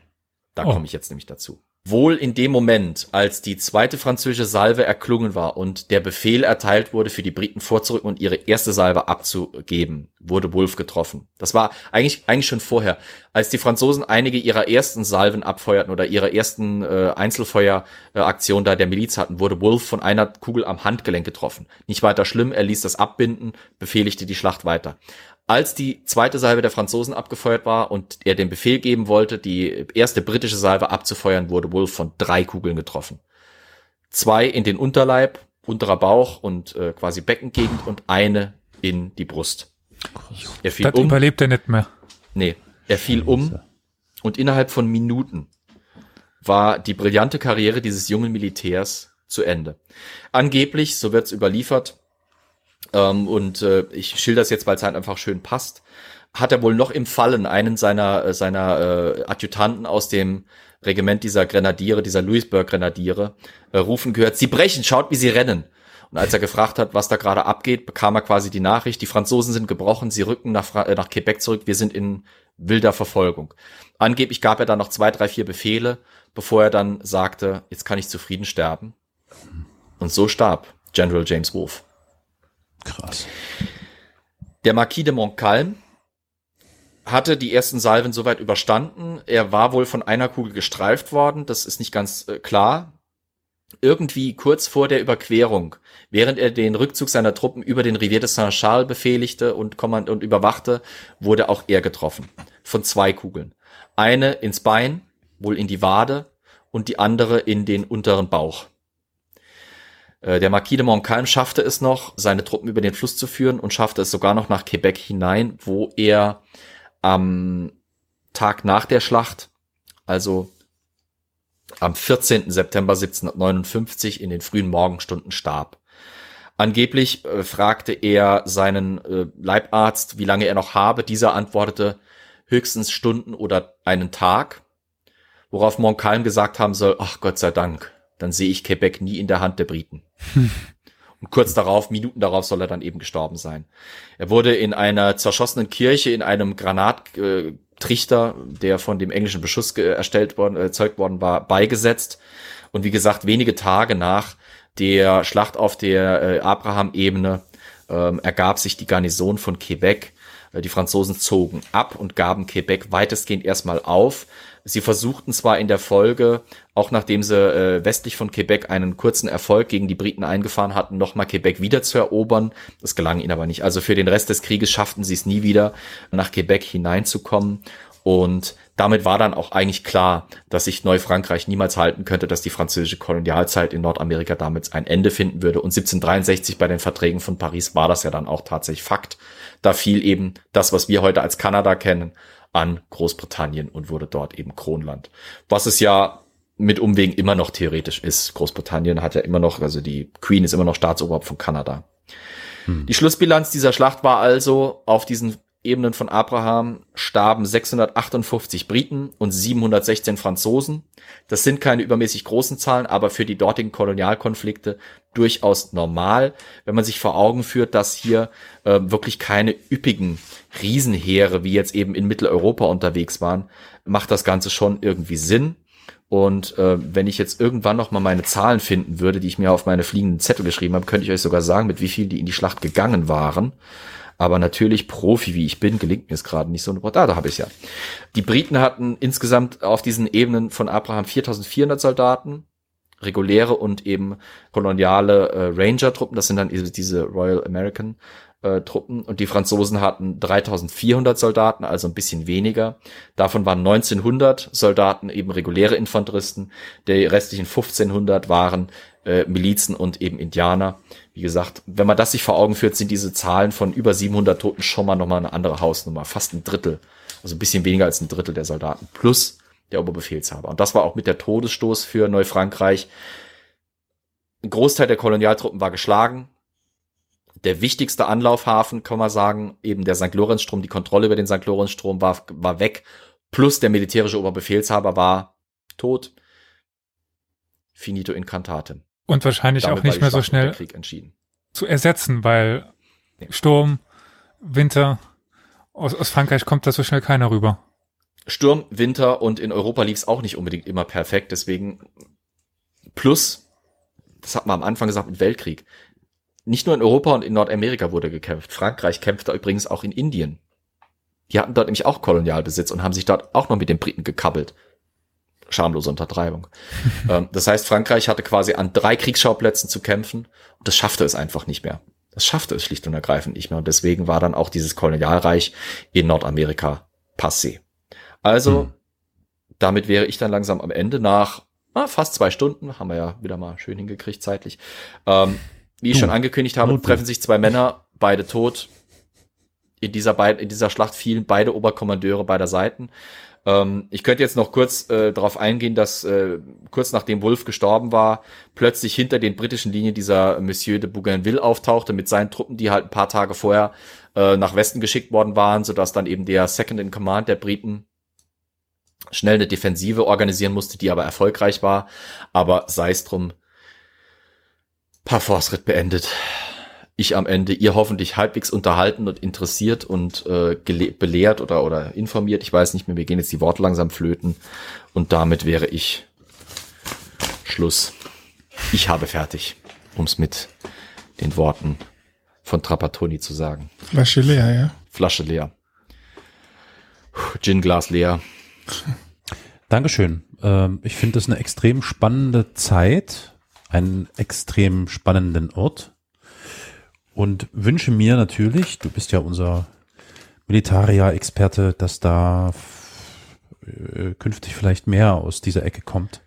da oh. komme ich jetzt nämlich dazu. Wohl in dem Moment, als die zweite französische Salve erklungen war und der Befehl erteilt wurde, für die Briten vorzurücken und ihre erste Salve abzugeben, wurde Wolf getroffen. Das war eigentlich, eigentlich schon vorher. Als die Franzosen einige ihrer ersten Salven abfeuerten oder ihrer ersten äh, Einzelfeueraktion da der Miliz hatten, wurde Wolf von einer Kugel am Handgelenk getroffen. Nicht weiter schlimm, er ließ das abbinden, befehligte die Schlacht weiter. Als die zweite Salve der Franzosen abgefeuert war und er den Befehl geben wollte, die erste britische Salve abzufeuern, wurde Wolf von drei Kugeln getroffen. Zwei in den Unterleib, unterer Bauch und äh, quasi Beckengegend und eine in die Brust. Er fiel das um. überlebt er nicht mehr. Nee, er fiel um und innerhalb von Minuten war die brillante Karriere dieses jungen Militärs zu Ende. Angeblich, so wird's überliefert, ähm, und äh, ich schilder das jetzt, weil es halt einfach schön passt, hat er wohl noch im Fallen einen seiner, äh, seiner äh, Adjutanten aus dem Regiment dieser Grenadiere, dieser Louisburg Grenadiere, äh, rufen gehört, sie brechen, schaut, wie sie rennen. Und als er gefragt hat, was da gerade abgeht, bekam er quasi die Nachricht, die Franzosen sind gebrochen, sie rücken nach, äh, nach Quebec zurück, wir sind in wilder Verfolgung. Angeblich gab er dann noch zwei, drei, vier Befehle, bevor er dann sagte, jetzt kann ich zufrieden sterben. Und so starb General James Wolfe. Krass. Der Marquis de Montcalm hatte die ersten Salven soweit überstanden. Er war wohl von einer Kugel gestreift worden, das ist nicht ganz äh, klar. Irgendwie kurz vor der Überquerung, während er den Rückzug seiner Truppen über den Rivière de Saint-Charles befehligte und, kommand und überwachte, wurde auch er getroffen. Von zwei Kugeln. Eine ins Bein, wohl in die Wade, und die andere in den unteren Bauch. Äh, der Marquis de Montcalm schaffte es noch, seine Truppen über den Fluss zu führen und schaffte es sogar noch nach Quebec hinein, wo er am Tag nach der Schlacht, also am 14. September 1759 in den frühen Morgenstunden starb. Angeblich äh, fragte er seinen äh, Leibarzt, wie lange er noch habe. Dieser antwortete höchstens Stunden oder einen Tag, worauf Montcalm gesagt haben soll, ach Gott sei Dank, dann sehe ich Quebec nie in der Hand der Briten. Und kurz darauf, Minuten darauf, soll er dann eben gestorben sein. Er wurde in einer zerschossenen Kirche in einem Granattrichter, der von dem englischen Beschuss erstellt worden, erzeugt worden war, beigesetzt. Und wie gesagt, wenige Tage nach der Schlacht auf der äh, Abraham-Ebene ähm, ergab sich die Garnison von Quebec. Äh, die Franzosen zogen ab und gaben Quebec weitestgehend erstmal auf. Sie versuchten zwar in der Folge, auch nachdem sie äh, westlich von Quebec einen kurzen Erfolg gegen die Briten eingefahren hatten, nochmal Quebec wieder zu erobern. Das gelang ihnen aber nicht. Also für den Rest des Krieges schafften sie es nie wieder, nach Quebec hineinzukommen. Und damit war dann auch eigentlich klar, dass sich Neufrankreich niemals halten könnte, dass die französische Kolonialzeit in Nordamerika damit ein Ende finden würde. Und 1763 bei den Verträgen von Paris war das ja dann auch tatsächlich Fakt. Da fiel eben das, was wir heute als Kanada kennen, an Großbritannien und wurde dort eben Kronland. Was es ja mit Umwegen immer noch theoretisch ist. Großbritannien hat ja immer noch, also die Queen ist immer noch Staatsoberhaupt von Kanada. Hm. Die Schlussbilanz dieser Schlacht war also auf diesen Ebenen von Abraham starben 658 Briten und 716 Franzosen. Das sind keine übermäßig großen Zahlen, aber für die dortigen Kolonialkonflikte durchaus normal, wenn man sich vor Augen führt, dass hier äh, wirklich keine üppigen Riesenheere wie jetzt eben in Mitteleuropa unterwegs waren, macht das Ganze schon irgendwie Sinn. Und äh, wenn ich jetzt irgendwann noch mal meine Zahlen finden würde, die ich mir auf meine fliegenden Zettel geschrieben habe, könnte ich euch sogar sagen, mit wie viel die in die Schlacht gegangen waren. Aber natürlich Profi, wie ich bin, gelingt mir es gerade nicht so. Ah, da habe ich ja. Die Briten hatten insgesamt auf diesen Ebenen von Abraham 4400 Soldaten, reguläre und eben koloniale äh, Ranger-Truppen. Das sind dann diese Royal American äh, Truppen und die Franzosen hatten 3400 Soldaten, also ein bisschen weniger. Davon waren 1900 Soldaten eben reguläre Infanteristen, die restlichen 1500 waren äh, Milizen und eben Indianer. Wie gesagt, wenn man das sich vor Augen führt, sind diese Zahlen von über 700 Toten schon mal nochmal eine andere Hausnummer, fast ein Drittel, also ein bisschen weniger als ein Drittel der Soldaten plus der Oberbefehlshaber. Und das war auch mit der Todesstoß für Neufrankreich. Ein Großteil der Kolonialtruppen war geschlagen. Der wichtigste Anlaufhafen, kann man sagen, eben der St. Lorenzstrom, die Kontrolle über den St. Lorenzstrom war, war weg. Plus der militärische Oberbefehlshaber war tot. Finito incantatem. Und wahrscheinlich Damit auch nicht mehr so schnell zu ersetzen, weil nee. Sturm, Winter, aus, aus Frankreich kommt da so schnell keiner rüber. Sturm, Winter und in Europa lief es auch nicht unbedingt immer perfekt. Deswegen plus, das hat man am Anfang gesagt mit Weltkrieg. Nicht nur in Europa und in Nordamerika wurde gekämpft. Frankreich kämpfte übrigens auch in Indien. Die hatten dort nämlich auch Kolonialbesitz und haben sich dort auch noch mit den Briten gekabbelt. Schamlose Untertreibung. [LAUGHS] ähm, das heißt, Frankreich hatte quasi an drei Kriegsschauplätzen zu kämpfen und das schaffte es einfach nicht mehr. Das schaffte es schlicht und ergreifend nicht mehr. Und deswegen war dann auch dieses Kolonialreich in Nordamerika passé. Also, hm. damit wäre ich dann langsam am Ende nach ah, fast zwei Stunden, haben wir ja wieder mal schön hingekriegt zeitlich. Ähm, wie ich schon angekündigt habe, treffen sich zwei Männer, beide tot. In dieser, Be in dieser Schlacht fielen beide Oberkommandeure beider Seiten. Ähm, ich könnte jetzt noch kurz äh, darauf eingehen, dass äh, kurz nachdem Wolf gestorben war, plötzlich hinter den britischen Linien dieser Monsieur de Bougainville auftauchte mit seinen Truppen, die halt ein paar Tage vorher äh, nach Westen geschickt worden waren, sodass dann eben der Second in Command der Briten schnell eine Defensive organisieren musste, die aber erfolgreich war. Aber sei es drum, Parforce-Ritt beendet. Ich am Ende, ihr hoffentlich halbwegs unterhalten und interessiert und äh, belehrt oder, oder informiert. Ich weiß nicht mehr, mir gehen jetzt die Worte langsam flöten. Und damit wäre ich Schluss. Ich habe fertig, um es mit den Worten von Trapattoni zu sagen. Flasche leer, ja. Flasche leer. Gin-Glas leer. Dankeschön. Ähm, ich finde das eine extrem spannende Zeit, einen extrem spannenden Ort und wünsche mir natürlich, du bist ja unser Militaria-Experte, dass da äh, künftig vielleicht mehr aus dieser Ecke kommt.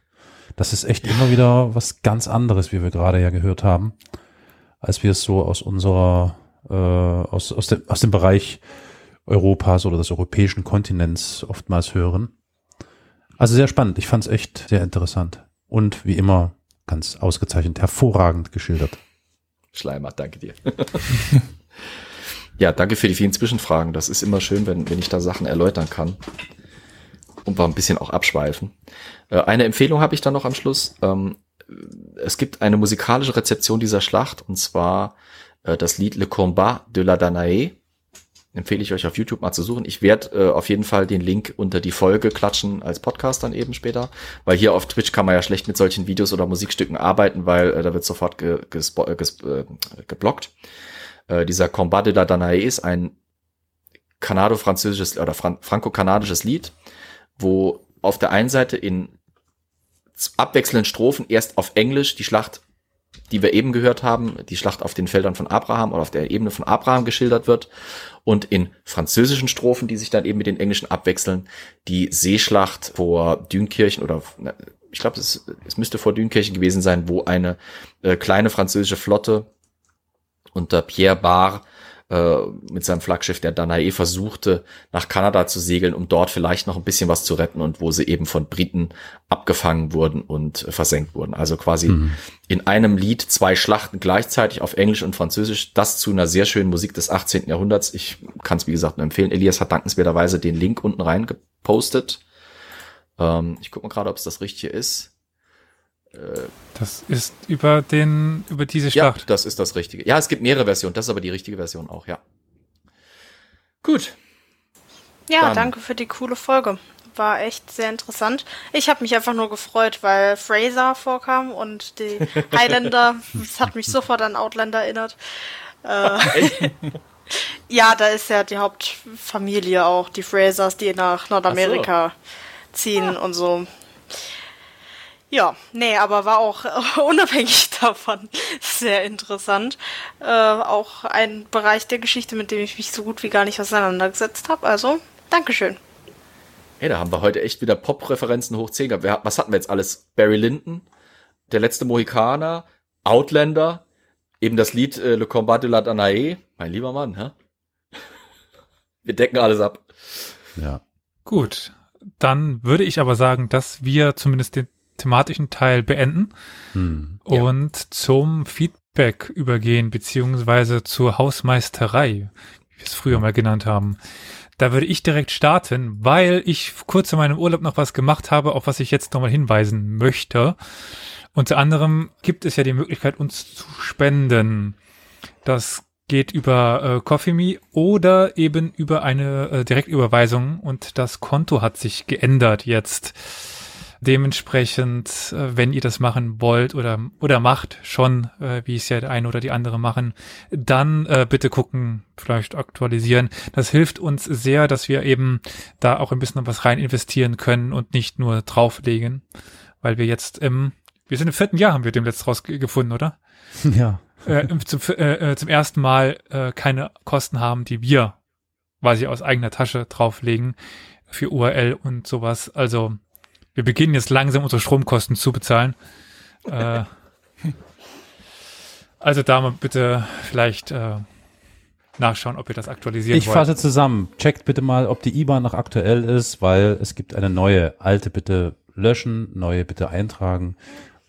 Das ist echt immer wieder was ganz anderes, wie wir gerade ja gehört haben, als wir es so aus unserer, äh, aus, aus, dem, aus dem Bereich Europas oder des europäischen Kontinents oftmals hören. Also sehr spannend. Ich fand es echt sehr interessant. Und wie immer ganz ausgezeichnet, hervorragend geschildert. Schleimer, danke dir. [LAUGHS] ja, danke für die vielen Zwischenfragen. Das ist immer schön, wenn, wenn ich da Sachen erläutern kann. Und wir ein bisschen auch abschweifen. Äh, eine Empfehlung habe ich dann noch am Schluss. Ähm, es gibt eine musikalische Rezeption dieser Schlacht und zwar äh, das Lied Le Combat de la Danae empfehle ich euch auf YouTube mal zu suchen. Ich werde äh, auf jeden Fall den Link unter die Folge klatschen als Podcast dann eben später, weil hier auf Twitch kann man ja schlecht mit solchen Videos oder Musikstücken arbeiten, weil äh, da wird sofort ge äh, äh, geblockt. Äh, dieser Combat de la Danae ist ein kanado-französisches oder Fran franco-kanadisches Lied, wo auf der einen Seite in abwechselnden Strophen erst auf Englisch die Schlacht die wir eben gehört haben, die Schlacht auf den Feldern von Abraham oder auf der Ebene von Abraham geschildert wird und in französischen Strophen, die sich dann eben mit den englischen abwechseln, die Seeschlacht vor Dünkirchen oder ich glaube, es, es müsste vor Dünkirchen gewesen sein, wo eine äh, kleine französische Flotte unter Pierre Barre äh, mit seinem Flaggschiff der Danae versuchte, nach Kanada zu segeln, um dort vielleicht noch ein bisschen was zu retten und wo sie eben von Briten abgefangen wurden und äh, versenkt wurden. Also quasi mhm. in einem Lied zwei Schlachten gleichzeitig auf Englisch und Französisch, das zu einer sehr schönen Musik des 18. Jahrhunderts. Ich kann es wie gesagt nur empfehlen. Elias hat dankenswerterweise den Link unten rein gepostet. Ähm, ich gucke mal gerade, ob es das Richtige ist. Das ist über den, über diese Schlacht. Ja, das ist das Richtige. Ja, es gibt mehrere Versionen. Das ist aber die richtige Version auch, ja. Gut. Ja, Dann. danke für die coole Folge. War echt sehr interessant. Ich habe mich einfach nur gefreut, weil Fraser vorkam und die [LAUGHS] Highlander, das hat mich sofort an Outlander erinnert. Äh, [LAUGHS] ja, da ist ja die Hauptfamilie auch, die Frasers, die nach Nordamerika so. ziehen ah. und so. Ja, nee, aber war auch äh, [LAUGHS] unabhängig davon sehr interessant. Äh, auch ein Bereich der Geschichte, mit dem ich mich so gut wie gar nicht auseinandergesetzt habe. Also, Dankeschön. Hey, da haben wir heute echt wieder Pop-Referenzen hoch 10 gehabt. Wir, was hatten wir jetzt alles? Barry Lyndon, der letzte Mohikaner, Outlander, eben das Lied äh, Le Combat de la Danae. Mein lieber Mann, hä? [LAUGHS] Wir decken alles ab. Ja. Gut, dann würde ich aber sagen, dass wir zumindest den thematischen Teil beenden Hm. und zum Feedback übergehen, beziehungsweise zur Hausmeisterei, wie wir es früher mal genannt haben. Da würde ich direkt starten, weil ich kurz in meinem Urlaub noch was gemacht habe, auf was ich jetzt nochmal hinweisen möchte. Unter anderem gibt es ja die Möglichkeit, uns zu spenden. Das geht über äh, CoffeeMe oder eben über eine äh, Direktüberweisung und das Konto hat sich geändert jetzt. Dementsprechend, äh, wenn ihr das machen wollt oder oder macht schon, äh, wie es ja der eine oder die andere machen, dann äh, bitte gucken, vielleicht aktualisieren. Das hilft uns sehr, dass wir eben da auch ein bisschen was rein investieren können und nicht nur drauflegen, weil wir jetzt im, wir sind im vierten Jahr, haben wir dem letzt rausgefunden, oder? [LAUGHS] Ja. äh, zum, äh, zum ersten Mal äh, keine Kosten haben, die wir quasi aus eigener Tasche drauflegen für URL und sowas. Also wir beginnen jetzt langsam unsere Stromkosten zu bezahlen. äh, [LAUGHS] also da mal bitte vielleicht äh, nachschauen, ob wir das aktualisieren Ich wollen. fasse zusammen. Checkt bitte mal, ob die IBAN noch aktuell ist, weil es gibt eine neue. Alte bitte löschen, neue bitte eintragen,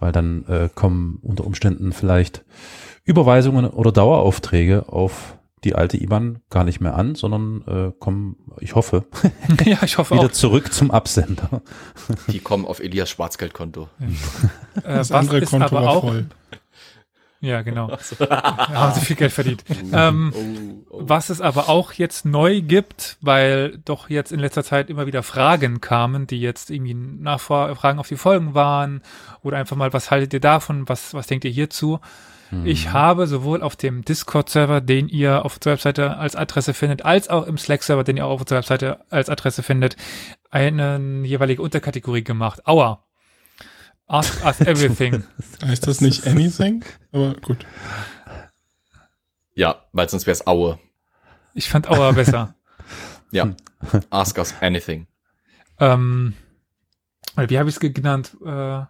weil dann äh, kommen unter Umständen vielleicht Überweisungen oder Daueraufträge auf die alte IBAN gar nicht mehr an, sondern äh, kommen, ich hoffe, [LAUGHS] ja, ich hoffe wieder auch. zurück zum Absender. Die kommen auf Elias Schwarzgeldkonto. [LAUGHS] Äh, Das was andere ist Konto aber war auch, voll. Ja, genau. Da haben sie viel Geld verdient. [LAUGHS] ähm, Oh, oh. Was es aber auch jetzt neu gibt, weil doch jetzt in letzter Zeit immer wieder Fragen kamen, die jetzt irgendwie Nachfragen auf die Folgen waren oder einfach mal, was haltet ihr davon, was, was denkt ihr hierzu? Ich habe sowohl auf dem Discord-Server, den ihr auf der Webseite als Adresse findet, als auch im Slack-Server, den ihr auch auf der Webseite als Adresse findet, eine jeweilige Unterkategorie gemacht. Aua. Ask us [LAUGHS] everything. Heißt das nicht anything? Aber gut. Ja, weil sonst wär's Aue. Ich fand Aua besser. [LAUGHS] Ja. Ask us anything. Ähm, wie habe ich es genannt? Äh,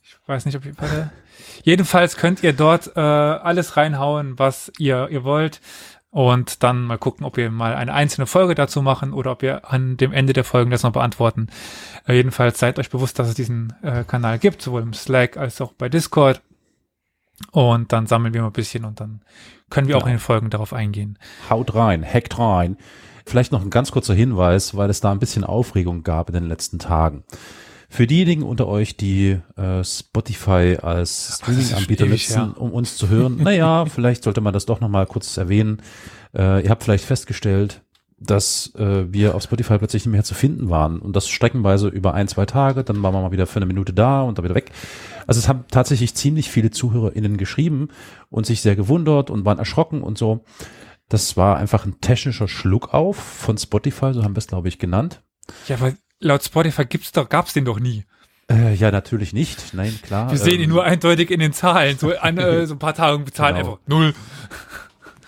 ich weiß nicht, ob ich, warte. Jedenfalls könnt ihr dort äh, alles reinhauen, was ihr, ihr wollt. Und dann mal gucken, ob wir mal eine einzelne Folge dazu machen oder ob wir an dem Ende der Folgen das noch beantworten. Äh, jedenfalls seid euch bewusst, dass es diesen äh, Kanal gibt, sowohl im Slack als auch bei Discord. Und dann sammeln wir mal ein bisschen und dann können wir auch Genau. in den Folgen darauf eingehen. Haut rein, hackt rein. Vielleicht noch ein ganz kurzer Hinweis, weil es da ein bisschen Aufregung gab in den letzten Tagen. Für diejenigen unter euch, die äh, Spotify als Streaming-Anbieter nutzen, her. um uns zu hören, naja, [LAUGHS] vielleicht sollte man das doch noch mal kurz erwähnen. Äh, ihr habt vielleicht festgestellt, dass äh, wir auf Spotify plötzlich nicht mehr zu finden waren und das streckenweise über ein, zwei Tage, dann waren wir mal wieder für eine Minute da und dann wieder weg. Also es haben tatsächlich ziemlich viele ZuhörerInnen geschrieben und sich sehr gewundert und waren erschrocken und so. Das war einfach ein technischer Schluck auf von Spotify, so haben wir es, glaube ich, genannt. Ja, aber laut Spotify gibt's doch, gab's den doch nie. Äh, ja, natürlich nicht. Nein, klar. Wir sehen ihn ähm, nur eindeutig in den Zahlen. So, an, äh, so ein paar Tage bezahlen Genau. einfach null.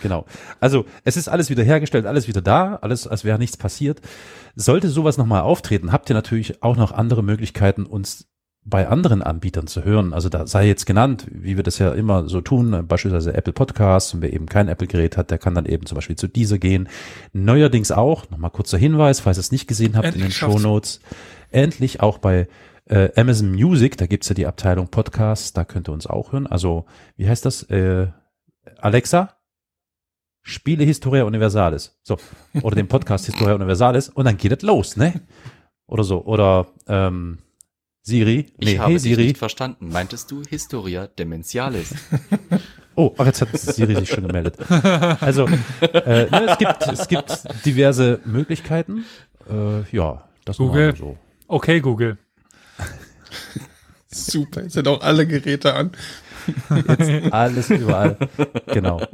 Genau. Also es ist alles wieder hergestellt, alles wieder da, alles, als wäre nichts passiert. Sollte sowas nochmal auftreten, habt ihr natürlich auch noch andere Möglichkeiten, uns bei anderen Anbietern zu hören. Also da sei jetzt genannt, wie wir das ja immer so tun, beispielsweise Apple Podcasts, und wer eben kein Apple-Gerät hat, der kann dann eben zum Beispiel zu dieser gehen. Neuerdings auch, nochmal kurzer Hinweis, falls ihr es nicht gesehen habt Endlich in den. Show Notes, endlich auch bei äh, Amazon Music, da gibt's ja die Abteilung Podcasts, da könnt ihr uns auch hören. Also, wie heißt das? Äh, Alexa? Spiele Historia Universalis. So. Oder den Podcast Historia Universalis und dann geht es los, ne? Oder so. Oder ähm, Siri. Ich Nee, habe hey dich Siri. nicht verstanden. Meintest du Historia Dementialis? [LAUGHS] Oh, ach, jetzt hat Siri sich schon gemeldet. Also, äh, ne, es, gibt, es gibt diverse Möglichkeiten. Äh, ja, das Google. mal so. Okay, Google. [LAUGHS] Super, jetzt sind auch alle Geräte an. Jetzt alles überall. Genau. [LAUGHS]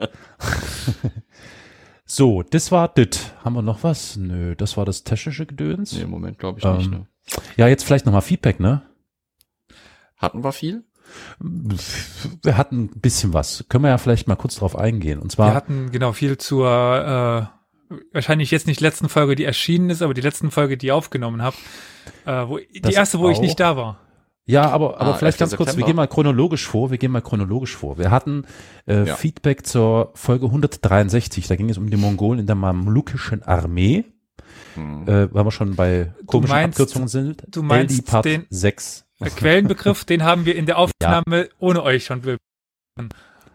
So, das war dit. Haben wir noch was? Nö, das war das technische Gedöns. nee, im Moment glaube ich Ähm, nicht. Ne? Ja, jetzt vielleicht nochmal Feedback, ne? Hatten wir viel? Wir hatten ein bisschen was. Können wir ja vielleicht mal kurz drauf eingehen. Und zwar. Wir hatten genau viel zur, äh, wahrscheinlich jetzt nicht letzten Folge, die erschienen ist, aber die letzten Folge, die ich aufgenommen habe. Äh, wo, die erste, wo ich auch. nicht da war. Ja, aber, aber Ah, vielleicht 11. ganz kurz, wir September. gehen mal chronologisch vor, wir gehen mal chronologisch vor. Wir hatten äh, Ja. Feedback zur Folge 163, da ging es um die Mongolen in der mamlukischen Armee, Hm. äh, weil wir schon bei komischen meinst- Abkürzungen sind. du meinst LD Part den- 6. Der Quellenbegriff, den haben wir in der [LAUGHS] Aufnahme ohne euch schon.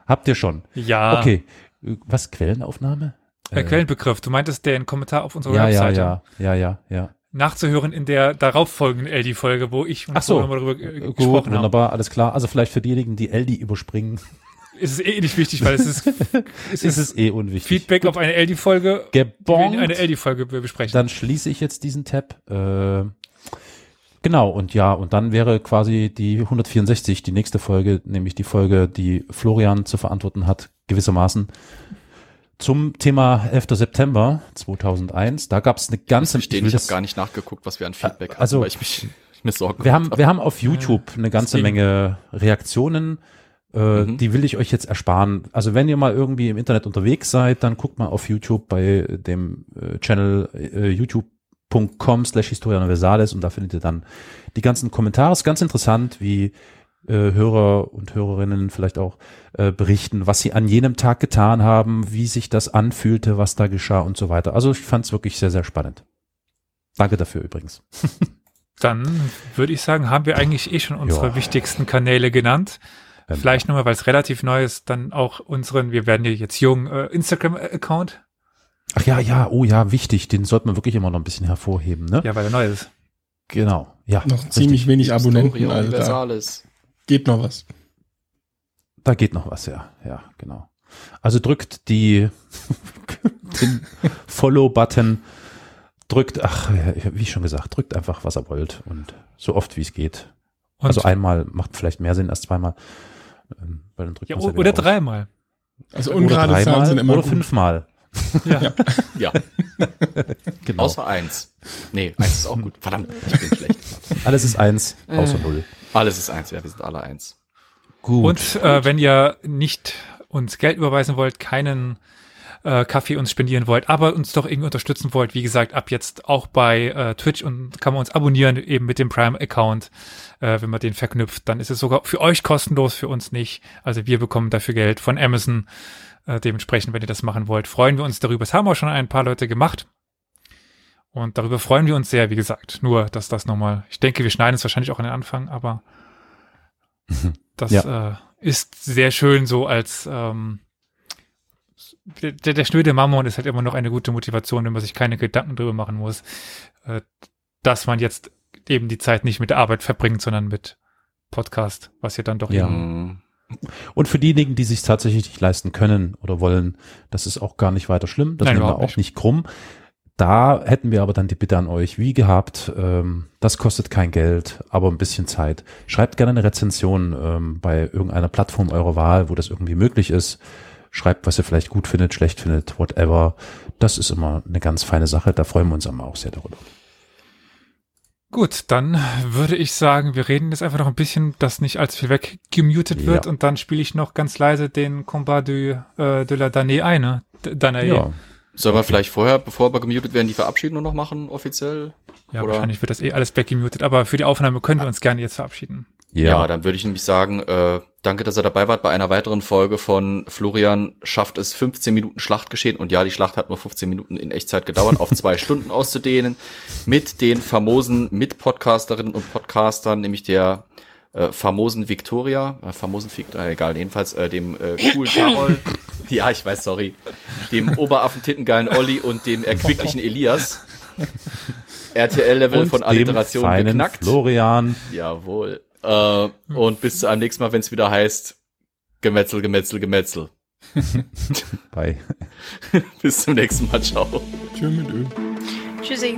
Habt ihr schon? Ja, Okay. Äh, Was, Quellenaufnahme? der Quellenbegriff. Du meintest den Kommentar auf unserer Ja, ja, Webseite. ja, ja, ja, ja. Nachzuhören in der darauffolgenden LD-Folge, wo ich und Ach so. Nochmal darüber äh, Gut, gesprochen haben. wunderbar, alles klar. Also vielleicht für diejenigen, die LD überspringen, Ist es eh nicht wichtig, weil es ist, [LAUGHS] es ist ist eh unwichtig. Feedback auf eine LD-Folge, in eine Gebongt. LD-Folge besprechen. Dann schließe ich jetzt diesen Tab. Äh, genau, und ja, und dann wäre quasi die 164 die nächste Folge, nämlich die Folge, die Florian zu verantworten hat, gewissermaßen. Zum Thema 11. September 2001. Da gab es eine ganze... Verstehen, will ich habe gar nicht nachgeguckt, was wir an Feedback hatten, also- weil ich mich ich [LAUGHS] mir Sorgen wir haben, gemacht wir haben auf YouTube eine ganze. Menge Reaktionen. Äh, Mhm. Die will ich euch jetzt ersparen. Also wenn ihr mal irgendwie im Internet unterwegs seid, dann guckt mal auf YouTube bei dem äh, Channel äh, youtube.com slash Historia Universalis und da findet ihr dann die ganzen Kommentare. ist ganz interessant, wie äh, Hörer und Hörerinnen vielleicht auch äh, berichten, was sie an jenem Tag getan haben, wie sich das anfühlte, was da geschah und so weiter. Also ich fand es wirklich sehr, sehr spannend. Danke dafür übrigens. [LAUGHS] Dann würde ich sagen, haben wir eigentlich eh schon unsere Ja. wichtigsten Kanäle genannt. Ähm, Vielleicht nochmal, weil es relativ neu ist, dann auch unseren, wir werden ja jetzt jung, äh, Instagram-Account. Ach ja, ja, oh ja, wichtig. Den sollte man wirklich immer noch ein bisschen hervorheben, ne? Ja, weil er neu ist. Genau, ja. Noch richtig. ziemlich wenig Abonnenten, Historia also da geht noch was. Da geht noch was, ja. Ja, genau. Also drückt die, [LAUGHS] den Follow-Button, drückt, ach, wie schon gesagt, drückt einfach, was ihr wollt und so oft wie es geht. Und, also einmal macht vielleicht mehr Sinn als zweimal. Ähm, weil dann drückt ja, ja oder dreimal. Also Oder ungerade Zahlen dreimal sind immer oder gut. fünfmal. Ja. Ja, [LAUGHS] [LAUGHS] Genau. außer eins. Nee, eins ist auch gut. Verdammt, ich bin schlecht. Alles ist eins, außer null. Alles ist eins, ja, wir sind alle eins. Gut. Und äh, wenn ihr nicht uns Geld überweisen wollt, keinen äh, Kaffee uns spendieren wollt, aber uns doch irgendwie unterstützen wollt, wie gesagt, ab jetzt auch bei äh, Twitch und kann man uns abonnieren, eben mit dem Prime-Account. Äh, wenn man den verknüpft, dann ist es sogar für euch kostenlos, für uns nicht. Also wir bekommen dafür Geld von Amazon. Äh, dementsprechend, wenn ihr das machen wollt, freuen wir uns darüber. Das haben auch schon ein paar Leute gemacht. Und darüber freuen wir uns sehr, wie gesagt. Nur, dass das nochmal, ich denke, wir schneiden es wahrscheinlich auch an den Anfang, aber [LAUGHS] das äh, ist sehr schön so als ähm, der, der schnöde Mammon ist halt immer noch eine gute Motivation, wenn man sich keine Gedanken drüber machen muss, äh, dass man jetzt eben die Zeit nicht mit der Arbeit verbringt, sondern mit Podcast, was ja dann doch Ja. eben. Und für diejenigen, die sich tatsächlich nicht leisten können oder wollen, das ist auch gar nicht weiter schlimm. Das Nein, nehmen wir auch nicht krumm. Da hätten wir aber dann die Bitte an euch, wie gehabt, ähm, das kostet kein Geld, aber ein bisschen Zeit. Schreibt gerne eine Rezension ähm, bei irgendeiner Plattform eurer Wahl, wo das irgendwie möglich ist. Schreibt, was ihr vielleicht gut findet, schlecht findet, whatever. Das ist immer eine ganz feine Sache. Da freuen wir uns immer auch sehr darüber. Gut, dann würde ich sagen, wir reden jetzt einfach noch ein bisschen, dass nicht allzu viel weggemutet wird Ja. und dann spiele ich noch ganz leise den Combat de, äh, de la Danae ein, ne? Danae. Ja, Sollen wir vielleicht vorher, bevor wir gemutet werden, die Verabschiedung noch machen, offiziell? Ja, Oder- wahrscheinlich wird das eh alles weggemutet, aber für die Aufnahme können wir uns gerne jetzt verabschieden. Ja, ja, dann würde ich nämlich sagen, äh, danke, dass ihr dabei wart bei einer weiteren Folge von Florian schafft es 15 Minuten Schlachtgeschehen und ja, die Schlacht hat nur 15 Minuten in Echtzeit gedauert, auf zwei [LAUGHS] Stunden auszudehnen mit den famosen Mitpodcasterinnen und Podcastern, nämlich der äh, famosen Victoria, äh, famosen Victoria, egal, jedenfalls äh, dem äh, coolen Carol, [LAUGHS] ja, ich weiß, sorry, dem Oberaffentittengeilen Olli und dem erquicklichen Elias. [LAUGHS] RTL-Level von Alliteration geknackt. Florian. Jawohl. Äh, und bis zu einem nächsten Mal, wenn es wieder heißt Gemetzel, Gemetzel, Gemetzel. [LAUGHS] Bei [LAUGHS] bis zum nächsten Mal. Ciao. Tschö mit Ö. Tschüssi.